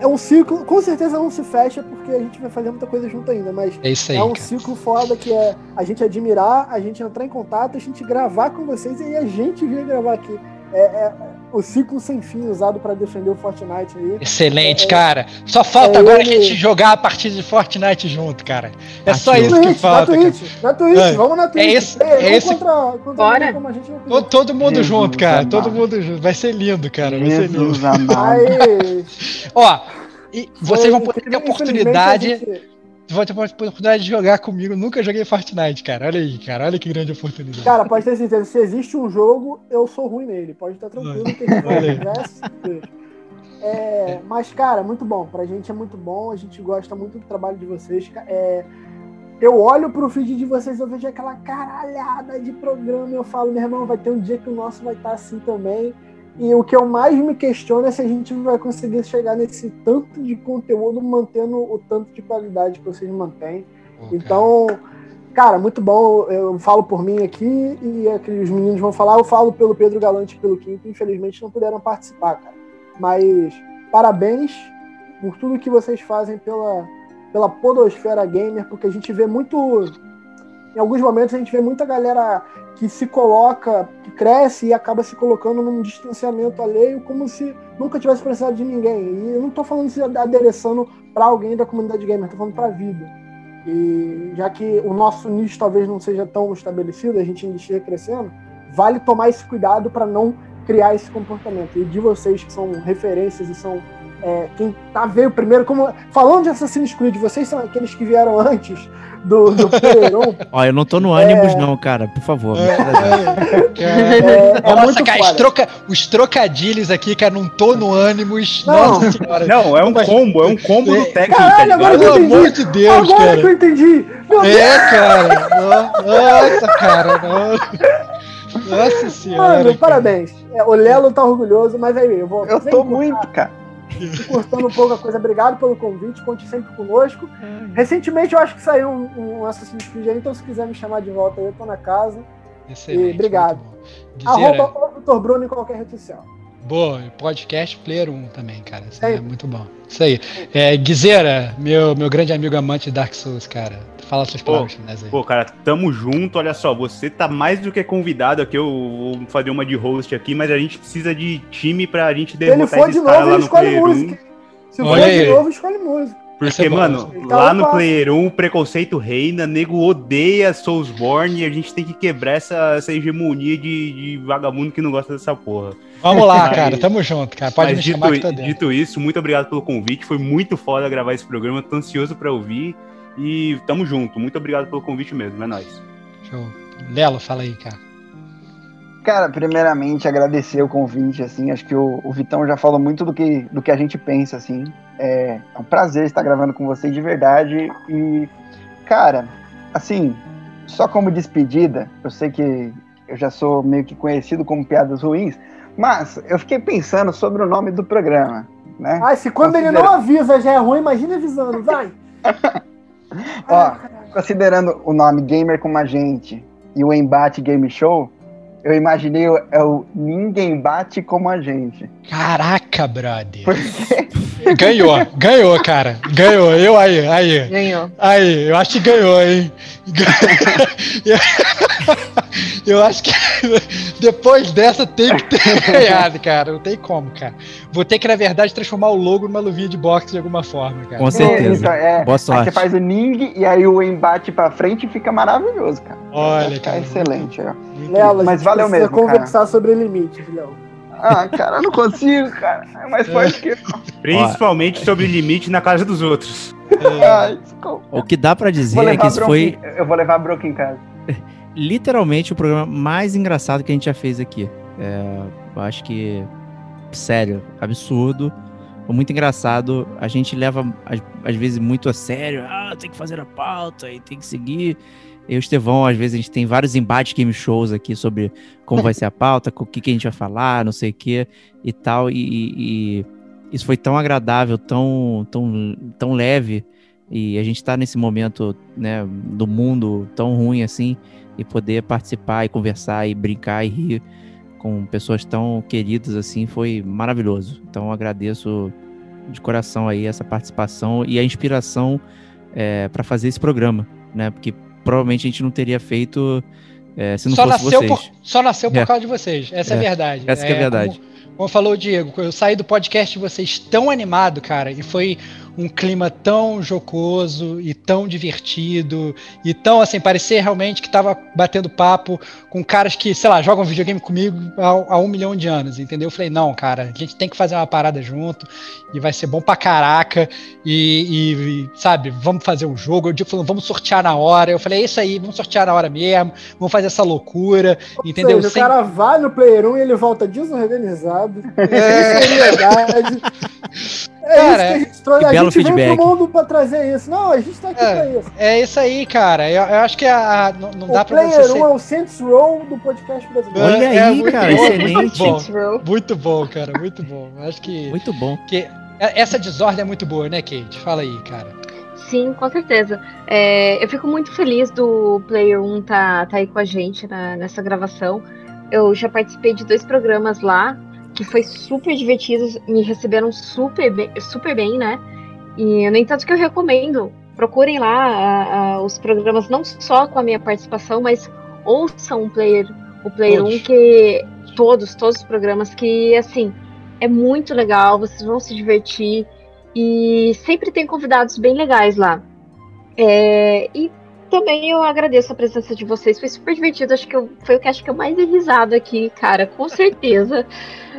é um ciclo, com certeza não se fecha porque a gente vai fazer muita coisa junto ainda, mas É isso aí, é um cara. ciclo foda que é a gente admirar, a gente entrar em contato, a gente gravar com vocês e a gente vir gravar aqui. É, é o ciclo sem fim usado pra defender o Fortnite aí. Excelente, É, cara. Só falta é agora a ele- gente jogar a partida de Fortnite junto, cara. É só isso que falta, na cara. Twitch, na Twitch, É. vamos na Twitch. esse- Ei, é vamos esse- Contra, contra Bora. como a gente não Todo mundo Jesus junto, cara. amado. Todo mundo junto. Vai ser lindo, cara. Vai ser lindo. Ó, e vocês vão poder ter a oportunidade. Vão ter a oportunidade de jogar comigo. Nunca joguei Fortnite, cara. Olha aí, cara. Olha que grande oportunidade. Cara, pode ter certeza, se existe um jogo, eu sou ruim nele. Pode estar tranquilo que vai. É, mas, cara, muito bom. Pra gente é muito bom. A gente gosta muito do trabalho de vocês. É, eu olho pro feed de vocês, eu vejo aquela caralhada de programa. e Eu falo, meu irmão, vai ter um dia que o nosso vai estar assim também. E o que eu mais me questiono é se a gente vai conseguir chegar nesse tanto de conteúdo, mantendo o tanto de qualidade que vocês mantêm. Cara. Então, cara, muito bom. Eu falo por mim aqui e é que os meninos vão falar. Eu falo pelo Pedro Galante e pelo Quinto. Infelizmente não puderam participar, cara. Mas parabéns por tudo que vocês fazem pela, pela Podosfera Gamer, porque a gente vê muito. Em alguns momentos a gente vê muita galera que se coloca, que cresce e acaba se colocando num distanciamento alheio, como se nunca tivesse precisado de ninguém. E eu não tô falando isso adereçando para alguém da comunidade gamer, tô falando pra vida. E já que o nosso nicho talvez não seja tão estabelecido, a gente ainda esteja crescendo, vale tomar esse cuidado para não criar esse comportamento. E de vocês que são referências e são é, quem tá veio primeiro, como falando de Assassin's Creed, vocês são aqueles que vieram antes do, do Player 1. Ó, eu não tô no ânimos, não, cara. Por favor. me traz- É, é Nossa, muito cara, os, troca- os trocadilhos aqui, cara, não tô no ânimos. Não. Nossa senhora. Não, é um combo, é um combo do técnico, tá Caralho, agora ligado? eu Pelo entendi. amor de Deus, Agora cara. que eu entendi. Meu Deus, É, cara. Nossa, cara. Nossa, Nossa senhora. mano, cara. parabéns. É, o Lelo tá orgulhoso, mas aí, eu vou. Eu tô muito, cara. Cortando um pouco a coisa. Obrigado pelo convite, conte sempre conosco. Recentemente eu acho que saiu um, um Assassin's Creed aí, então se quiser me chamar de volta aí, eu tô na casa. Excelente, E obrigado. Guizeira, Arroba o Dr. Bruno em qualquer rede social. boa, podcast Player 1 também, cara. Isso É. é muito bom. Isso aí. É, Guizeira, meu, meu grande amigo amante de Dark Souls, cara. Fala suas Pô, palavras finais aí. Pô, cara, tamo junto. Olha só, você tá mais do que convidado aqui. Eu vou fazer uma de host aqui, mas a gente precisa de time pra gente Se ele derrotar de caras novo, lá ele no escolhe Player 1. música. Se for de novo, escolhe música. Porque, é mano, bom. lá Então, no. Player 1 o preconceito reina, nego odeia Soulsborne e a gente tem que quebrar essa, essa hegemonia de, de vagabundo que não gosta dessa porra. Vamos lá, Mas- cara. Tamo junto, cara. Pode me chamar que dito, dentro. dito isso, muito obrigado pelo convite. Foi muito foda gravar esse programa. Tô ansioso pra ouvir. E tamo junto. Muito obrigado pelo convite mesmo. É nóis. Show. Lelo, fala aí, cara. Cara, primeiramente agradecer o convite, assim, acho que o, o Vitão já falou muito do que, do que a gente pensa, assim. É, é um prazer estar gravando com vocês de verdade e, cara, assim, só como despedida, eu sei que eu já sou meio que conhecido como piadas ruins, mas eu fiquei pensando sobre o nome do programa, né? Ah, se quando ele não avisa já é ruim, imagina avisando, vai. Ó, considerando o nome Gamer como a gente e o embate Game Show, eu imaginei o, é o Ninguém Bate como a gente. Caraca, brother. Porque Ganhou, ganhou, cara. Ganhou. Eu aí, aí. Ganhou. Aí, eu acho que ganhou, hein? Eu acho que depois dessa tem que ter ganhado, cara. Não tem como, cara. Vou ter que, na verdade, transformar o logo numa luvinha de boxe de alguma forma, cara. Com certeza. Então, é, Boa Aí sorte. você faz o Ning e aí o embate pra frente fica maravilhoso, cara. Olha, cara. excelente, ó. Mas valeu mesmo, conversar sobre limite, filhão. Ah, cara, eu não consigo, cara. É mais forte que eu. Principalmente sobre limite na casa dos outros. Ai, desculpa. O que dá pra Vou dizer é que isso foi Eu vou levar a bronca em casa. literalmente o programa mais engraçado que a gente já fez aqui. É, eu acho que, sério, absurdo. Foi muito engraçado. A gente leva, às, às vezes, muito a sério. Ah, tem que fazer a pauta e tem que seguir. Eu e o Estevão, às vezes, a gente tem vários embates game shows aqui sobre como vai ser a pauta, o que, que a gente vai falar, não sei o que e tal. E, e- isso foi tão agradável, tão, tão, tão leve. E a gente tá nesse momento, né, do mundo tão ruim assim e poder participar e conversar e brincar e rir com pessoas tão queridas assim foi maravilhoso. Então agradeço de coração aí essa participação e a inspiração para fazer esse programa, né? Porque provavelmente a gente não teria feito é, se não Só fosse nasceu, vocês. por, só nasceu por É. causa de vocês. Essa é, a É. verdade. Essa que é a verdade. Como, como falou o Diego, eu saí do podcast de vocês tão animado, cara, e foi um clima tão jocoso e tão divertido e tão assim, parecia realmente que tava batendo papo com caras que, sei lá, jogam videogame comigo há, há um milhão de anos, entendeu? Eu falei, não, cara, a gente tem que fazer uma parada junto e vai ser bom pra caraca e, e- sabe, vamos fazer um jogo. Eu digo, falando, vamos sortear na hora. Eu falei, é isso aí, vamos sortear na hora mesmo, vamos fazer essa loucura, entendeu? Ou seja, Sem- o cara vai no Player 1 e ele volta desorganizado. É. sem seriedade. É Cara, isso que a gente trouxe. Veio feedback. pro mundo pra trazer isso. Não, a gente tá aqui É. pra isso. É isso aí, cara. Eu, eu acho que a, a- não, não dá o pra Player você 1 ser... é o Saints Row do podcast brasileiro. Olha É, aí, muito cara, bom, excelente. Muito bom, muito bom, cara, muito bom. Acho que, Muito bom. que essa desordem é muito boa, né, Kate? Fala aí, cara. Sim, com certeza. É, eu fico muito feliz do Player 1 tá, tá aí com a gente na- nessa gravação. Eu já participei de dois programas lá, que foi super divertidos, me receberam super bem, super bem né? E, no entanto, que eu recomendo, procurem lá a- a- os programas, não só com a minha participação, mas ouçam o Player, o Player Todos. 1, que todos, todos os programas, que, assim, é muito legal, vocês vão se divertir. E sempre tem convidados bem legais lá. É, e também eu agradeço a presença de vocês. Foi super divertido. Acho que eu, foi o que acho que eu mais dei risada aqui, cara, com certeza.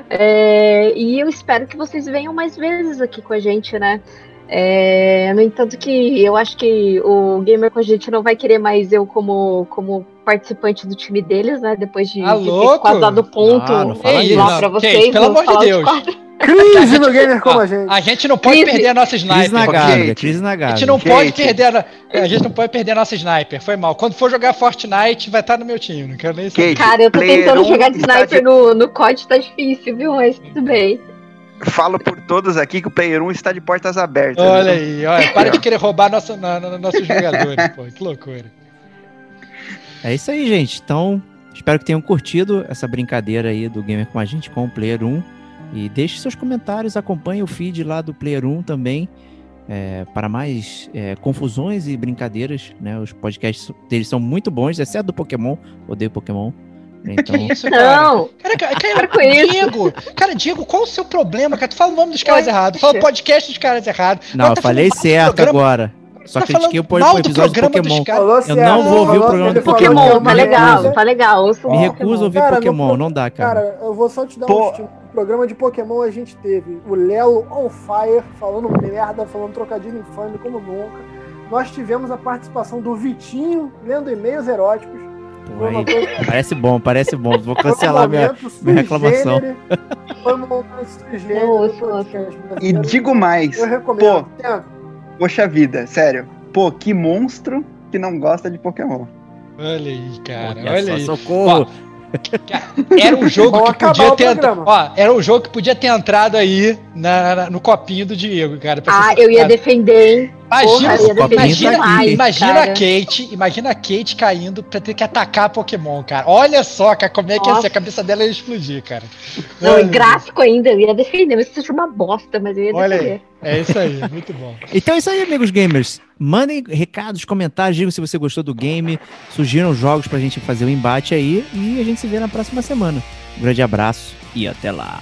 É, e eu espero que vocês venham mais vezes aqui com a gente, né? É, no entanto, que eu acho que o Gamer com a gente não vai querer mais eu como, como participante do time deles, né? Depois de, Ah, de ter quase dado ponto Ah, não fala isso. lá pra Não, vocês. Kate, pelo amor de Deus. 4. Crise no gamer como Ó, a gente. A gente não pode Crise. perder a nossa Crise sniper. na Kate. Gávea, crise na A gente não Kate. pode perder a, a gente não pode perder a nossa sniper. Foi mal. Quando for jogar Fortnite, vai estar no meu time. Não quero nem saber. Cara, eu tô tentando jogar de sniper no, no COD, tá difícil, viu? Mas tudo bem. Falo por todos aqui que o Player 1 está de portas abertas. Olha viu? aí, olha, para de querer roubar nossa, na- na- nossos jogadores, pô. Que loucura. É isso aí, gente. Então, espero que tenham curtido essa brincadeira aí do Gamer com a gente com o Player 1. E deixe seus comentários, acompanhe o feed lá do Player 1 também. é, para mais é, confusões e brincadeiras, né? Os podcasts deles são muito bons, exceto do Pokémon. Odeio Pokémon. Então, Que isso, cara? Não, Cara, cara, com isso. Diego, cara, Diego, qual o seu problema, cara? Tu fala o nome dos caras Poxa. errados, fala o podcast dos caras errados. não, eu tá falei certo agora. Só tá critiquei o episódio do Pokémon. Eu não vou ouvir o programa do Pokémon, que é tá legal, tá legal. Me recuso a ouvir Cara, Pokémon, não dá, cara. Cara, eu vou só te dar Pô. um programa de Pokémon a gente teve o Lelo on fire, falando merda, falando trocadilho infame como nunca. Nós tivemos a participação do Vitinho lendo e-mails eróticos. Pô, aí, parece bom, parece bom. Vou cancelar minha. minha reclamação. E digo mais, Eu recomendo. pô, poxa vida, sério. Pô, que monstro que não gosta de Pokémon. Olha aí, cara, Olha olha só, aí. socorro. Era um jogo que podia ter entrado. Ó, era um jogo que podia ter entrado aí na, na- no copinho do Diego, cara. Ah, eu ia defender, hein? Imagina, Porra, imagina, demais, imagina cara. a Kate, imagina a Kate caindo pra ter que atacar Pokémon, cara. Olha só, cara, como é que ia ser, a cabeça dela ia explodir, cara. Não, Olha, e gráfico ainda, eu ia defender, mas isso seja uma bosta, mas eu ia Olha aí. defender. É isso aí, muito bom. Então é isso aí, amigos gamers. Mandem recados, comentários, digam se você gostou do game, sugiram jogos pra gente fazer o embate aí e a gente se vê na próxima semana. Um grande abraço e até lá.